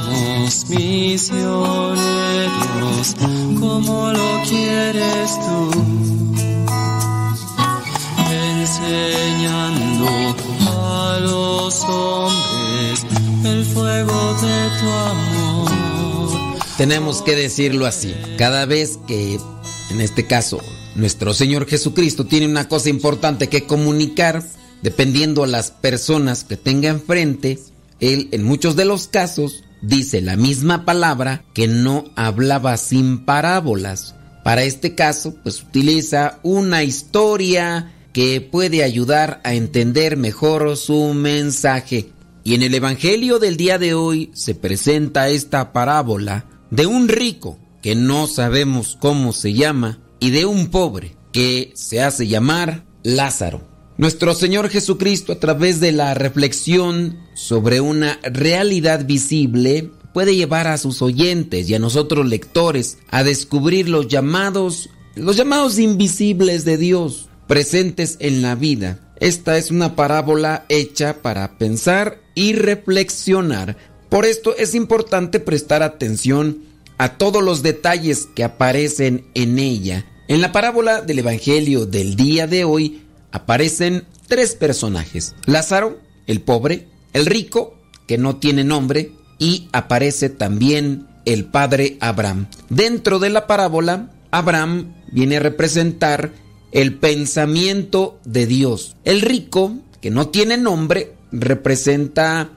misioneros como lo quieres tú, enseñando a los hombres el fuego de tu amor. Tenemos que decirlo así. Cada vez que, en este caso, nuestro Señor Jesucristo tiene una cosa importante que comunicar, dependiendo a las personas que tenga enfrente, Él en muchos de los casos dice la misma palabra que no hablaba sin parábolas. Para este caso, pues utiliza una historia que puede ayudar a entender mejor su mensaje. Y en el Evangelio del día de hoy se presenta esta parábola de un rico que no sabemos cómo se llama y de un pobre que se hace llamar Lázaro. Nuestro Señor Jesucristo a través de la reflexión sobre una realidad visible puede llevar a sus oyentes y a nosotros lectores a descubrir los llamados los llamados invisibles de Dios presentes en la vida. Esta es una parábola hecha para pensar y reflexionar. Por esto es importante prestar atención a todos los detalles que aparecen en ella. En la parábola del Evangelio del día de hoy aparecen tres personajes. Lázaro, el pobre, el rico, que no tiene nombre, y aparece también el padre Abraham. Dentro de la parábola, Abraham viene a representar el pensamiento de Dios. El rico, que no tiene nombre, representa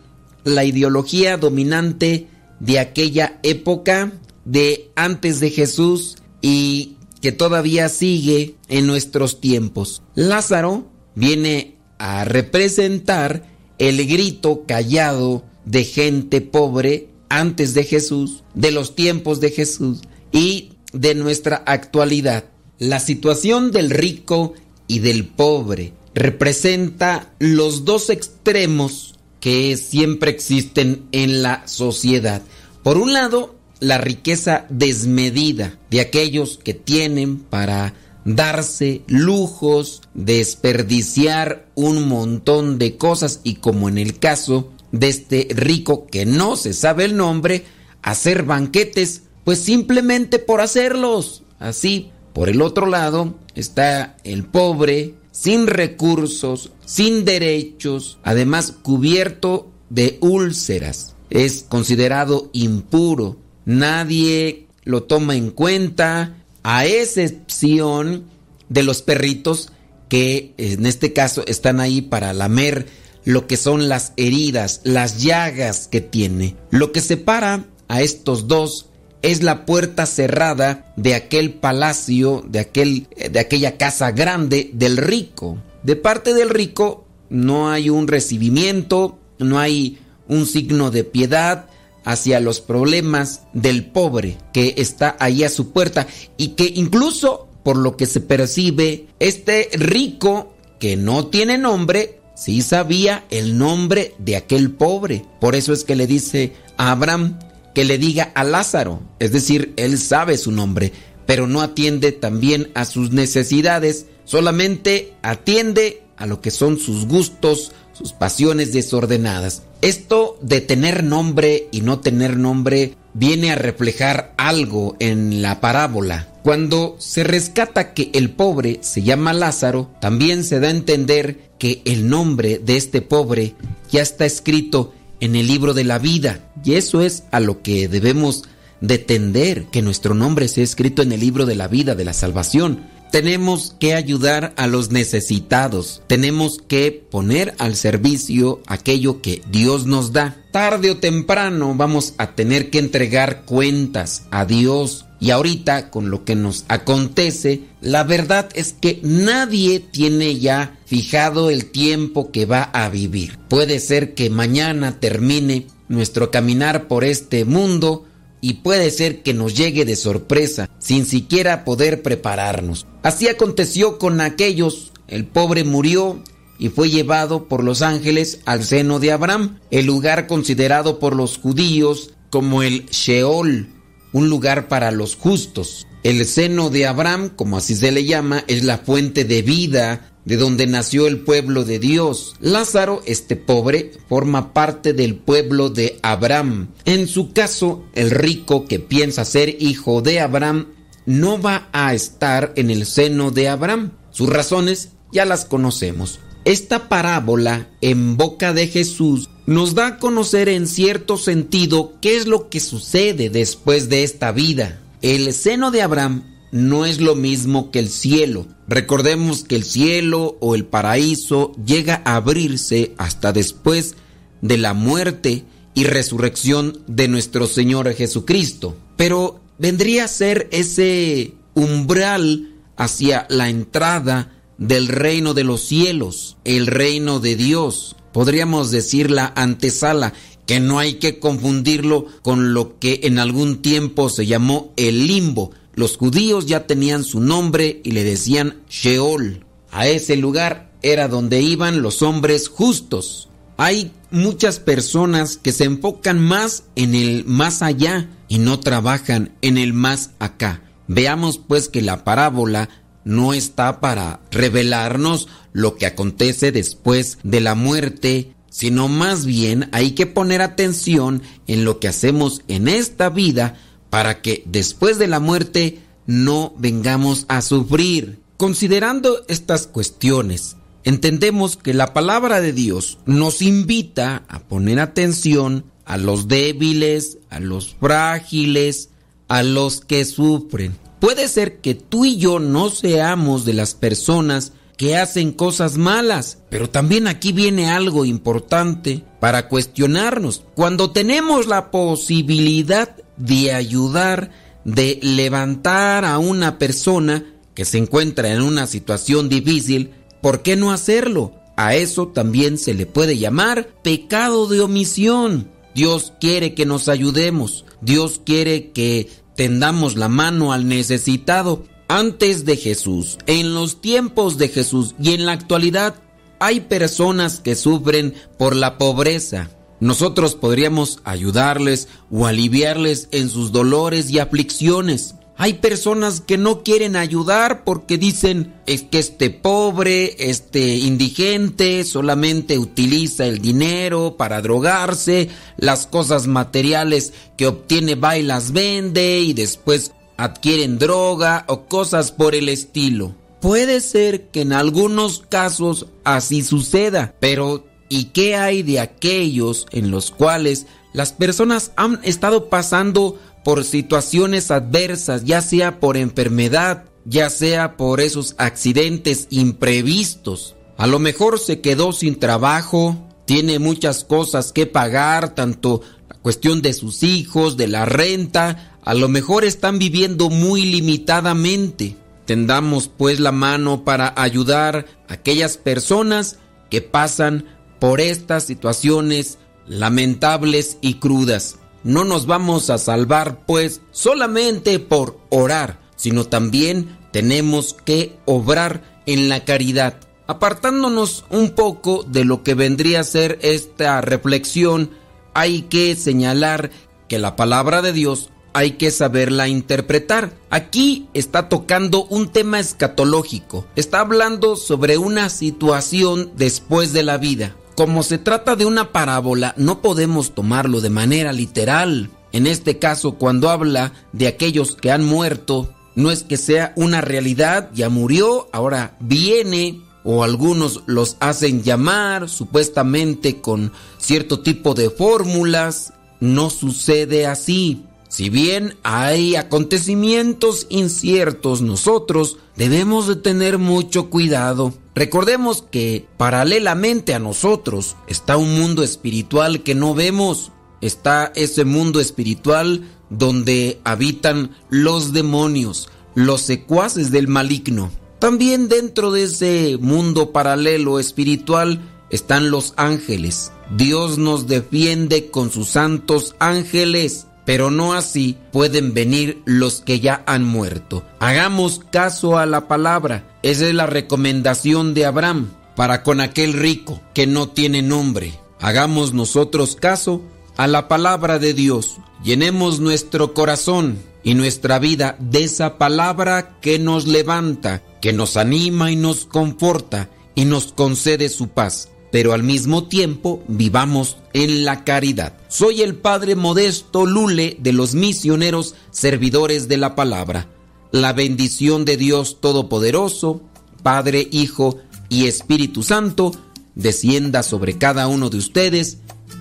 la ideología dominante de aquella época de antes de Jesús y que todavía sigue en nuestros tiempos. Lázaro viene a representar el grito callado de gente pobre antes de Jesús, de los tiempos de Jesús y de nuestra actualidad. La situación del rico y del pobre representa los dos extremos que siempre existen en la sociedad. Por un lado, la riqueza desmedida de aquellos que tienen para darse lujos, desperdiciar un montón de cosas y como en el caso de este rico que no se sabe el nombre, hacer banquetes, pues simplemente por hacerlos. Así, por el otro lado está el pobre, sin recursos, sin derechos, además cubierto de úlceras. Es considerado impuro. Nadie lo toma en cuenta, a excepción de los perritos que en este caso están ahí para lamer lo que son las heridas, las llagas que tiene. Lo que separa a estos dos es la puerta cerrada de aquel palacio, de, aquel, de aquella casa grande del rico. De parte del rico no hay un recibimiento, no hay un signo de piedad hacia los problemas del pobre que está ahí a su puerta y que incluso por lo que se percibe, este rico que no tiene nombre, sí sabía el nombre de aquel pobre. Por eso es que le dice a Abraham, que le diga a Lázaro, es decir, él sabe su nombre, pero no atiende también a sus necesidades, solamente atiende a lo que son sus gustos, sus pasiones desordenadas. Esto de tener nombre y no tener nombre viene a reflejar algo en la parábola. Cuando se rescata que el pobre se llama Lázaro, también se da a entender que el nombre de este pobre ya está escrito en el libro de la vida. Y eso es a lo que debemos de tender, que nuestro nombre sea escrito en el libro de la vida, de la salvación. Tenemos que ayudar a los necesitados. Tenemos que poner al servicio aquello que Dios nos da. Tarde o temprano vamos a tener que entregar cuentas a Dios. Y ahorita, con lo que nos acontece, la verdad es que nadie tiene ya fijado el tiempo que va a vivir. Puede ser que mañana termine nuestro caminar por este mundo y puede ser que nos llegue de sorpresa, sin siquiera poder prepararnos. Así aconteció con aquellos. El pobre murió y fue llevado por los ángeles al seno de Abraham, el lugar considerado por los judíos como el Sheol, un lugar para los justos. El seno de Abraham, como así se le llama, es la fuente de vida de donde nació el pueblo de Dios. Lázaro, este pobre, forma parte del pueblo de Abraham. En su caso, el rico que piensa ser hijo de Abraham no va a estar en el seno de Abraham. Sus razones ya las conocemos. Esta parábola en boca de Jesús nos da a conocer en cierto sentido qué es lo que sucede después de esta vida. El seno de Abraham no es lo mismo que el cielo. Recordemos que el cielo o el paraíso llega a abrirse hasta después de la muerte y resurrección de nuestro Señor Jesucristo. Pero vendría a ser ese umbral hacia la entrada del reino de los cielos, el reino de Dios. Podríamos decir la antesala, que no hay que confundirlo con lo que en algún tiempo se llamó el limbo, los judíos ya tenían su nombre y le decían Sheol. A ese lugar era donde iban los hombres justos. Hay muchas personas que se enfocan más en el más allá y no trabajan en el más acá. Veamos pues que la parábola no está para revelarnos lo que acontece después de la muerte, sino más bien hay que poner atención en lo que hacemos en esta vida para que después de la muerte no vengamos a sufrir. Considerando estas cuestiones, entendemos que la palabra de Dios nos invita a poner atención a los débiles, a los frágiles, a los que sufren. Puede ser que tú y yo no seamos de las personas que hacen cosas malas, pero también aquí viene algo importante para cuestionarnos. Cuando tenemos la posibilidad de ayudar, de levantar a una persona que se encuentra en una situación difícil, ¿por qué no hacerlo? A eso también se le puede llamar pecado de omisión. Dios quiere que nos ayudemos, Dios quiere que tendamos la mano al necesitado. Antes de Jesús, en los tiempos de Jesús y en la actualidad, hay personas que sufren por la pobreza, nosotros podríamos ayudarles o aliviarles en sus dolores y aflicciones. Hay personas que no quieren ayudar porque dicen es que este pobre, este indigente solamente utiliza el dinero para drogarse, las cosas materiales que obtiene va y las vende y después adquieren droga o cosas por el estilo. Puede ser que en algunos casos así suceda, pero ¿Y qué hay de aquellos en los cuales las personas han estado pasando por situaciones adversas, ya sea por enfermedad, ya sea por esos accidentes imprevistos? A lo mejor se quedó sin trabajo, tiene muchas cosas que pagar, tanto la cuestión de sus hijos, de la renta, a lo mejor están viviendo muy limitadamente. Tendamos pues la mano para ayudar a aquellas personas que pasan por estas situaciones lamentables y crudas. No nos vamos a salvar pues solamente por orar, sino también tenemos que obrar en la caridad. Apartándonos un poco de lo que vendría a ser esta reflexión, hay que señalar que la palabra de Dios hay que saberla interpretar. Aquí está tocando un tema escatológico, está hablando sobre una situación después de la vida. Como se trata de una parábola, no podemos tomarlo de manera literal. En este caso, cuando habla de aquellos que han muerto, no es que sea una realidad, ya murió, ahora viene, o algunos los hacen llamar supuestamente con cierto tipo de fórmulas. No sucede así. Si bien hay acontecimientos inciertos, nosotros debemos de tener mucho cuidado. Recordemos que paralelamente a nosotros está un mundo espiritual que no vemos. Está ese mundo espiritual donde habitan los demonios, los secuaces del maligno. También dentro de ese mundo paralelo espiritual están los ángeles. Dios nos defiende con sus santos ángeles pero no así pueden venir los que ya han muerto. Hagamos caso a la palabra. Esa es la recomendación de Abraham para con aquel rico que no tiene nombre. Hagamos nosotros caso a la palabra de Dios. Llenemos nuestro corazón y nuestra vida de esa palabra que nos levanta, que nos anima y nos conforta y nos concede su paz pero al mismo tiempo vivamos en la caridad. Soy el Padre Modesto Lule de los misioneros servidores de la palabra. La bendición de Dios Todopoderoso, Padre, Hijo y Espíritu Santo, descienda sobre cada uno de ustedes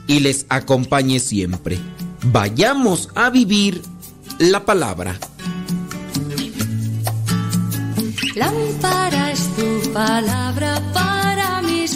y les acompañe siempre. Vayamos a vivir la palabra. Lámpara es tu palabra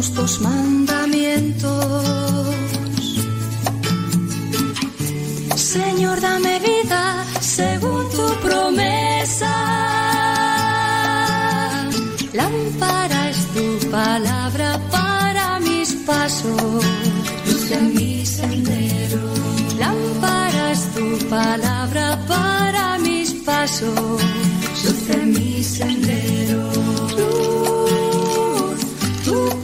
Justos mandamientos. Señor, dame vida según tu promesa. Lámpara es tu palabra para mis pasos, luz en mi sendero. Lámpara es tu palabra para mis pasos, luz en mi sendero.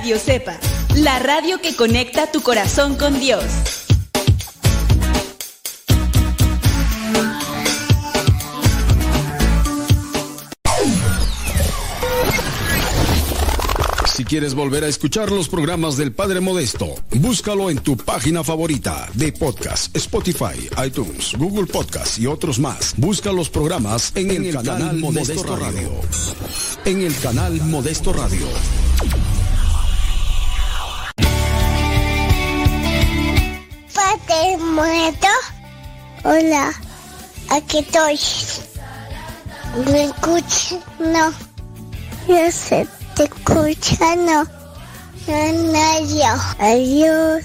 Radio Cepa, la radio que conecta tu corazón con Dios. Si quieres volver a escuchar los programas del Padre Modesto, búscalo en tu página favorita de podcast, Spotify, iTunes, Google Podcast y otros más. Busca los programas en, el, canal, Modesto, Radio. En el canal Modesto Radio. Muerto. Hola, aquí estoy. ¿Me escuchas? No. Yo sé, te escucha, no. No, no, yo. Adiós.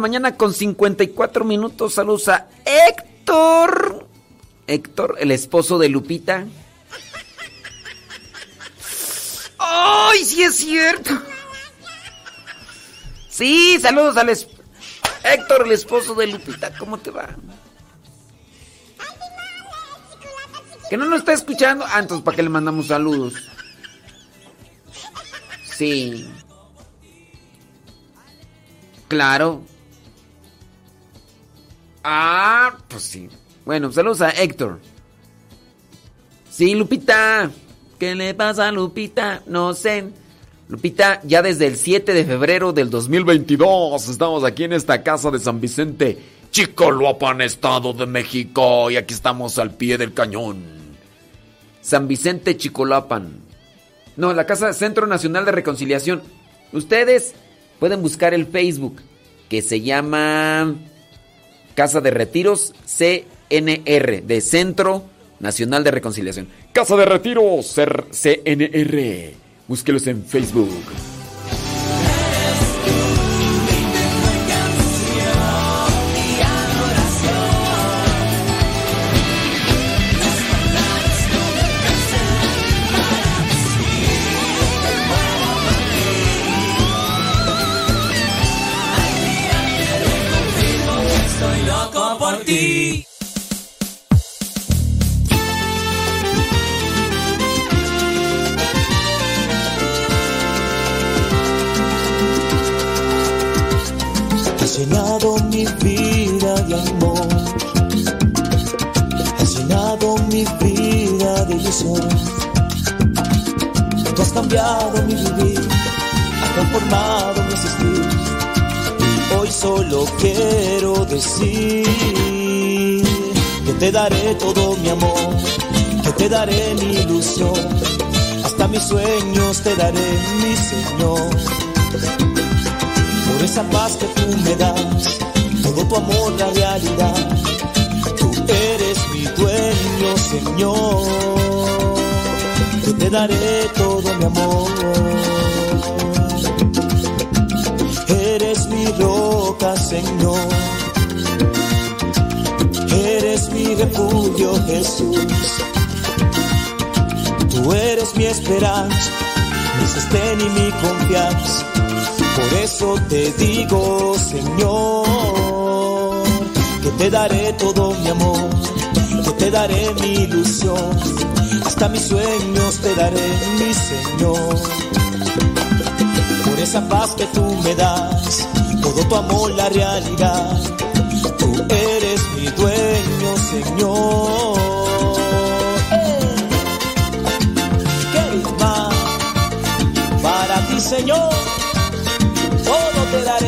Mañana con 54 minutos. Saludos a Héctor. Héctor, el esposo de Lupita. ¡Ay, sí es cierto! Sí, saludos al es- Héctor, el esposo de Lupita. ¿Cómo te va? Que no nos está escuchando. Ah, entonces, ¿para qué le mandamos saludos? Sí. Claro. Ah, pues sí. Bueno, saludos a Héctor. Sí, Lupita. ¿Qué le pasa a Lupita? No sé. Lupita, ya desde el 7 de febrero del 2022 estamos aquí en esta casa de San Vicente, Chicoloapan, Estado de México. Y aquí estamos al pie del cañón. San Vicente, Chicolapan. No, la Casa Centro Nacional de Reconciliación. Ustedes pueden buscar el Facebook que se llama Casa de Retiros CNR, de Centro Nacional de Reconciliación. Casa de Retiros CNR. Búsquelos en Facebook. Mi vida de amor. Has llenado mi vida de ilusión. Tú has cambiado mi vivir, has transformado mi existir. Y hoy solo quiero decir que te daré todo mi amor, que te daré mi ilusión. Hasta mis sueños te daré, mi Señor por esa paz que tú me das, todo tu amor la realidad. Tú eres mi dueño, Señor. Te daré todo mi amor. Eres mi roca, Señor. Eres mi refugio, Jesús. Tú eres mi esperanza, mi sostén y mi confianza. Por eso te digo, Señor, te daré todo mi amor, que te daré mi ilusión, hasta mis sueños te daré, mi Señor. Por esa paz que tú me das, todo tu amor la realidad, tú eres mi dueño, Señor. ¿Qué más para ti, Señor? Todo te daré.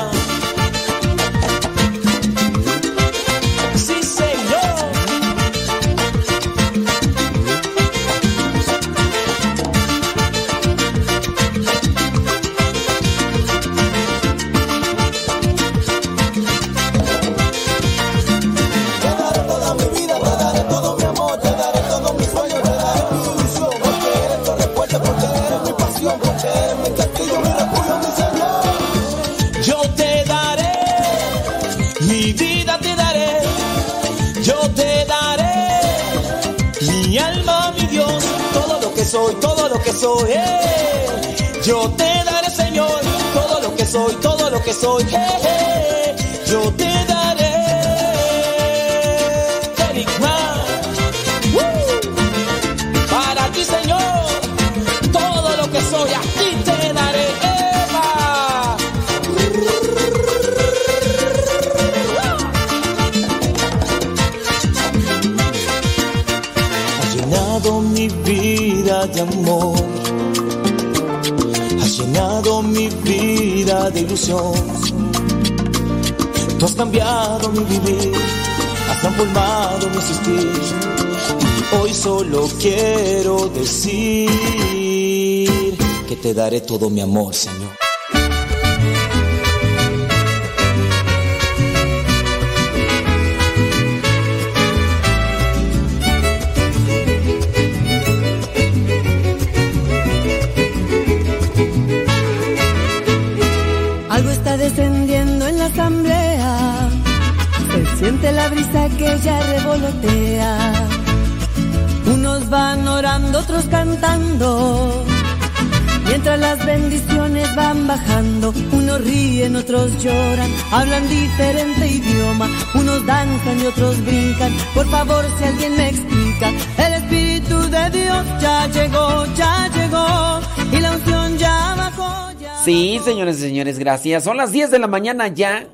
Que soy, eh. yo Tú has cambiado mi vivir has transformado mi existir. Y hoy solo quiero decir que te daré todo mi amor, Señor. Ríen, otros lloran, hablan diferente idioma, unos danzan y otros brincan. Por favor, si alguien me explica, el Espíritu de Dios ya llegó, ya llegó, y la unción ya bajó. Sí, señores y señores, gracias. Son las 10 de la mañana ya.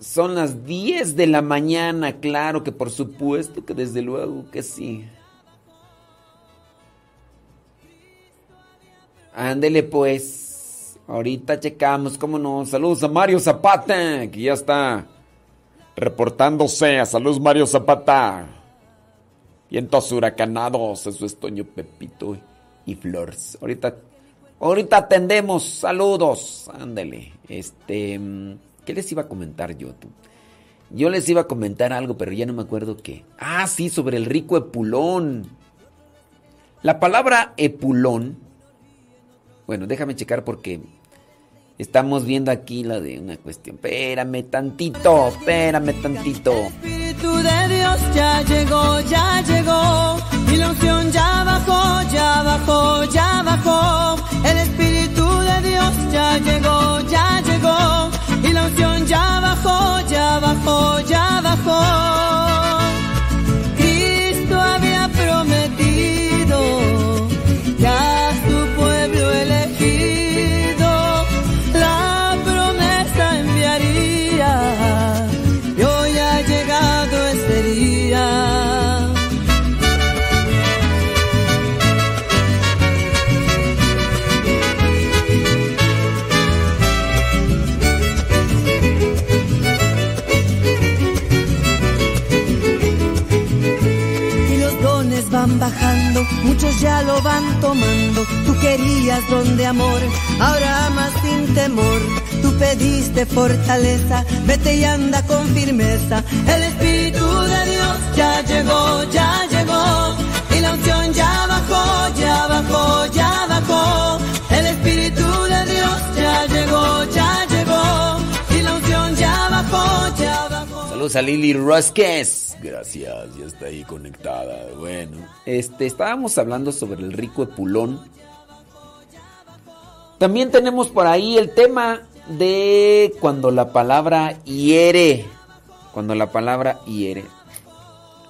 Son las 10 de la mañana, claro que por supuesto que desde luego que sí. Ándele pues. Ahorita checamos, cómo no. Saludos a Mario Zapata, que ya está reportándose. Saludos Mario Zapata. Vientos huracanados, eso es Toño Pepito y Flores. Ahorita, ahorita atendemos. Saludos. Ándele. Este, ¿qué les iba a comentar yo? Tú? Yo les iba a comentar algo, pero ya no me acuerdo qué. Ah, sí, sobre el rico Epulón. La palabra Epulón bueno, déjame checar porque estamos viendo aquí la de una cuestión. Espérame tantito, espérame tantito. Espíritu de Dios ya llegó, ya llegó. Y la unción ya bajó, ya bajó, ya bajó. El Espíritu de Dios ya llegó, ya llegó. Y la unción ya bajó, ya bajó, ya bajó. Van tomando. Tú querías donde amor, ahora amas sin temor. Tú pediste fortaleza, vete y anda con firmeza. El Espíritu de Dios ya llegó, ya llegó. Y la unción ya bajó, ya bajó, ya bajó. El Espíritu de Dios ya llegó, ya llegó. Y la unción ya bajó, ya bajó. Saludos a Lili Rosques. Gracias, ya está ahí conectada. Bueno, este, estábamos hablando sobre el rico Epulón. También tenemos por ahí el tema de cuando la palabra hiere. Cuando la palabra hiere.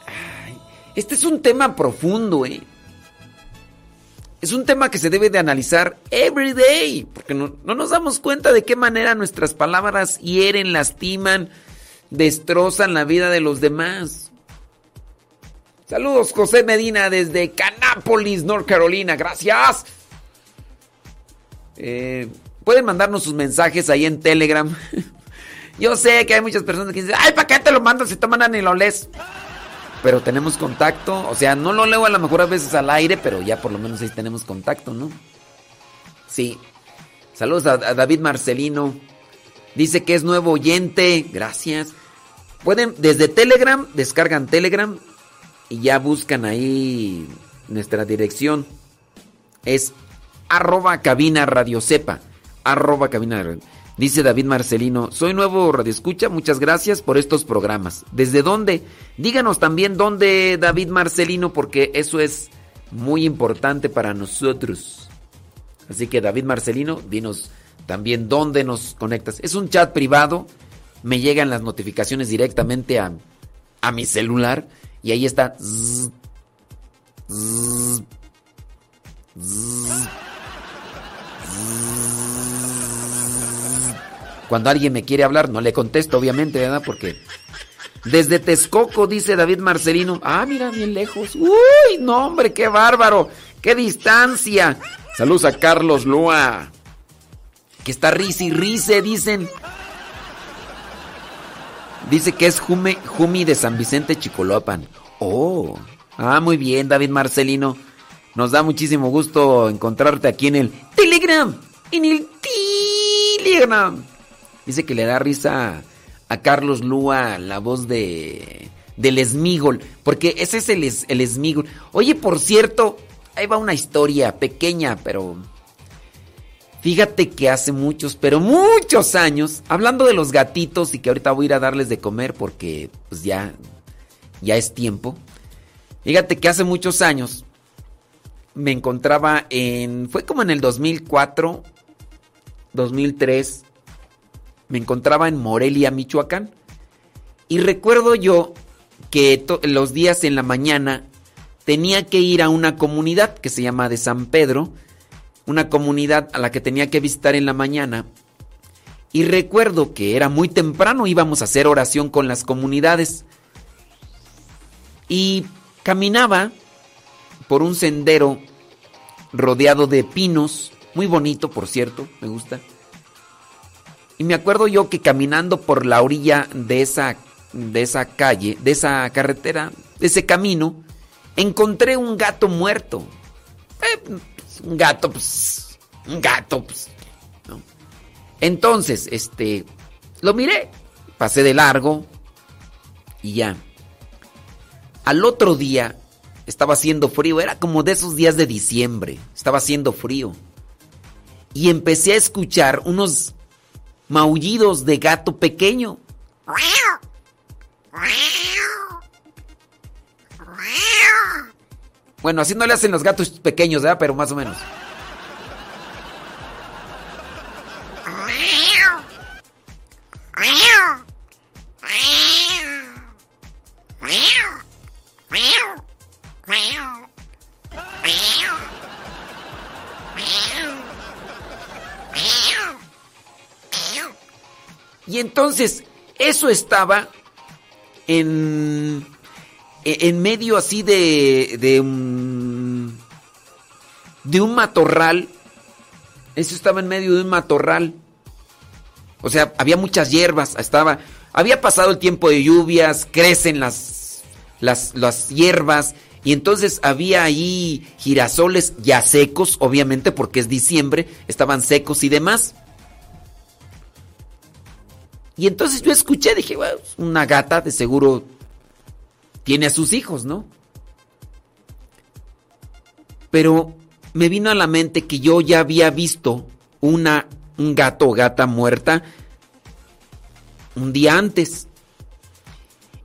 Ay, este es un tema profundo, ¿eh? Es un tema que se debe de analizar every day, porque no, no nos damos cuenta de qué manera nuestras palabras hieren, lastiman, destrozan la vida de los demás. Saludos, José Medina, desde Canápolis, North Carolina. Gracias. Eh, pueden mandarnos sus mensajes ahí en Telegram. Yo sé que hay muchas personas que dicen, ay, ¿para qué te lo mandas si te mandan ni lo lees? Pero tenemos contacto. O sea, no lo leo a lo mejor a veces al aire, pero ya por lo menos ahí tenemos contacto, ¿no? Sí. Saludos a David Marcelino. Dice que es nuevo oyente. Gracias. Pueden, desde Telegram, descargan Telegram y ya buscan ahí nuestra dirección. Es arroba cabina radio sepa. Arroba cabina. Dice David Marcelino, soy nuevo Radio Escucha, muchas gracias por estos programas. ¿Desde dónde? Díganos también dónde, David Marcelino, porque eso es muy importante para nosotros. Así que David Marcelino, dinos también dónde nos conectas. Es un chat privado, me llegan las notificaciones directamente a, a mi celular y ahí está. Cuando alguien me quiere hablar, no le contesto, obviamente, ¿verdad? Porque desde Texcoco, dice David Marcelino. Ah, mira, bien lejos. Uy, no, hombre, qué bárbaro. Qué distancia. Saludos a Carlos Lua. Que está risa y rice, dicen. Dice que es Jumi, de San Vicente Chicolopan. Oh. Ah, muy bien, David Marcelino. Nos da muchísimo gusto encontrarte aquí en el Telegram. En el Telegram. Dice que le da risa a Carlos Lua la voz de del Esmigol, porque ese es el, el Esmigol. Oye, por cierto, ahí va una historia pequeña, pero fíjate que hace muchos, pero muchos años, hablando de los gatitos y que ahorita voy a ir a darles de comer porque pues ya ya es tiempo. Fíjate que hace muchos años me encontraba en fue como en el 2004, 2003 me encontraba en Morelia, Michoacán. Y recuerdo yo que los días en la mañana tenía que ir a una comunidad que se llama de San Pedro, una comunidad a la que tenía que visitar en la mañana. Y recuerdo que era muy temprano, íbamos a hacer oración con las comunidades. Y caminaba por un sendero rodeado de pinos, muy bonito por cierto, me gusta. Y me acuerdo yo que caminando por la orilla de esa, de esa calle, de esa carretera, de ese camino, encontré un gato muerto. Eh, un gato, pues, un gato, pues, ¿no? Entonces, este, lo miré, pasé de largo y ya. Al otro día estaba haciendo frío, era como de esos días de diciembre, estaba haciendo frío. Y empecé a escuchar unos maullidos de gato pequeño. Bueno, así no le hacen los gatos pequeños, ¿verdad? Pero más o menos. Y entonces, eso estaba en, en medio así de, de un, de un matorral. Eso estaba en medio de un matorral. O sea, había muchas hierbas, estaba, había pasado el tiempo de lluvias, crecen las, las, las hierbas, Y entonces había ahí girasoles ya secos, obviamente porque es diciembre, estaban secos y demás. Y entonces yo escuché, dije, una gata de seguro tiene a sus hijos, ¿no? Pero me vino a la mente que yo ya había visto una, un gato gata muerta un día antes.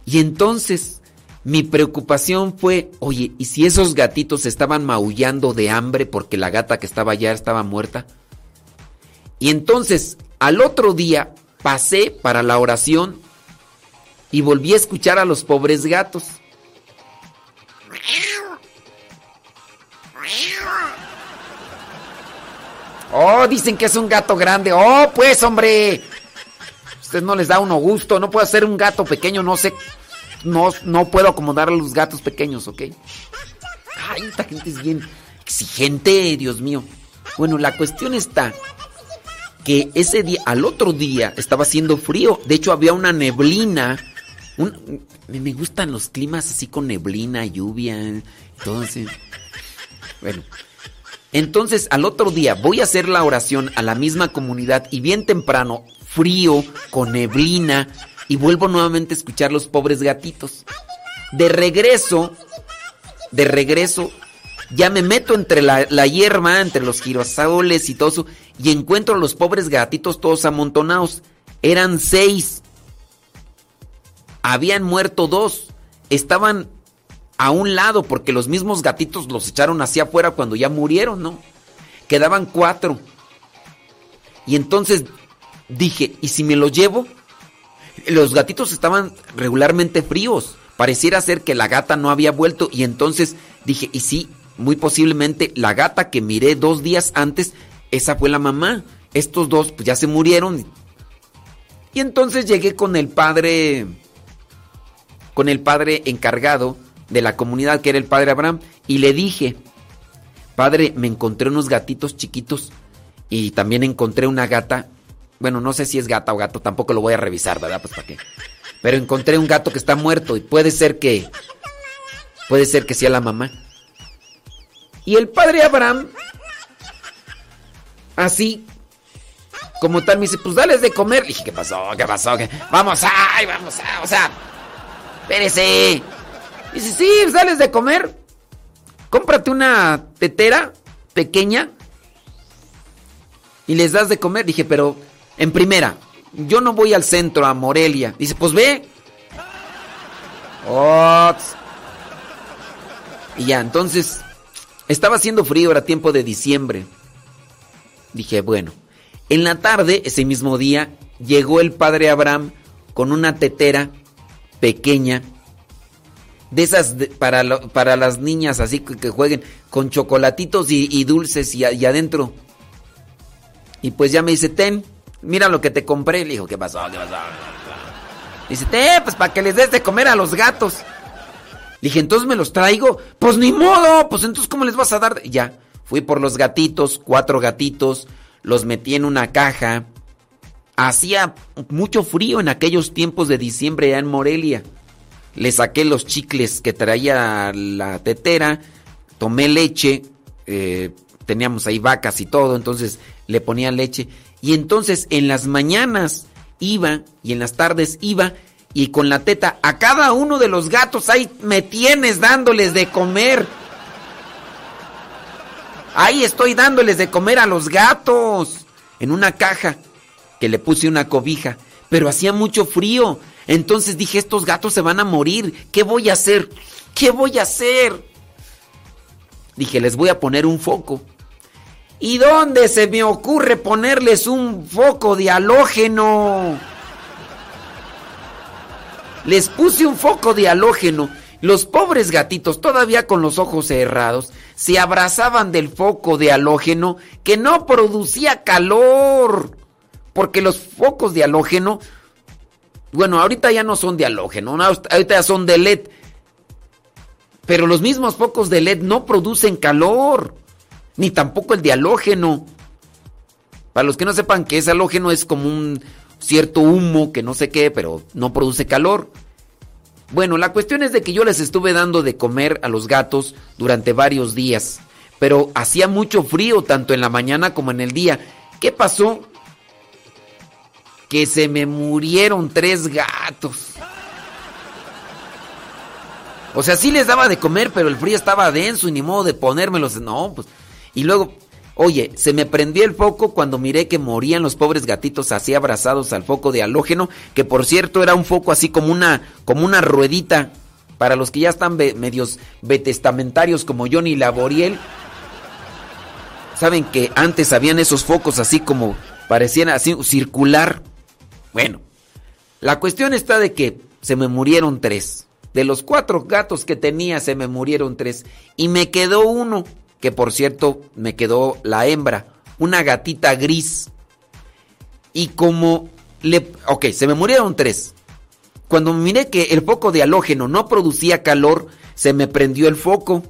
Y entonces mi preocupación fue, oye, ¿y si esos gatitos estaban maullando de hambre porque la gata que estaba allá estaba muerta? Y entonces, al otro día, pasé para la oración y volví a escuchar a los pobres gatos. Oh, dicen que es un gato grande. Oh, pues, hombre. Usted no les da uno gusto. No puedo hacer un gato pequeño. No sé. No, no puedo acomodar a los gatos pequeños, ¿ok? Ay, esta gente es bien exigente, Dios mío. Bueno, la cuestión está que ese día, al otro día, estaba haciendo frío. De hecho, había una neblina. Me gustan los climas así con neblina, lluvia, entonces. Bueno, entonces al otro día voy a hacer la oración a la misma comunidad y bien temprano, frío, con neblina, y vuelvo nuevamente a escuchar los pobres gatitos. De regreso, de regreso, ya me meto entre la, hierba, entre los girasoles y todo eso, y encuentro a los pobres gatitos todos amontonados. Eran seis. Habían muerto dos. Estaban a un lado porque los mismos gatitos los echaron hacia afuera cuando ya murieron, ¿no? Quedaban cuatro. Y entonces dije, ¿y si me los llevo? Los gatitos estaban regularmente fríos. Pareciera ser que la gata no había vuelto. Y entonces dije, ¿y si muy posiblemente la gata que miré dos días antes, esa fue la mamá? Estos dos pues ya se murieron. Y entonces llegué con el padre, con el padre encargado de la comunidad que era el padre Abraham y le dije, padre, me encontré unos gatitos chiquitos y también encontré una gata, bueno, no sé si es gata o gato, tampoco lo voy a revisar, ¿verdad? Pues para qué. Pero encontré un gato que está muerto y puede ser que, puede ser que sea la mamá. Y el padre Abraham, así, como tal, me dice, pues dales de comer. Le dije, ¿qué pasó? ¿Qué pasó? Vamos, ay, vamos, a, o sea, espérese. Dice, sí, sales de comer. Cómprate una tetera pequeña y les das de comer. Dije, pero en primera, yo no voy al centro, a Morelia. Dice, pues ve. Y ya, entonces, estaba haciendo frío, era tiempo de diciembre. Dije, bueno, en la tarde, ese mismo día, llegó el padre Abraham con una tetera pequeña de esas para, para las niñas así que, jueguen con chocolatitos y, dulces y, adentro. Y pues ya me dice, ten, mira lo que te compré. Le dijo, ¿qué pasó? ¿Qué pasó? Dice, ten, pues para que les des de comer a los gatos. Le dije, entonces me los traigo. Pues ni modo, pues entonces ¿cómo les vas a dar? Ya, fui por los gatitos, cuatro gatitos, los metí en una caja. Hacía mucho frío en aquellos tiempos de diciembre allá en Morelia le saqué los chicles que traía la tetera, tomé leche, eh, teníamos ahí vacas y todo, entonces le ponía leche. Y entonces en las mañanas iba y en las tardes iba y con la teta a cada uno de los gatos ahí me tienes dándoles de comer. Ahí estoy dándoles de comer a los gatos en una caja que le puse una cobija, pero hacía mucho frío. Entonces dije, estos gatos se van a morir. ¿Qué voy a hacer? ¿Qué voy a hacer? Dije, les voy a poner un foco. ¿Y dónde se me ocurre ponerles un foco de halógeno? Les puse un foco de halógeno. Los pobres gatitos, todavía con los ojos cerrados, se abrazaban del foco de halógeno que no producía calor. Porque los focos de halógeno bueno, ahorita ya no son de halógeno, ahorita ya son de LED. Pero los mismos focos de LED no producen calor, ni tampoco el de halógeno. Para los que no sepan que es halógeno es como un cierto humo que no sé qué, pero no produce calor. Bueno, la cuestión es de que yo les estuve dando de comer a los gatos durante varios días, pero hacía mucho frío tanto en la mañana como en el día. ¿Qué pasó? Que se me murieron tres gatos. O sea, sí les daba de comer, pero el frío estaba denso y ni modo de ponérmelos. No, pues. Y luego, oye, se me prendió el foco cuando miré que morían los pobres gatitos así abrazados al foco de halógeno, que por cierto era un foco así como una, como una ruedita. Para los que ya están medios vetestamentarios como Johnny Laboriel, saben que antes habían esos focos así como parecían así circular. Bueno, la cuestión está de que se me murieron tres. De los cuatro gatos que tenía se me murieron tres. Y me quedó uno, que por cierto me quedó la hembra, una gatita gris. Y como le... Ok, se me murieron tres. Cuando miré que el foco de halógeno no producía calor, se me prendió el foco.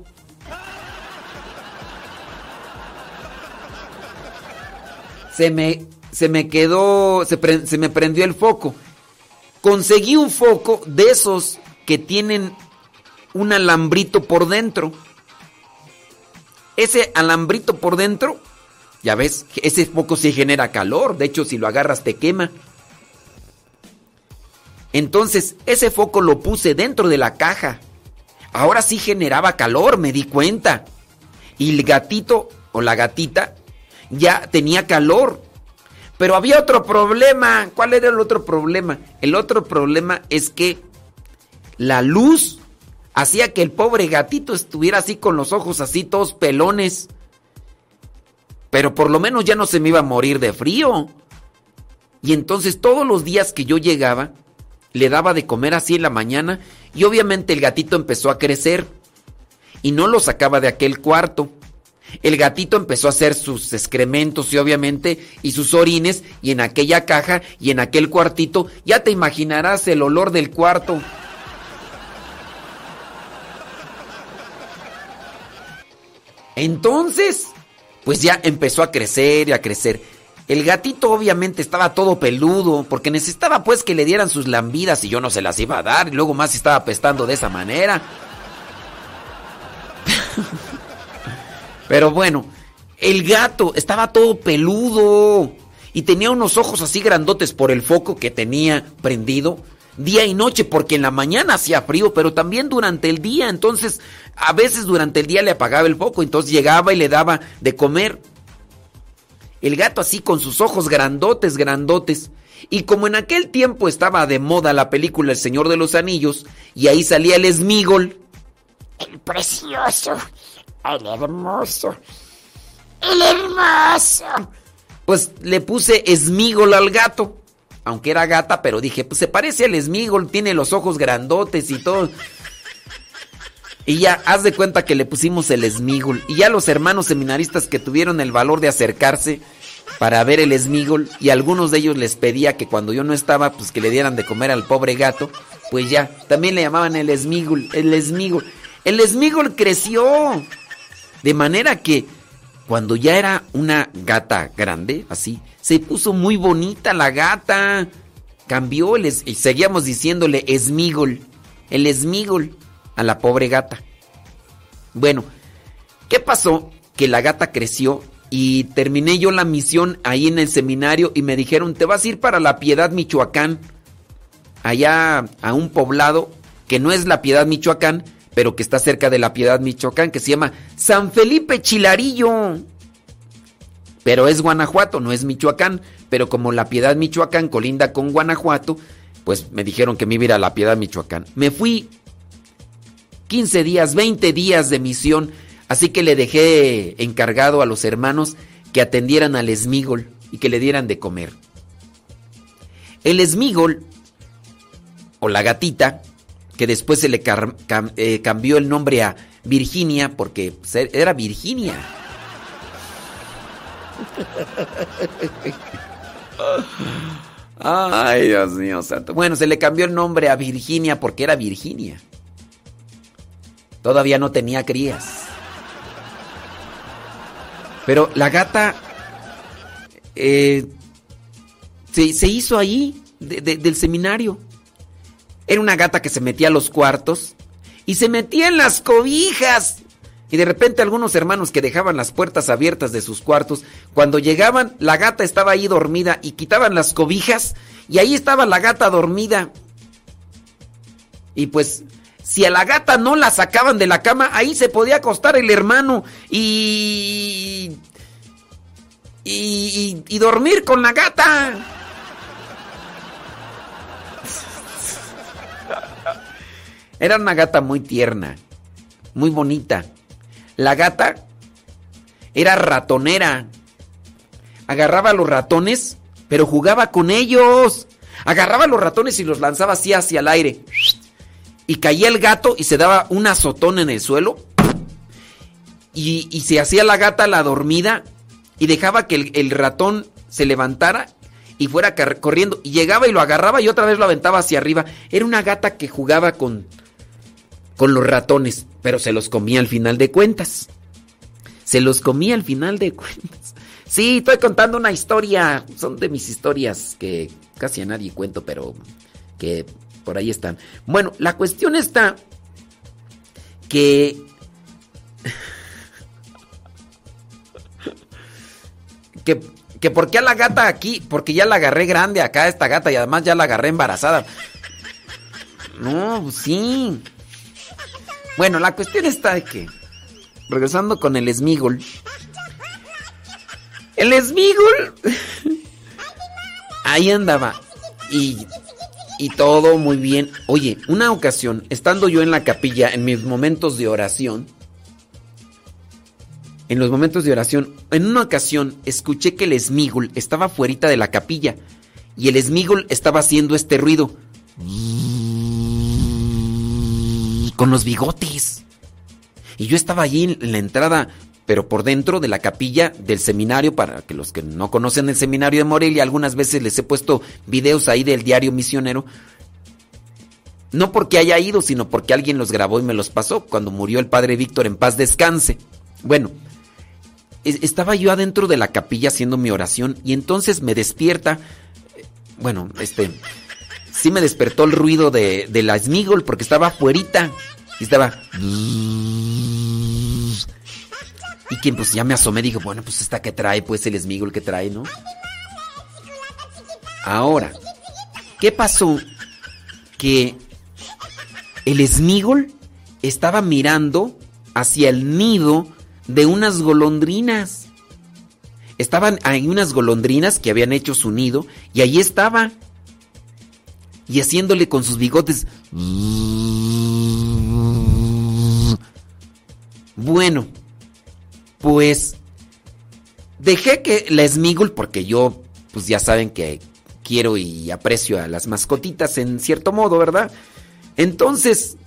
Se me, se me quedó, se, se me prendió el foco. Conseguí un foco de esos que tienen un alambrito por dentro. Ese alambrito por dentro, ya ves, ese foco sí genera calor. De hecho, si lo agarras te quema. Entonces, ese foco lo puse dentro de la caja. Ahora sí generaba calor, me di cuenta. Y el gatito o la gatita ya tenía calor. Pero había otro problema. ¿Cuál era el otro problema? El otro problema es que la luz hacía que el pobre gatito estuviera así con los ojos así todos pelones. Pero por lo menos ya no se me iba a morir de frío. Y entonces todos los días que yo llegaba, le daba de comer así en la mañana y obviamente el gatito empezó a crecer y no lo sacaba de aquel cuarto. El gatito empezó a hacer sus excrementos y obviamente y sus orines y en aquella caja y en aquel cuartito ya te imaginarás el olor del cuarto. Entonces, pues ya empezó a crecer y a crecer. El gatito obviamente estaba todo peludo porque necesitaba pues que le dieran sus lambidas y yo no se las iba a dar y luego más estaba apestando de esa manera. Pero bueno, el gato estaba todo peludo y tenía unos ojos así grandotes por el foco que tenía prendido día y noche, porque en la mañana hacía frío, pero también durante el día. Entonces, a veces durante el día le apagaba el foco, entonces llegaba y le daba de comer. El gato así con sus ojos grandotes, grandotes. Y como en aquel tiempo estaba de moda la película El Señor de los Anillos, y ahí salía el Smigol. El precioso, el hermoso, el hermoso. Pues le puse Smigol al gato aunque era gata, pero dije, pues se parece al Smigol, tiene los ojos grandotes y todo. Y ya, haz de cuenta que le pusimos el Smigol. Y ya los hermanos seminaristas que tuvieron el valor de acercarse para ver el Smigol, y algunos de ellos les pedía que cuando yo no estaba, pues que le dieran de comer al pobre gato, pues ya, también le llamaban el Smigol, el Smigol. El Smigol creció. De manera que cuando ya era una gata grande, así, se puso muy bonita la gata. Cambió y seguíamos diciéndole esmigol, el esmigol a la pobre gata. Bueno, ¿qué pasó? Que la gata creció y terminé yo la misión ahí en el seminario y me dijeron, te vas a ir para la Piedad, Michoacán, allá a un poblado que no es la Piedad, Michoacán, pero que está cerca de la Piedad, Michoacán, que se llama San Felipe Chilarillo. Pero es Guanajuato, no es Michoacán. Pero como la Piedad, Michoacán colinda con Guanajuato, pues me dijeron que me iba a ir a la Piedad, Michoacán. Me fui 15 días, 20 días de misión, así que le dejé encargado a los hermanos que atendieran al esmigol y que le dieran de comer. El esmigol, o la gatita, que después se le eh, cambió el nombre a Virginia porque era Virginia. Ay, Dios mío santo. Bueno, se le cambió el nombre a Virginia porque era Virginia. Todavía no tenía crías. Pero la gata eh, se, hizo ahí del seminario. Era una gata que se metía a los cuartos y se metía en las cobijas. Y de repente algunos hermanos que dejaban las puertas abiertas de sus cuartos, cuando llegaban, la gata estaba ahí dormida y quitaban las cobijas y ahí estaba la gata dormida. Y pues, si a la gata no la sacaban de la cama, ahí se podía acostar el hermano y... Y, y, dormir con la gata. Era una gata muy tierna, muy bonita. La gata era ratonera. Agarraba a los ratones, pero jugaba con ellos. Agarraba a los ratones y los lanzaba así hacia el aire. Y caía el gato y se daba un azotón en el suelo. Y, se hacía la gata la dormida y dejaba que el, el ratón se levantara y fuera corriendo. Y llegaba y lo agarraba y otra vez lo aventaba hacia arriba. Era una gata que jugaba con, con los ratones, pero se los comía al final de cuentas. Se los comía al final de cuentas. Sí, estoy contando una historia. Son de mis historias que casi a nadie cuento, pero que por ahí están. Bueno, la cuestión está que... que, que por qué a la gata aquí, porque ya la agarré grande acá, esta gata, y además ya la agarré embarazada. No, pues sí. Bueno, la cuestión está de que, regresando con el Smigol, el Smigol, ahí andaba y, y todo muy bien. Oye, una ocasión, estando yo en la capilla, en mis momentos de oración, en los momentos de oración, en una ocasión escuché que el Smigol estaba fuera de la capilla y el Smigol estaba haciendo este ruido con los bigotes. Y yo estaba allí en la entrada, pero por dentro de la capilla del seminario, para que los que no conocen el seminario de Morelia, algunas veces les he puesto videos ahí del diario misionero. No porque haya ido, sino porque alguien los grabó y me los pasó cuando murió el padre Víctor en paz descanse. Bueno, estaba yo adentro de la capilla haciendo mi oración y entonces me despierta, bueno, este, sí me despertó el ruido de, la Smigol porque estaba afuerita. Y estaba. Y quien pues ya me asomé, dijo, bueno, pues esta que trae, pues el Smigol que trae, ¿no? Ahora, ¿qué pasó? Que el Smigol estaba mirando hacia el nido de unas golondrinas. Estaban ahí unas golondrinas que habían hecho su nido y ahí estaba y haciéndole con sus bigotes. Bueno, pues dejé que la Smigul, porque yo, pues ya saben que quiero y aprecio a las mascotitas en cierto modo, ¿verdad? Entonces,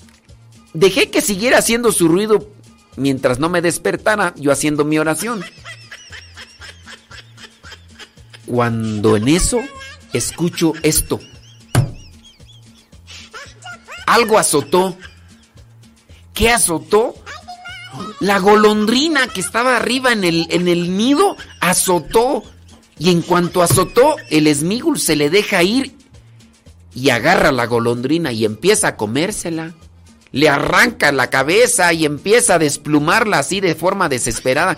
dejé que siguiera haciendo su ruido mientras no me despertara, yo haciendo mi oración. Cuando en eso escucho esto algo azotó. ¿Qué azotó? La golondrina que estaba arriba en el, en el nido azotó. Y en cuanto azotó, el esmígul se le deja ir y agarra la golondrina y empieza a comérsela. Le arranca la cabeza y empieza a desplumarla así de forma desesperada.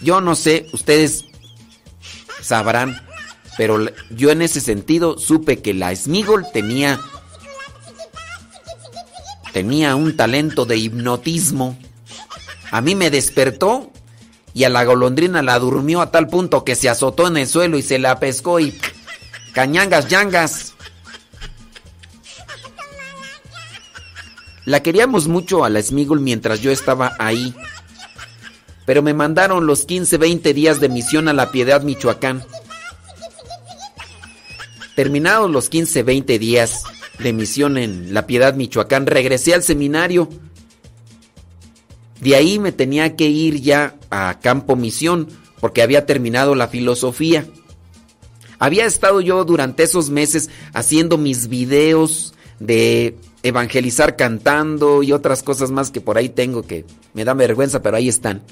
Yo no sé, ustedes sabrán pero yo en ese sentido supe que la Smigol tenía tenía un talento de hipnotismo. A mí me despertó y a la golondrina la durmió a tal punto que se azotó en el suelo y se la pescó y cañangas yangas. La queríamos mucho a la Smigol mientras yo estaba ahí. Pero me mandaron los 15, 20 días de misión a la Piedad, Michoacán. Terminados los 15, 20 días de misión en La Piedad, Michoacán, regresé al seminario. De ahí me tenía que ir ya a Campo Misión porque había terminado la filosofía. Había estado yo durante esos meses haciendo mis videos de evangelizar cantando y otras cosas más que por ahí tengo que me da vergüenza, pero ahí están.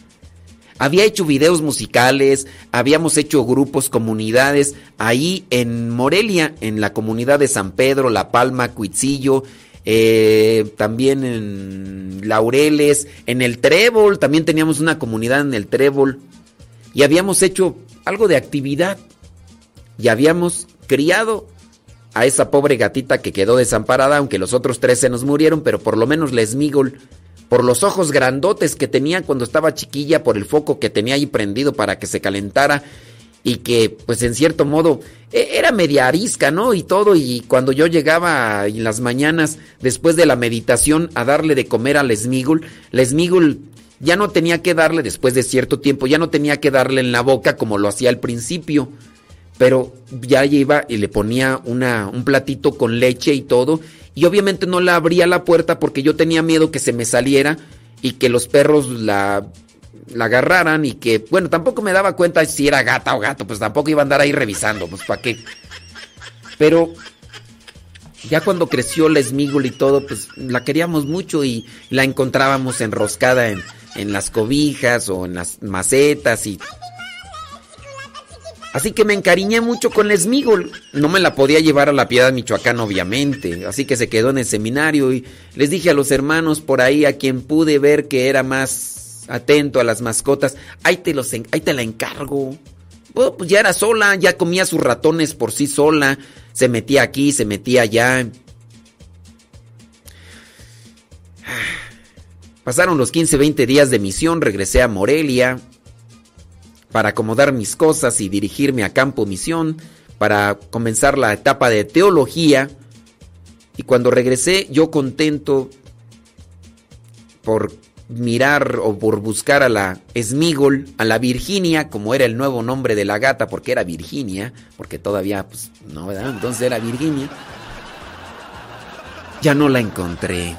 Había hecho videos musicales, habíamos hecho grupos, comunidades, ahí en Morelia, en la comunidad de San Pedro, La Palma, Cuitzillo, eh, también en Laureles, en el Trébol, también teníamos una comunidad en el Trébol, y habíamos hecho algo de actividad, y habíamos criado a esa pobre gatita que quedó desamparada, aunque los otros tres se nos murieron, pero por lo menos la Smigol por los ojos grandotes que tenía cuando estaba chiquilla, por el foco que tenía ahí prendido para que se calentara y que pues en cierto modo e, era media arisca, ¿no? Y todo, y cuando yo llegaba en las mañanas después de la meditación a darle de comer al Smigul, la Smigul ya no tenía que darle después de cierto tiempo, ya no tenía que darle en la boca como lo hacía al principio, pero ya iba y le ponía una, un platito con leche y todo, y obviamente no le abría la puerta porque yo tenía miedo que se me saliera y que los perros la, la agarraran y que, bueno, tampoco me daba cuenta si era gata o gato, pues tampoco iba a andar ahí revisando, pues para qué. Pero ya cuando creció la esmígula y todo, pues la queríamos mucho y la encontrábamos enroscada en, en las cobijas o en las macetas y Así que me encariñé mucho con la Smigol. No me la podía llevar a la Piedad Michoacán, obviamente. Así que se quedó en el seminario y les dije a los hermanos por ahí, a quien pude ver que era más atento a las mascotas, ahí te, los ahí te la encargo. pues ya era sola, ya comía sus ratones por sí sola, se metía aquí, se metía allá. Pasaron los 15, 20 días de misión, regresé a Morelia para acomodar mis cosas y dirigirme a campo misión, para comenzar la etapa de teología. Y cuando regresé, yo contento por mirar o por buscar a la Smigol, a la Virginia, como era el nuevo nombre de la gata, porque era Virginia, porque todavía, pues, no, ¿verdad? Entonces era Virginia. Ya no la encontré.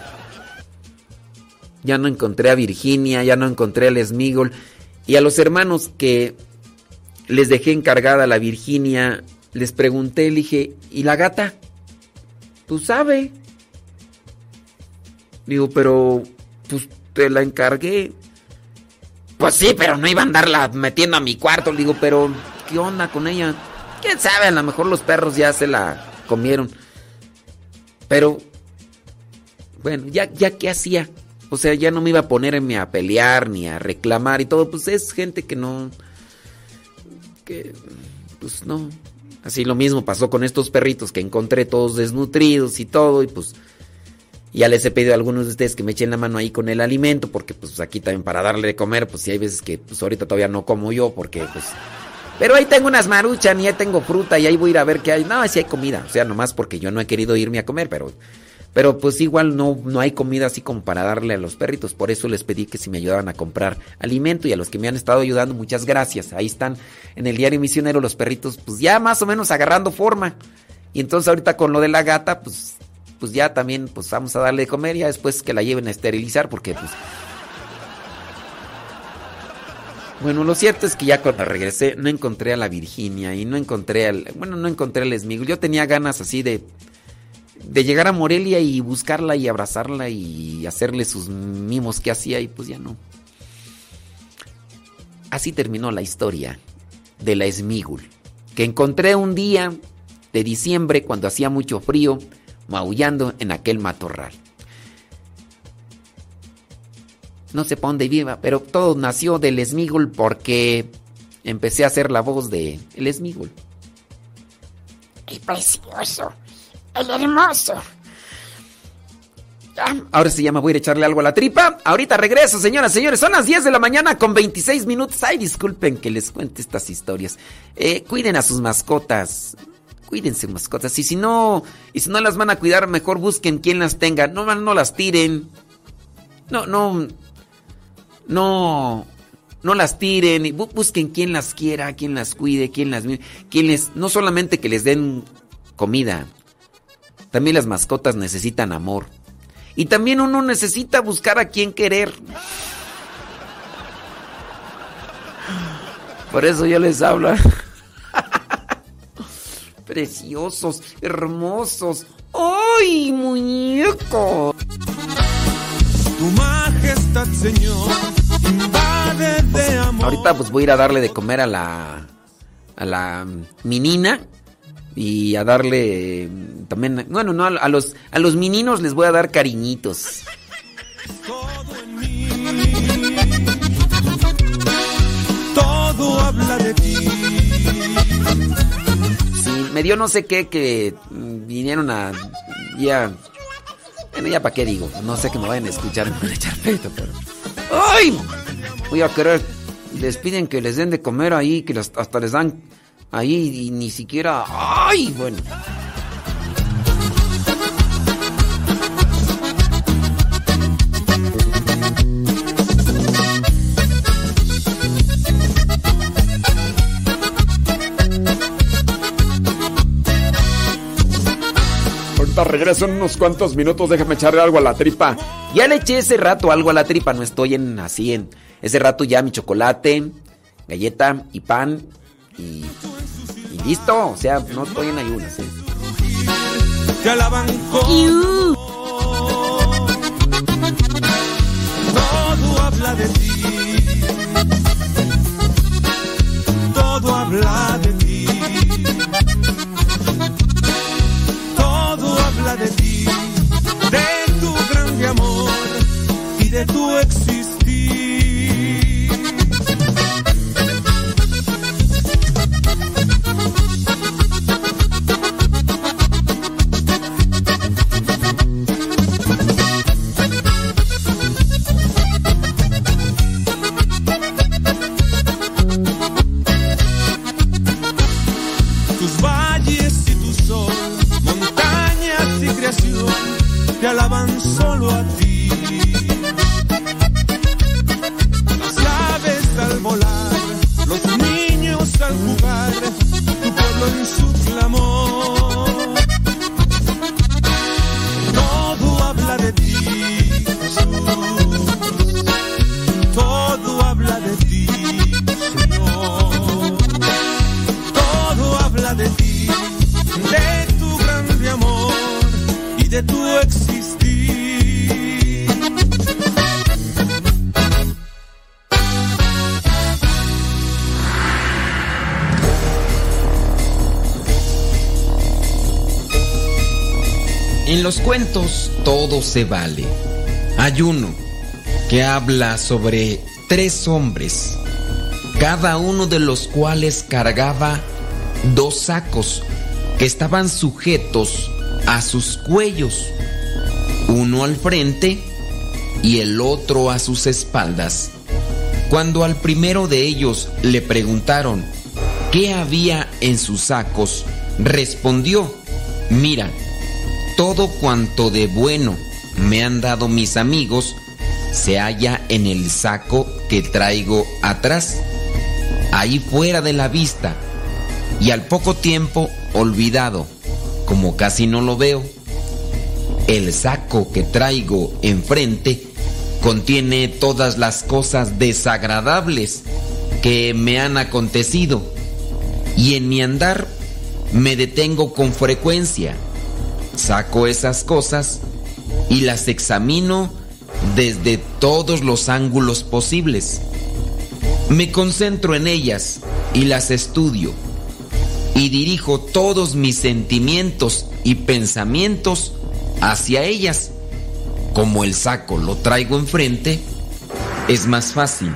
Ya no encontré a Virginia, ya no encontré al Smigol. Y a los hermanos que les dejé encargada la Virginia, les pregunté, le dije, ¿y la gata? Tú sabes. Digo, pero pues te la encargué. Pues sí, pero no iba a andarla metiendo a mi cuarto. Digo, pero ¿qué onda con ella? ¿Quién sabe? A lo mejor los perros ya se la comieron. Pero, bueno, ya, ya qué hacía. O sea, ya no me iba a ponerme a pelear ni a reclamar y todo. Pues es gente que no. que. pues no. Así lo mismo pasó con estos perritos que encontré todos desnutridos y todo. Y pues. Ya les he pedido a algunos de ustedes que me echen la mano ahí con el alimento. Porque pues aquí también para darle de comer. Pues sí hay veces que pues ahorita todavía no como yo. Porque pues. Pero ahí tengo unas maruchas, y ahí tengo fruta y ahí voy a ir a ver qué hay. No, sí hay comida. O sea, nomás porque yo no he querido irme a comer, pero pero pues igual no, no hay comida así como para darle a los perritos. Por eso les pedí que si me ayudaban a comprar alimento y a los que me han estado ayudando, muchas gracias. Ahí están en el diario misionero los perritos, pues ya más o menos agarrando forma. Y entonces ahorita con lo de la gata, pues, pues ya también pues vamos a darle de comer, ya después que la lleven a esterilizar, porque pues... Bueno, lo cierto es que ya cuando regresé no encontré a la Virginia y no encontré al... Bueno, no encontré al Esmigol. Yo tenía ganas así de de llegar a Morelia y buscarla y abrazarla y hacerle sus mimos que hacía y pues ya no. Así terminó la historia de la Esmigul, que encontré un día de diciembre cuando hacía mucho frío, maullando en aquel matorral. No sé para dónde viva, pero todo nació del Esmigul porque empecé a hacer la voz de el Esmigul. ¡Qué precioso! El hermoso. Ahora se llama Voy a echarle algo a la tripa. Ahorita regreso, señoras, señores. Son las 10 de la mañana con 26 minutos. Ay, disculpen que les cuente estas historias. Eh, cuiden a sus mascotas. Cuídense mascotas. Y si no, y si no las van a cuidar, mejor busquen quien las tenga. No, no las tiren. No, no. No. No las tiren. Busquen quien las quiera, quien las cuide, quien las. Quien les. No solamente que les den comida también las mascotas necesitan amor. Y también uno necesita buscar a quien querer. Por eso yo les hablo. Preciosos, hermosos. ¡Ay, muñeco! Tu majestad, Señor, invade sed de amor. Ahorita pues voy a ir a darle de comer a la a la menina y a darle también bueno, no a los a los meninos les voy a dar cariñitos. Todo habla de ti. Sí, me dio no sé qué que vinieron a ya bueno, ya para qué digo, no sé que me vayan a escuchar me van a echar peito, pero ¡Ay! Voy a querer les piden que les den de comer ahí, que hasta les dan ahí y ni siquiera ¡Ay! Bueno. Ahorita regreso en unos cuantos minutos, déjame echarle algo a la tripa. Ya le eché ese rato algo a la tripa, no estoy en así en ese rato ya mi chocolate, galleta y pan y, listo, o sea, no estoy en ayunas. ¿eh? Todo habla de ti. Todo habla de ti. Todo habla de ti. De tu grande amor y de tu existir. Los cuentos todo se vale. Hay uno que habla sobre tres hombres, cada uno de los cuales cargaba dos sacos que estaban sujetos a sus cuellos, uno al frente y el otro a sus espaldas. Cuando al primero de ellos le preguntaron qué había en sus sacos, respondió, mira, todo cuanto de bueno me han dado mis amigos se halla en el saco que traigo atrás, ahí fuera de la vista, y al poco tiempo olvidado, como casi no lo veo. El saco que traigo enfrente contiene todas las cosas desagradables que me han acontecido, y en mi andar me detengo con frecuencia. Saco esas cosas y las examino desde todos los ángulos posibles. Me concentro en ellas y las estudio y dirijo todos mis sentimientos y pensamientos hacia ellas. Como el saco lo traigo enfrente, es más fácil.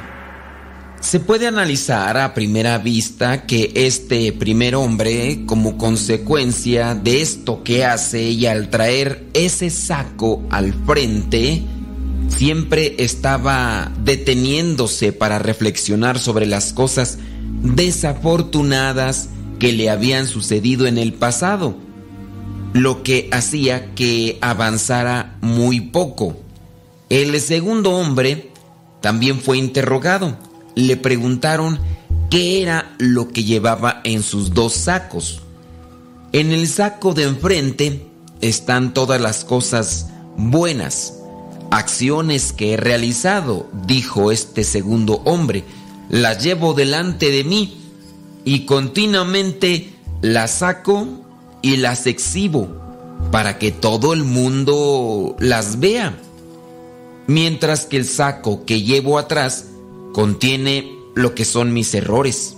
Se puede analizar a primera vista que este primer hombre, como consecuencia de esto que hace y al traer ese saco al frente, siempre estaba deteniéndose para reflexionar sobre las cosas desafortunadas que le habían sucedido en el pasado, lo que hacía que avanzara muy poco. El segundo hombre también fue interrogado. Le preguntaron qué era lo que llevaba en sus dos sacos. En el saco de enfrente están todas las cosas buenas, acciones que he realizado, dijo este segundo hombre. Las llevo delante de mí y continuamente las saco y las exhibo para que todo el mundo las vea. Mientras que el saco que llevo atrás contiene lo que son mis errores.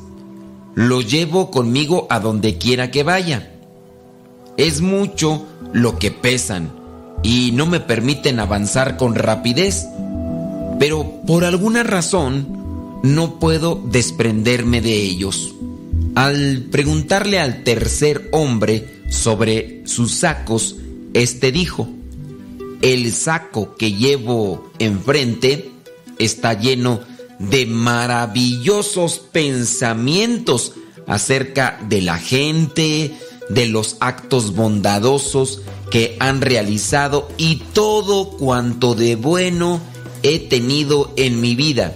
Lo llevo conmigo a donde quiera que vaya. Es mucho lo que pesan y no me permiten avanzar con rapidez. Pero por alguna razón no puedo desprenderme de ellos. Al preguntarle al tercer hombre sobre sus sacos, este dijo, el saco que llevo enfrente está lleno de maravillosos pensamientos acerca de la gente, de los actos bondadosos que han realizado y todo cuanto de bueno he tenido en mi vida.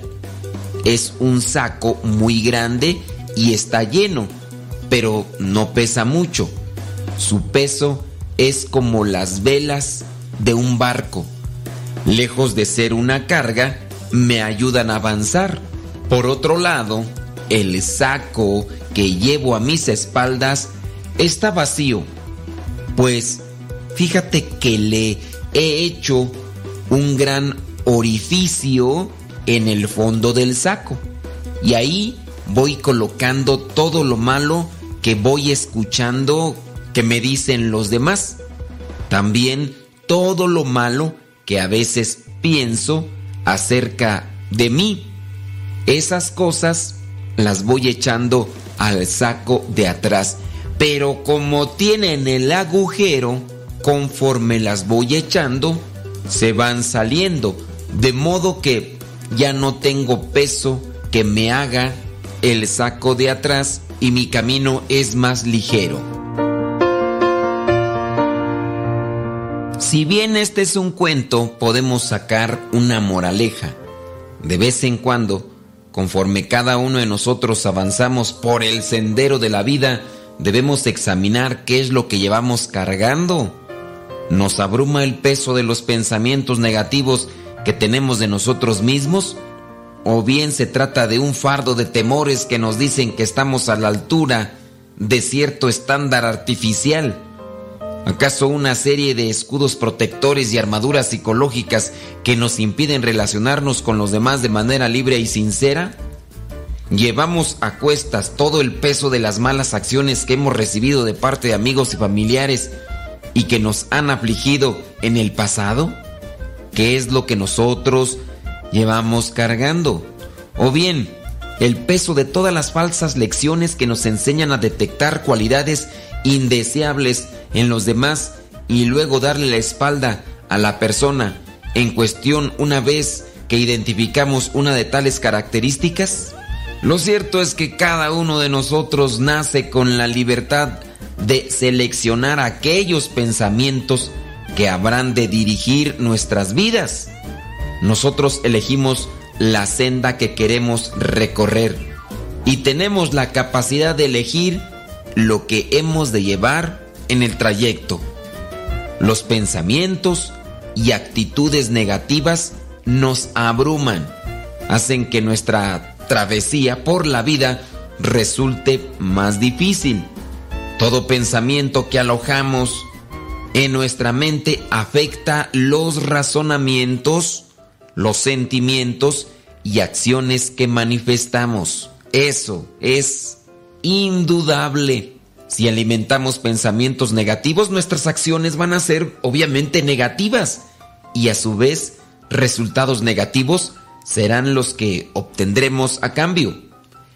Es un saco muy grande y está lleno, pero no pesa mucho. Su peso es como las velas de un barco. Lejos de ser una carga, me ayudan a avanzar. Por otro lado, el saco que llevo a mis espaldas está vacío, pues fíjate que le he hecho un gran orificio en el fondo del saco y ahí voy colocando todo lo malo que voy escuchando que me dicen los demás. También todo lo malo que a veces pienso acerca de mí. Esas cosas las voy echando al saco de atrás. Pero como tienen el agujero, conforme las voy echando, se van saliendo. De modo que ya no tengo peso que me haga el saco de atrás y mi camino es más ligero. Si bien este es un cuento, podemos sacar una moraleja. De vez en cuando, conforme cada uno de nosotros avanzamos por el sendero de la vida, debemos examinar qué es lo que llevamos cargando. ¿Nos abruma el peso de los pensamientos negativos que tenemos de nosotros mismos? ¿O bien se trata de un fardo de temores que nos dicen que estamos a la altura de cierto estándar artificial? ¿Acaso una serie de escudos protectores y armaduras psicológicas que nos impiden relacionarnos con los demás de manera libre y sincera? ¿Llevamos a cuestas todo el peso de las malas acciones que hemos recibido de parte de amigos y familiares y que nos han afligido en el pasado? ¿Qué es lo que nosotros llevamos cargando? O bien, el peso de todas las falsas lecciones que nos enseñan a detectar cualidades indeseables en los demás y luego darle la espalda a la persona en cuestión una vez que identificamos una de tales características? Lo cierto es que cada uno de nosotros nace con la libertad de seleccionar aquellos pensamientos que habrán de dirigir nuestras vidas. Nosotros elegimos la senda que queremos recorrer y tenemos la capacidad de elegir lo que hemos de llevar en el trayecto. Los pensamientos y actitudes negativas nos abruman, hacen que nuestra travesía por la vida resulte más difícil. Todo pensamiento que alojamos en nuestra mente afecta los razonamientos, los sentimientos y acciones que manifestamos. Eso es indudable. Si alimentamos pensamientos negativos, nuestras acciones van a ser obviamente negativas y a su vez resultados negativos serán los que obtendremos a cambio.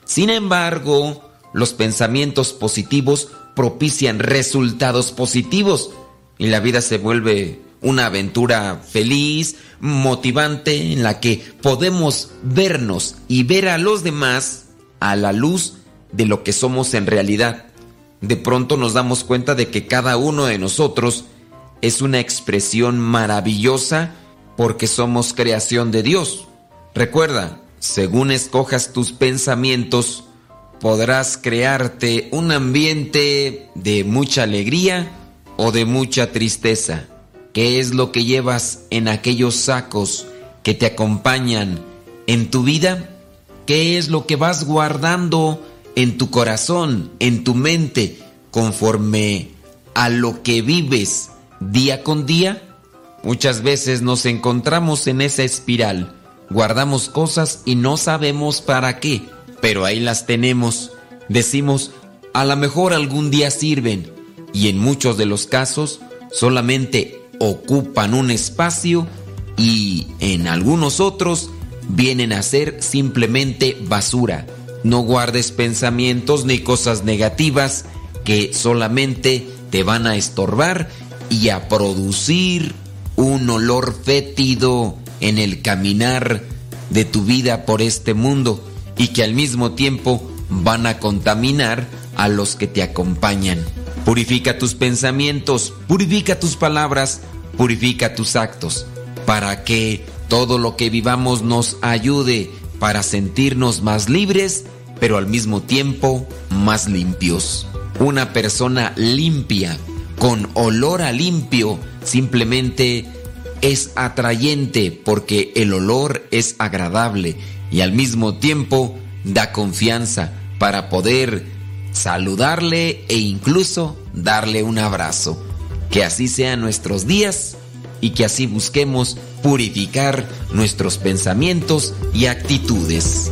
Sin embargo, los pensamientos positivos propician resultados positivos y la vida se vuelve una aventura feliz, motivante, en la que podemos vernos y ver a los demás a la luz de lo que somos en realidad. De pronto nos damos cuenta de que cada uno de nosotros es una expresión maravillosa porque somos creación de Dios. Recuerda, según escojas tus pensamientos, podrás crearte un ambiente de mucha alegría o de mucha tristeza. ¿Qué es lo que llevas en aquellos sacos que te acompañan en tu vida? ¿Qué es lo que vas guardando en tu corazón, en tu mente, conforme a lo que vives día con día? Muchas veces nos encontramos en esa espiral guardamos cosas y no sabemos para qué, pero ahí las tenemos. Decimos, a lo mejor algún día sirven y en muchos de los casos solamente ocupan un espacio y en algunos otros vienen a ser simplemente basura. No guardes pensamientos ni cosas negativas que solamente te van a estorbar y a producir un olor fétido en el caminar de tu vida por este mundo y que al mismo tiempo van a contaminar a los que te acompañan. Purifica tus pensamientos, purifica tus palabras, purifica tus actos, para que todo lo que vivamos nos ayude para sentirnos más libres, pero al mismo tiempo más limpios. Una persona limpia, con olor a limpio, simplemente es atrayente porque el olor es agradable y al mismo tiempo da confianza para poder saludarle e incluso darle un abrazo. Que así sean nuestros días y que así busquemos purificar nuestros pensamientos y actitudes.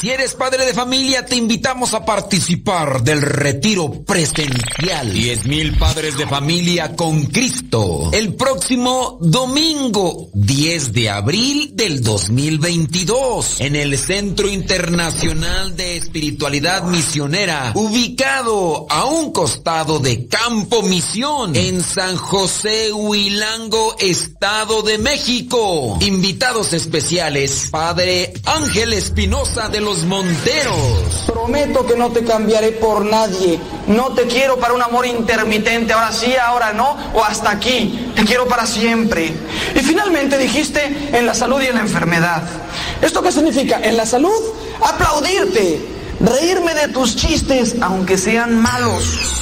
Si eres padre de familia, te invitamos a participar del retiro presencial. 10 mil padres de familia con Cristo. El próximo domingo, 10 de abril del 2022, en el Centro Internacional de Espiritualidad Misionera, ubicado a un costado de Campo Misión, en San José Huilango, Estado de México. Invitados especiales, Padre Ángel Espinosa de los Monteros. Prometo que no te cambiaré por nadie. No te quiero para un amor intermitente, ahora sí, ahora no, o hasta aquí. Te quiero para siempre. Y finalmente dijiste en la salud y en la enfermedad. ¿Esto qué significa? En la salud, aplaudirte, reírme de tus chistes, aunque sean malos.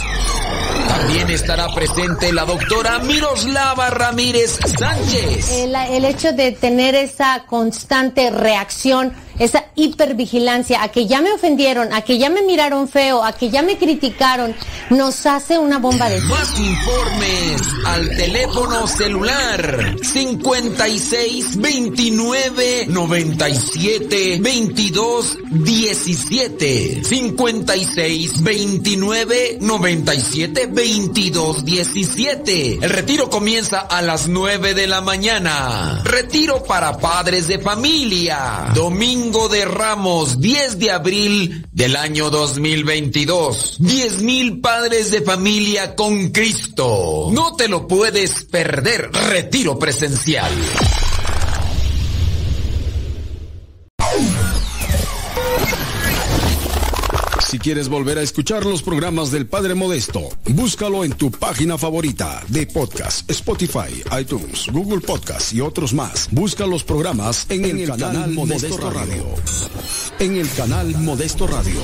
También estará presente la doctora Miroslava Ramírez Sánchez. El, el, hecho de tener esa constante reacción, esa hipervigilancia, a que ya me ofendieron, a que ya me miraron feo, a que ya me criticaron, nos hace una bomba de... Más informes al teléfono celular 56 29 97 22 17 56 29 97 22 17 El retiro comienza a las 9 de la mañana. Retiro para padres de familia. Domingo de Ramos, 10 de abril del año 2022. 10 mil padres de familia con Cristo. No te lo puedes perder. Retiro presencial. Si quieres volver a escuchar los programas del Padre Modesto, búscalo en tu página favorita de podcast, Spotify, iTunes, Google Podcast y otros más. Busca los programas en, el, canal, Modesto, Radio. En el canal Modesto Radio.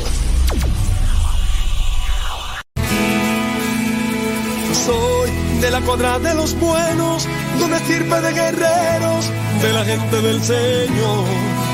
Soy de la cuadra de los buenos, donde estirpe de guerreros, de la gente del Señor.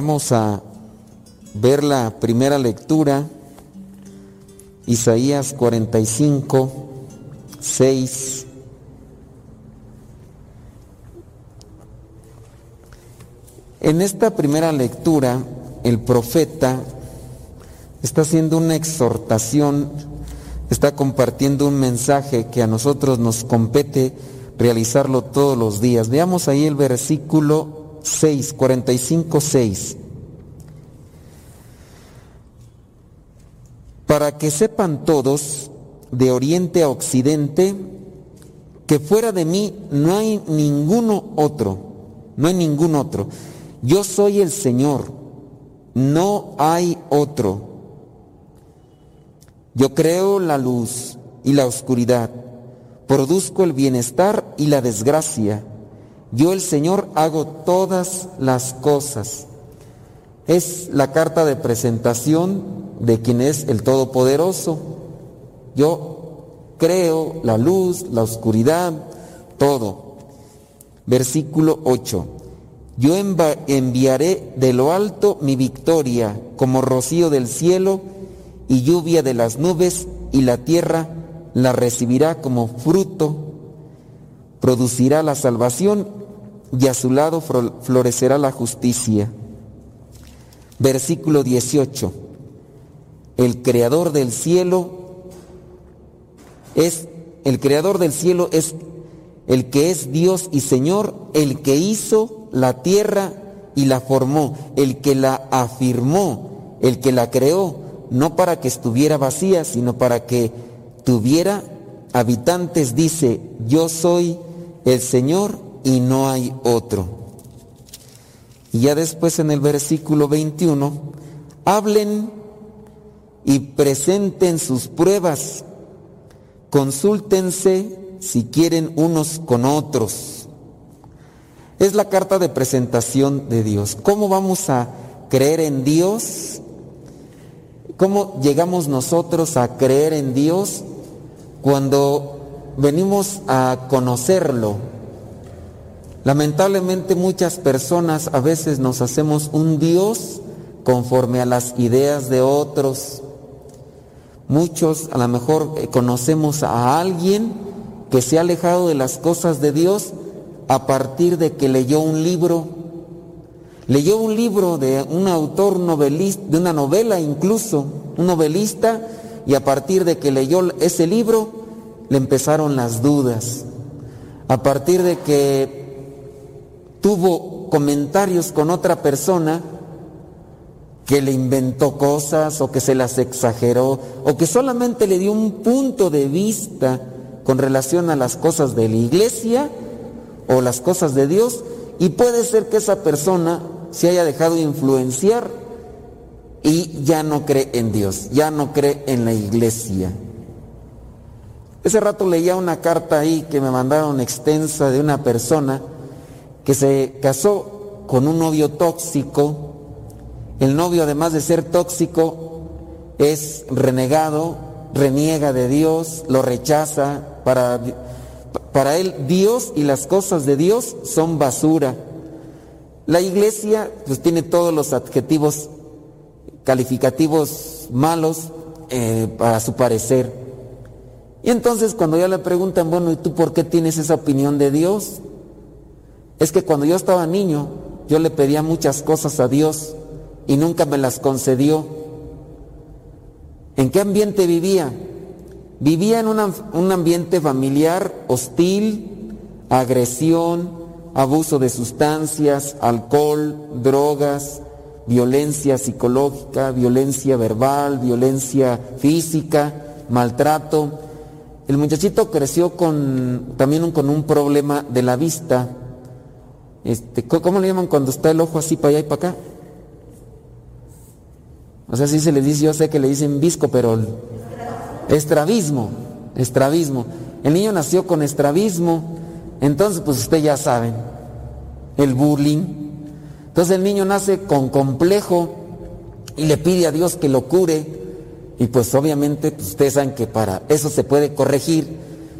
Vamos a ver la primera lectura, Isaías 45, 6. En esta primera lectura, el profeta está haciendo una exhortación, está compartiendo un mensaje que a nosotros nos compete realizarlo todos los días. Veamos ahí el versículo 6, 45, 6. Para que sepan todos, de oriente a occidente, que fuera de mí no hay ninguno otro, no hay ningún otro. Yo soy el Señor, no hay otro. Yo creo la luz y la oscuridad, produzco el bienestar y la desgracia. Yo el Señor hago todas las cosas. Es la carta de presentación de quien es el Todopoderoso. Yo creo la luz, la oscuridad, todo. Versículo 8. Yo enviaré de lo alto mi victoria como rocío del cielo y lluvia de las nubes y la tierra la recibirá como fruto. Producirá la salvación y a su lado florecerá la justicia. Versículo 18. El creador del cielo es el creador del cielo es el que es Dios y Señor, el que hizo la tierra y la formó, el que la afirmó, el que la creó, no para que estuviera vacía, sino para que tuviera habitantes, dice, yo soy el Señor y no hay otro. Y ya después en el versículo 21, hablen y presenten sus pruebas, consúltense si quieren unos con otros es la carta de presentación de Dios. ¿Cómo vamos a creer en Dios? ¿Cómo llegamos nosotros a creer en Dios cuando venimos a conocerlo? Lamentablemente muchas personas a veces nos hacemos un Dios conforme a las ideas de otros. Muchos a lo mejor eh, conocemos a alguien que se ha alejado de las cosas de Dios a partir de que leyó un libro, leyó un libro de un autor novelista, de una novela incluso, un novelista, y a partir de que leyó ese libro, le empezaron las dudas. A partir de que tuvo comentarios con otra persona, que le inventó cosas o que se las exageró o que solamente le dio un punto de vista con relación a las cosas de la iglesia, o las cosas de Dios y puede ser que esa persona se haya dejado influenciar y ya no cree en Dios, ya no cree en la iglesia. Ese rato leía una carta ahí que me mandaron extensa de una persona que se casó con un novio tóxico. El novio además de ser tóxico es renegado, reniega de Dios, lo rechaza para para él Dios y las cosas de Dios son basura. La iglesia pues tiene todos los adjetivos calificativos malos eh, para su parecer. Y entonces cuando ya le preguntan, bueno, ¿y tú por qué tienes esa opinión de Dios? Es que cuando yo estaba niño, yo le pedía muchas cosas a Dios y nunca me las concedió. ¿En qué ambiente vivía? Vivía en un ambiente familiar hostil, agresión, abuso de sustancias, alcohol, drogas, violencia psicológica, violencia verbal, violencia física, maltrato. El muchachito creció con también con un problema de la vista. Este, ¿Cómo le llaman cuando está el ojo así para allá y para acá? O sea, sí se le dice, yo sé que le dicen visco, pero Estrabismo, estrabismo. El niño nació con estrabismo, entonces pues usted ya saben, el bullying. Entonces el niño nace con complejo y le pide a Dios que lo cure y pues obviamente pues, ustedes saben que para eso se puede corregir.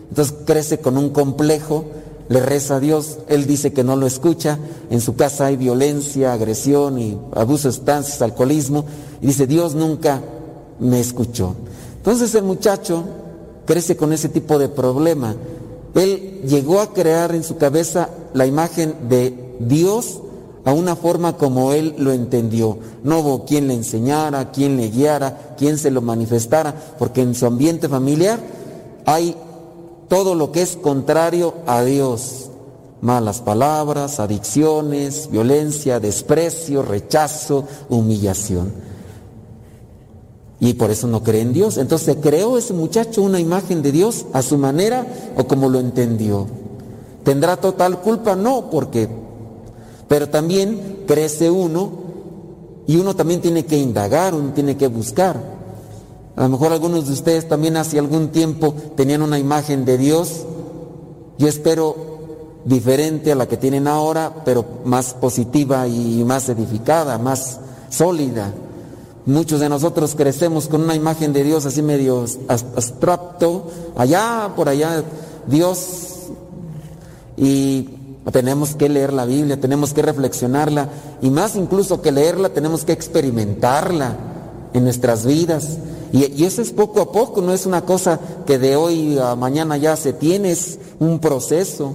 Entonces crece con un complejo le reza a Dios, él dice que no lo escucha, en su casa hay violencia, agresión y abuso de sustancias, alcoholismo, y dice, Dios nunca me escuchó. Entonces el muchacho crece con ese tipo de problema. Él llegó a crear en su cabeza la imagen de Dios a una forma como él lo entendió. No hubo quien le enseñara, quien le guiara, quien se lo manifestara, porque en su ambiente familiar hay todo lo que es contrario a Dios. Malas palabras, adicciones, violencia, desprecio, rechazo, humillación. Y por eso no cree en Dios. Entonces creó ese muchacho una imagen de Dios a su manera o como lo entendió. ¿Tendrá total culpa? No, porque... Pero también crece uno y uno también tiene que indagar, uno tiene que buscar. A lo mejor algunos de ustedes también hace algún tiempo tenían una imagen de Dios. Yo espero diferente a la que tienen ahora, pero más positiva y más edificada, más sólida. Muchos de nosotros crecemos con una imagen de Dios así medio abstracto, allá, por allá, Dios, y tenemos que leer la Biblia, tenemos que reflexionarla, y más incluso que leerla, tenemos que experimentarla en nuestras vidas. Y, eso es poco a poco, no es una cosa que de hoy a mañana ya se tiene, es un proceso.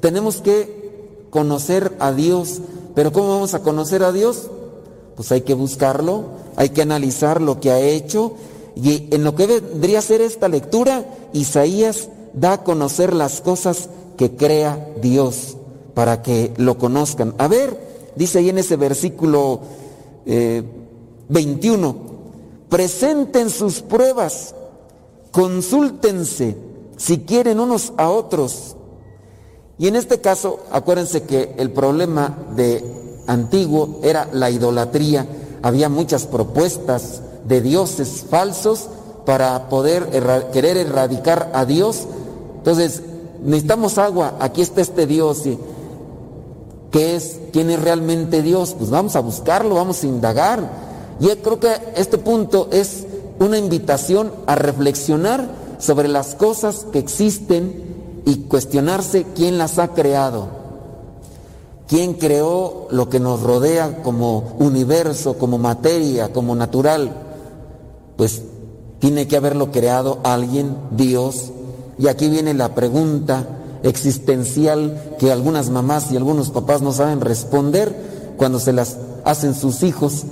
Tenemos que conocer a Dios, pero ¿cómo vamos a conocer a Dios? pues hay que buscarlo, hay que analizar lo que ha hecho. Y en lo que vendría a ser esta lectura, Isaías da a conocer las cosas que crea Dios para que lo conozcan. A ver, dice ahí en ese versículo 21, eh, presenten sus pruebas, consúltense si quieren unos a otros. Y en este caso, acuérdense que el problema de antiguo era la idolatría. Había muchas propuestas de dioses falsos para poder querer erradicar a Dios. Entonces, necesitamos agua, aquí está este Dios. Y, ¿Qué es? ¿Quién es realmente Dios? Pues vamos a buscarlo, vamos a indagar. Y creo que este punto es una invitación a reflexionar sobre las cosas que existen y cuestionarse quién las ha creado. ¿Quién creó lo que nos rodea como universo, como materia, como natural? Pues tiene que haberlo creado alguien, Dios. Y aquí viene la pregunta existencial que algunas mamás y algunos papás no saben responder cuando se las hacen sus hijos.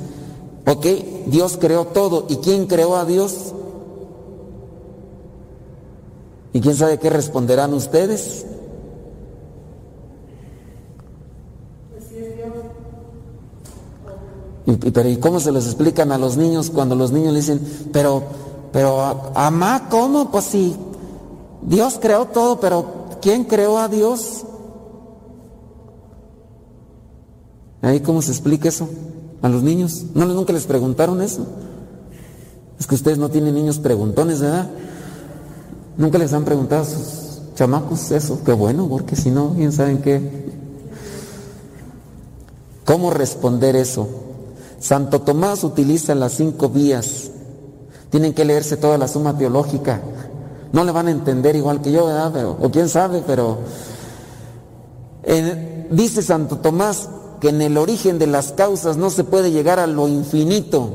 Ok, Dios creó todo. ¿Y quién creó a Dios? ¿Y quién sabe qué responderán ustedes? Pero ¿y cómo se les explican a los niños cuando los niños le dicen, pero, pero, amá, ¿cómo? Pues sí, Dios creó todo, pero ¿quién creó a Dios? ¿Ahí cómo se explica eso a los niños? ¿No nunca les preguntaron eso? Es que ustedes no tienen niños preguntones, ¿verdad? Nunca les han preguntado a sus chamacos eso. Qué bueno, porque si no, bien saben qué. ¿Cómo responder eso? Santo Tomás utiliza las cinco vías. Tienen que leerse toda la suma teológica. No le van a entender igual que yo, ¿verdad? o quién sabe, pero dice Santo Tomás que en el origen de las causas no se puede llegar a lo infinito.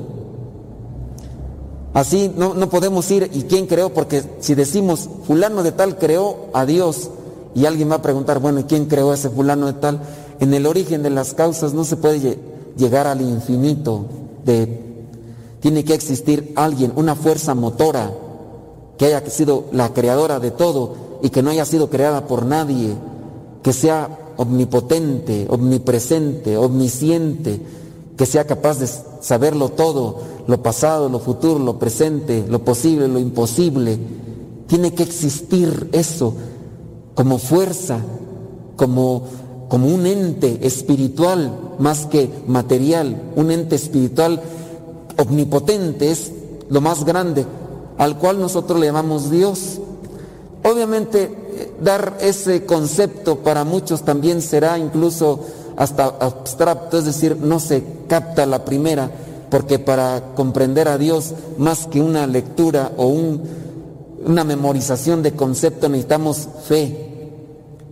Así no, no podemos ir, ¿y quién creó? Porque si decimos fulano de tal creó a Dios, y alguien va a preguntar, bueno, ¿y quién creó a ese fulano de tal? En el origen de las causas no se puede llegar al infinito tiene que existir alguien, una fuerza motora que haya sido la creadora de todo y que no haya sido creada por nadie, que sea omnipotente, omnipresente, omnisciente, que sea capaz de saberlo todo, lo pasado, lo futuro, lo presente, lo posible, lo imposible. Tiene que existir eso como fuerza, como como un ente espiritual más que material, un ente espiritual omnipotente, es lo más grande, al cual nosotros le llamamos Dios. Obviamente, dar ese concepto para muchos también será incluso hasta abstracto, es decir, no se capta la primera, porque para comprender a Dios más que una lectura o una memorización de concepto necesitamos fe,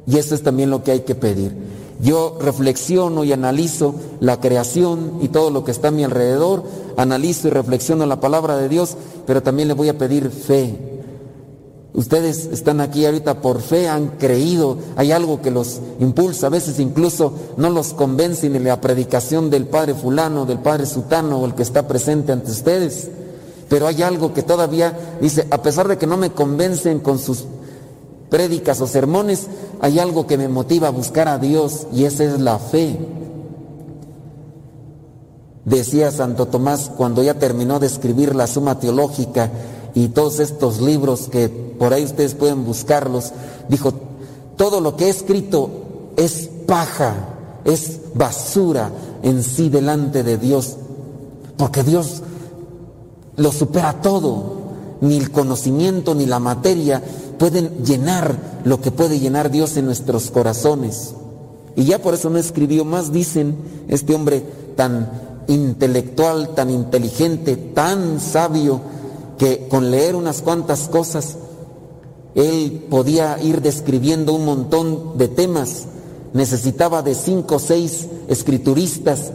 Y eso es también lo que hay que pedir. Yo reflexiono y analizo la creación y todo lo que está a mi alrededor, analizo y reflexiono la palabra de Dios, pero también le voy a pedir fe. Ustedes están aquí ahorita por fe, han creído, hay algo que los impulsa, a veces incluso no los convence ni la predicación del Padre fulano, del Padre sutano o el que está presente ante ustedes, pero hay algo que todavía dice, a pesar de que no me convencen con sus prédicas o sermones, hay algo que me motiva a buscar a Dios y esa es la fe. Decía Santo Tomás cuando ya terminó de escribir la Suma Teológica y todos estos libros que por ahí ustedes pueden buscarlos, dijo, todo lo que he escrito es paja, es basura en sí delante de Dios, porque Dios lo supera todo, ni el conocimiento ni la materia pueden llenar lo que puede llenar Dios en nuestros corazones. Y ya por eso no escribió más, dicen, este hombre tan intelectual, tan inteligente, tan sabio, que con leer unas cuantas cosas, él podía ir describiendo un montón de temas. Necesitaba de cinco o seis escrituristas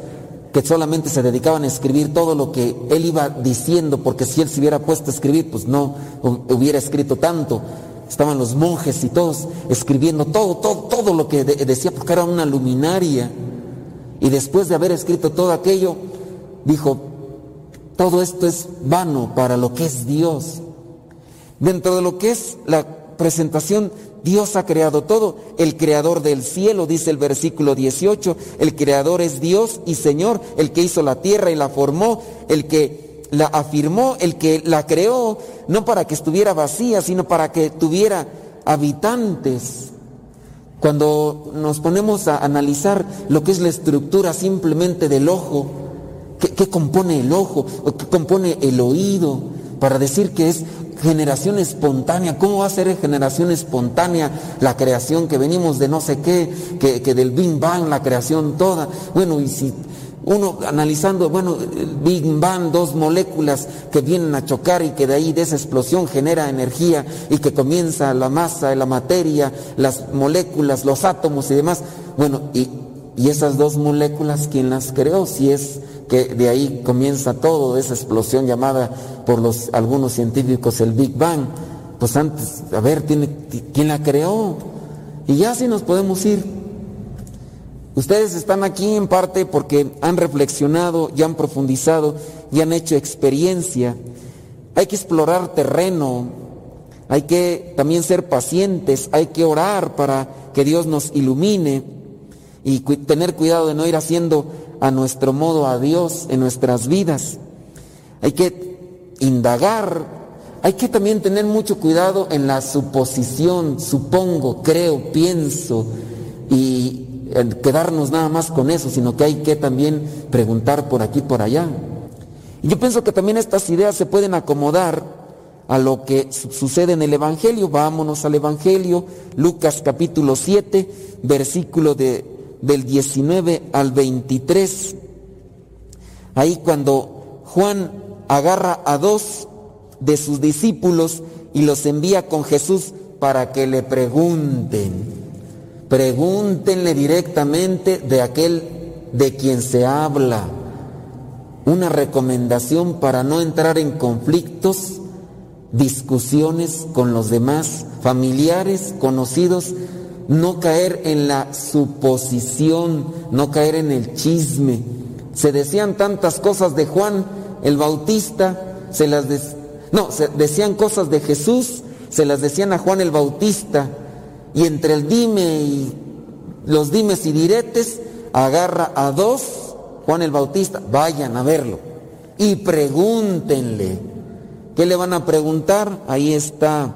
que solamente se dedicaban a escribir todo lo que él iba diciendo, porque si él se hubiera puesto a escribir, pues no hubiera escrito tanto. Estaban los monjes y todos escribiendo todo, todo, todo lo que decía, porque era una luminaria. Y después de haber escrito todo aquello, dijo, todo esto es vano para lo que es Dios. Dentro de lo que es la presentación, Dios ha creado todo. El creador del cielo, dice el versículo 18, el creador es Dios y Señor, el que hizo la tierra y la formó, el que la afirmó, el que la creó, no para que estuviera vacía, sino para que tuviera habitantes. Cuando nos ponemos a analizar lo que es la estructura simplemente del ojo, ¿qué, compone el ojo? ¿Qué compone el oído? Para decir que es generación espontánea. ¿Cómo va a ser generación espontánea la creación que venimos de no sé qué, que, del Big Bang, la creación toda? Bueno, y si uno analizando, bueno, el Big Bang, dos moléculas que vienen a chocar y que de ahí de esa explosión genera energía y que comienza la masa, la materia, las moléculas, los átomos y demás. Bueno, y, y esas dos moléculas, ¿quién las creó? Si es que de ahí comienza todo, esa explosión llamada por los, algunos científicos el Big Bang. Pues antes, a ver, ¿tiene, ¿quién la creó? Y ya así nos podemos ir Ustedes están aquí en parte porque han reflexionado y han profundizado y han hecho experiencia. Hay que explorar terreno, hay que también ser pacientes, hay que orar para que Dios nos ilumine y tener cuidado de no ir haciendo a nuestro modo a Dios en nuestras vidas. Hay que indagar, hay que también tener mucho cuidado en la suposición, supongo, creo, pienso y quedarnos nada más con eso, sino que hay que también preguntar por aquí, por allá. Y yo pienso que también estas ideas se pueden acomodar a lo que sucede en el Evangelio. Vámonos al Evangelio, Lucas capítulo 7, versículo de, del 19 al 23. Ahí cuando Juan agarra a dos de sus discípulos y los envía con Jesús para que le pregunten. Pregúntenle directamente de aquel de quien se habla. Una recomendación para no entrar en conflictos, discusiones con los demás, familiares, conocidos, no caer en la suposición, no caer en el chisme. Se decían tantas cosas de Juan el Bautista, se las no, se decían cosas de Jesús, se las decían a Juan el Bautista y entre el dime y los dimes y diretes, agarra a dos, Juan el Bautista, vayan a verlo y pregúntenle. ¿Qué le van a preguntar? Ahí está.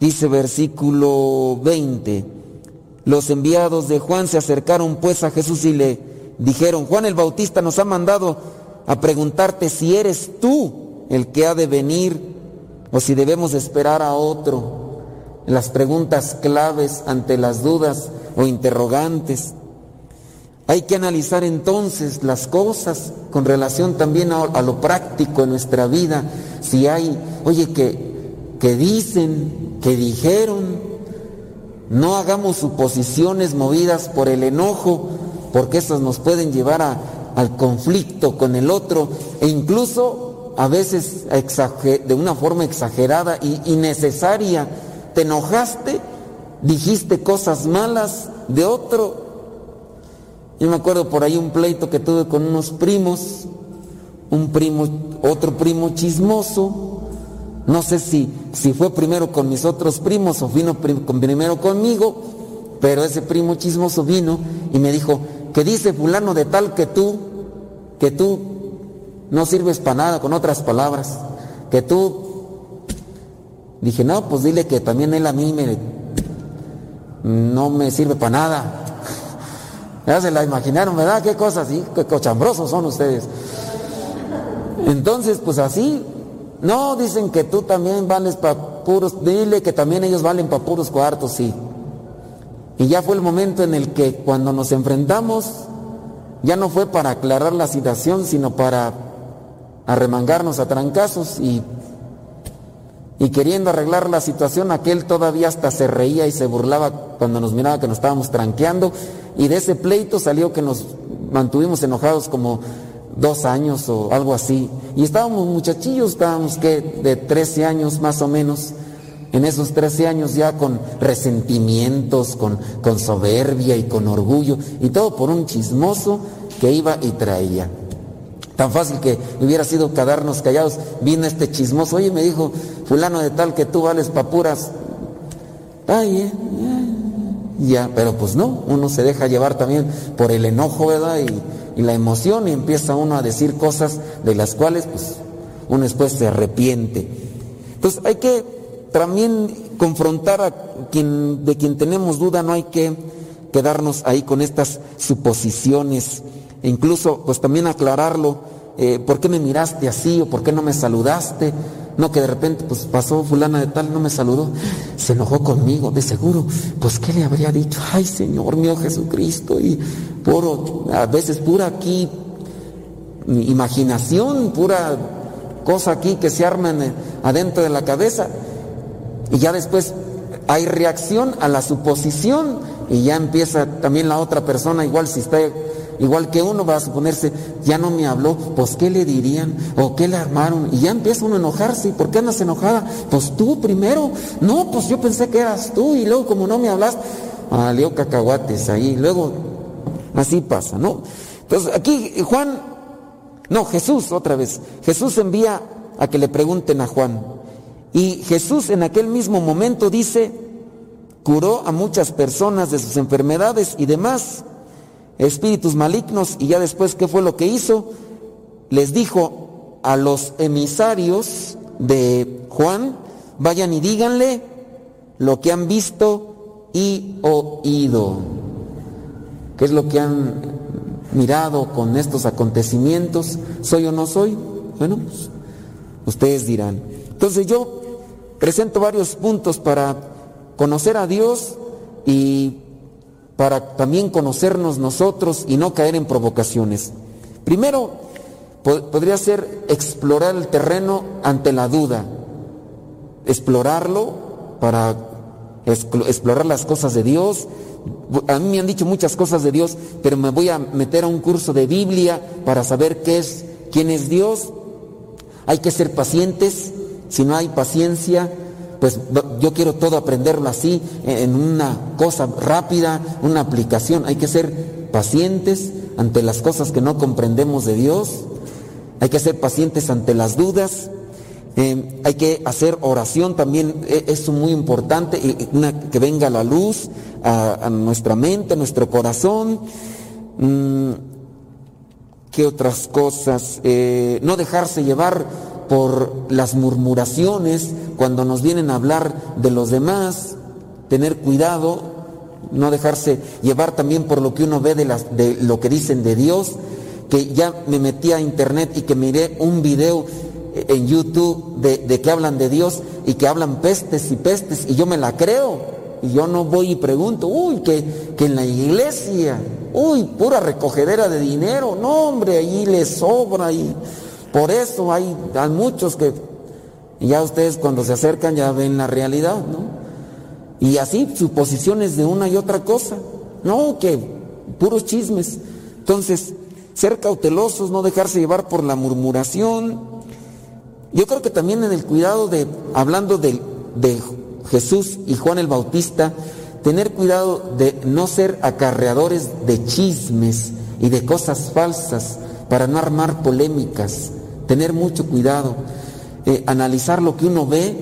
Dice versículo 20. Los enviados de Juan se acercaron pues a Jesús y le dijeron, Juan el Bautista nos ha mandado a preguntarte si eres tú el que ha de venir o si debemos esperar a otro las preguntas claves ante las dudas o interrogantes. Hay que analizar entonces las cosas con relación también a, lo práctico en nuestra vida. Si hay, oye, que, que dicen, que dijeron, no hagamos suposiciones movidas por el enojo, porque esas nos pueden llevar a, al conflicto con el otro e incluso a veces de una forma exagerada y innecesaria. Te enojaste, dijiste cosas malas de otro. Yo me acuerdo por ahí un pleito que tuve con unos primos, un primo, otro primo chismoso. No sé si, si fue primero con mis otros primos o vino primero conmigo, pero ese primo chismoso vino y me dijo, que dice fulano de tal que tú, que tú no sirves para nada, con otras palabras, que tú... Dije, no, pues dile que también él a mí me, no me sirve para nada. Ya se la imaginaron, ¿verdad? Qué cosas, sí, qué cochambrosos son ustedes. Entonces, pues así, no, dicen que tú también vales para puros, dile que también ellos valen para puros cuartos, sí. Y ya fue el momento en el que cuando nos enfrentamos, ya no fue para aclarar la situación, sino para arremangarnos a trancazos y y queriendo arreglar la situación, aquel todavía hasta se reía y se burlaba cuando nos miraba que nos estábamos tranqueando. Y de ese pleito salió que nos mantuvimos enojados como dos años o algo así. Y estábamos muchachillos, estábamos que de 13 años más o menos. En esos 13 años ya con resentimientos, con, con soberbia y con orgullo. Y todo por un chismoso que iba y traía. Tan fácil que hubiera sido quedarnos callados. Vino este chismoso, oye, me dijo fulano de tal que tú vales papuras. Ay, eh, ya, pero pues no, uno se deja llevar también por el enojo. Y, y, la emoción y empieza uno a decir cosas de las cuales pues uno después se arrepiente. Entonces hay que también confrontar a quien, de quien tenemos duda, no hay que quedarnos ahí con estas suposiciones e incluso pues también aclararlo, eh, ¿por qué me miraste así o por qué no me saludaste? No que de repente pues pasó fulana de tal, no me saludó, se enojó conmigo, de seguro, pues ¿qué le habría dicho? Ay Señor mío Jesucristo y puro, a veces pura aquí imaginación, pura cosa aquí que se arma adentro de la cabeza. Y ya después hay reacción a la suposición y ya empieza también la otra persona igual si está igual que uno va a suponerse, ya no me habló, pues ¿qué le dirían? ¿O qué le armaron? Y ya empieza uno a enojarse, ¿por qué andas enojada? Pues tú primero, no, pues yo pensé que eras tú y luego como no me hablas, ah, leo cacahuates ahí, luego así pasa, ¿no? Entonces aquí Juan, no, Jesús otra vez, Jesús envía a que le pregunten a Juan. Y Jesús en aquel mismo momento dice, curó a muchas personas de sus enfermedades y demás espíritus malignos y ya después, ¿qué fue lo que hizo? Les dijo a los emisarios de Juan, vayan y díganle lo que han visto y oído. ¿Qué es lo que han mirado con estos acontecimientos? ¿Soy o no soy? Bueno, pues, ustedes dirán. Entonces yo presento varios puntos para conocer a Dios y para también conocernos nosotros y no caer en provocaciones. Primero, podría ser explorar el terreno ante la duda, explorarlo para explorar las cosas de Dios. A mí me han dicho muchas cosas de Dios, pero me voy a meter a un curso de Biblia para saber qué es, quién es Dios. Hay que ser pacientes, si no hay paciencia, pues yo quiero todo aprenderlo así, en una cosa rápida, una aplicación. Hay que ser pacientes ante las cosas que no comprendemos de Dios, hay que ser pacientes ante las dudas, eh, hay que hacer oración también, e, es muy importante, que venga la luz a, nuestra mente, a nuestro corazón. Mm, ¿Qué otras cosas? Eh, no dejarse llevar por las murmuraciones, cuando nos vienen a hablar de los demás, tener cuidado, no dejarse llevar también por lo que uno ve de, las, de lo que dicen de Dios, que ya me metí a internet y que miré un video en YouTube de, que hablan de Dios y que hablan pestes y pestes y yo me la creo. Y yo no voy y pregunto, uy, que, que en la iglesia, uy, pura recogedera de dinero, no hombre, allí le sobra y por eso hay, muchos que ya ustedes cuando se acercan ya ven la realidad, ¿no? Y así suposiciones de una y otra cosa. No, que puros chismes. Entonces, ser cautelosos, no dejarse llevar por la murmuración. Yo creo que también en el cuidado de, hablando de, de Jesús y Juan el Bautista, tener cuidado de no ser acarreadores de chismes y de cosas falsas para no armar polémicas, tener mucho cuidado, eh, analizar lo que uno ve,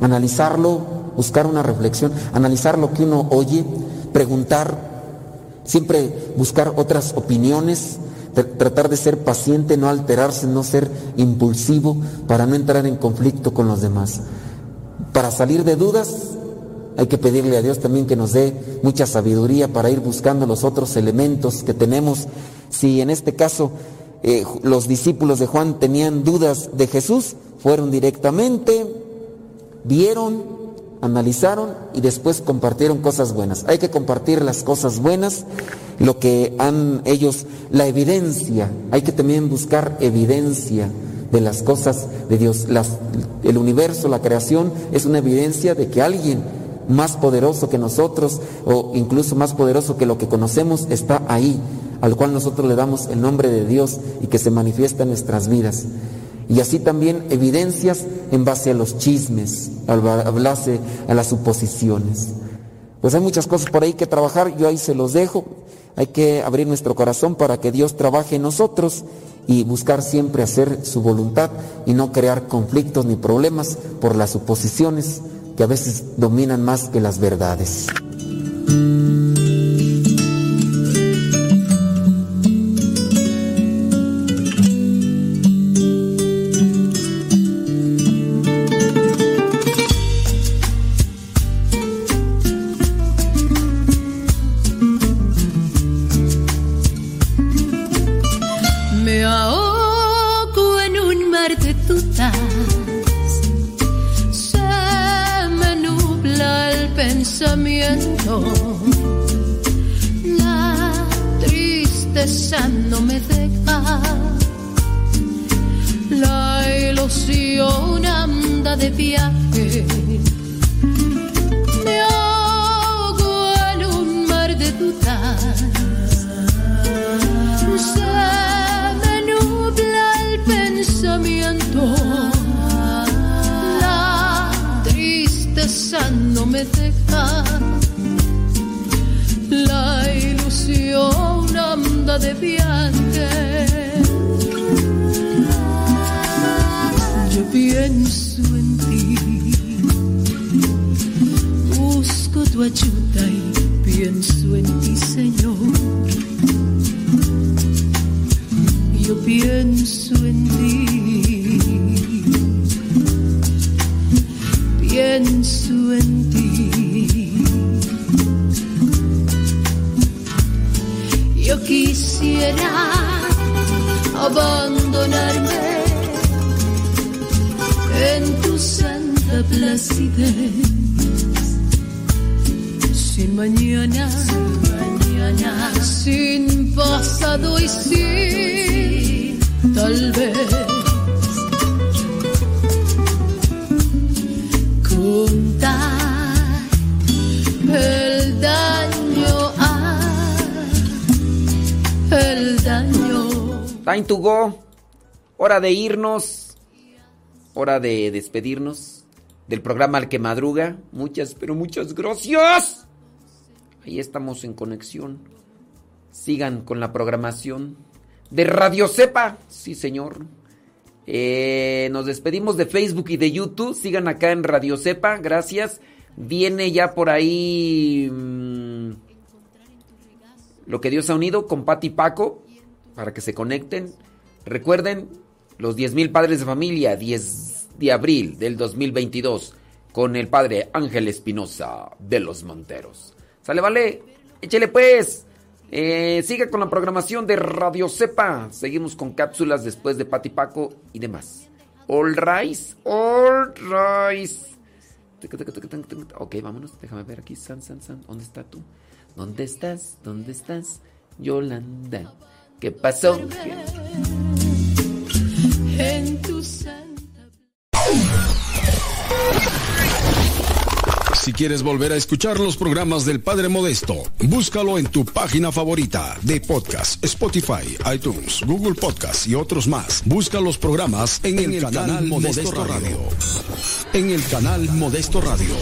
analizarlo, buscar una reflexión, analizar lo que uno oye, preguntar, siempre buscar otras opiniones, tratar de ser paciente, no alterarse, no ser impulsivo para no entrar en conflicto con los demás. Para salir de dudas hay que pedirle a Dios también que nos dé mucha sabiduría para ir buscando los otros elementos que tenemos. Si en este caso eh, los discípulos de Juan tenían dudas de Jesús, fueron directamente, vieron, analizaron y después compartieron cosas buenas. Hay que compartir las cosas buenas, lo que han ellos, la evidencia, hay que también buscar evidencia de las cosas de Dios. el universo, la creación, es una evidencia de que alguien más poderoso que nosotros o incluso más poderoso que lo que conocemos está ahí, al cual nosotros le damos el nombre de Dios y que se manifiesta en nuestras vidas. Y así también evidencias en base a los chismes, al base a las suposiciones. Pues hay muchas cosas por ahí que trabajar, yo ahí se los dejo. Hay que abrir nuestro corazón para que Dios trabaje en nosotros y buscar siempre hacer su voluntad y no crear conflictos ni problemas por las suposiciones que a veces dominan más que las verdades. De irnos, hora de despedirnos del programa Al que Madruga. Muchas, pero muchas gracias. Ahí estamos en conexión. Sigan con la programación de Radio Cepa. Sí, señor. Eh, nos despedimos de Facebook y de YouTube. Sigan acá en Radio Cepa. Gracias. Viene ya por ahí mm, lo que Dios ha unido con Pati Paco para que se conecten. Recuerden, los 10.000 padres de familia, 10 de abril del 2022, con el padre Ángel Espinosa de los Monteros. Sale, vale, échele pues. Eh, siga con la programación de Radio Cepa. Seguimos con cápsulas después de Pati Paco y demás. All rise, all rise. Ok, vámonos, déjame ver aquí. San, san, san. ¿Dónde estás tú? ¿Dónde estás? ¿Dónde estás? Yolanda. ¿Qué pasó? En tu Si quieres volver a escuchar los programas del Padre Modesto, búscalo en tu página favorita de podcast, Spotify, iTunes, Google Podcast y otros más. Busca los programas en, el, canal, Modesto, Radio. En el canal Modesto Radio.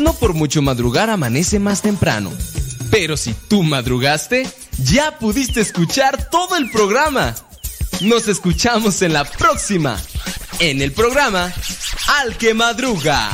No por mucho madrugar amanece más temprano. Pero si tú madrugaste, ya pudiste escuchar todo el programa. Nos escuchamos en la próxima, en el programa Al que Madruga.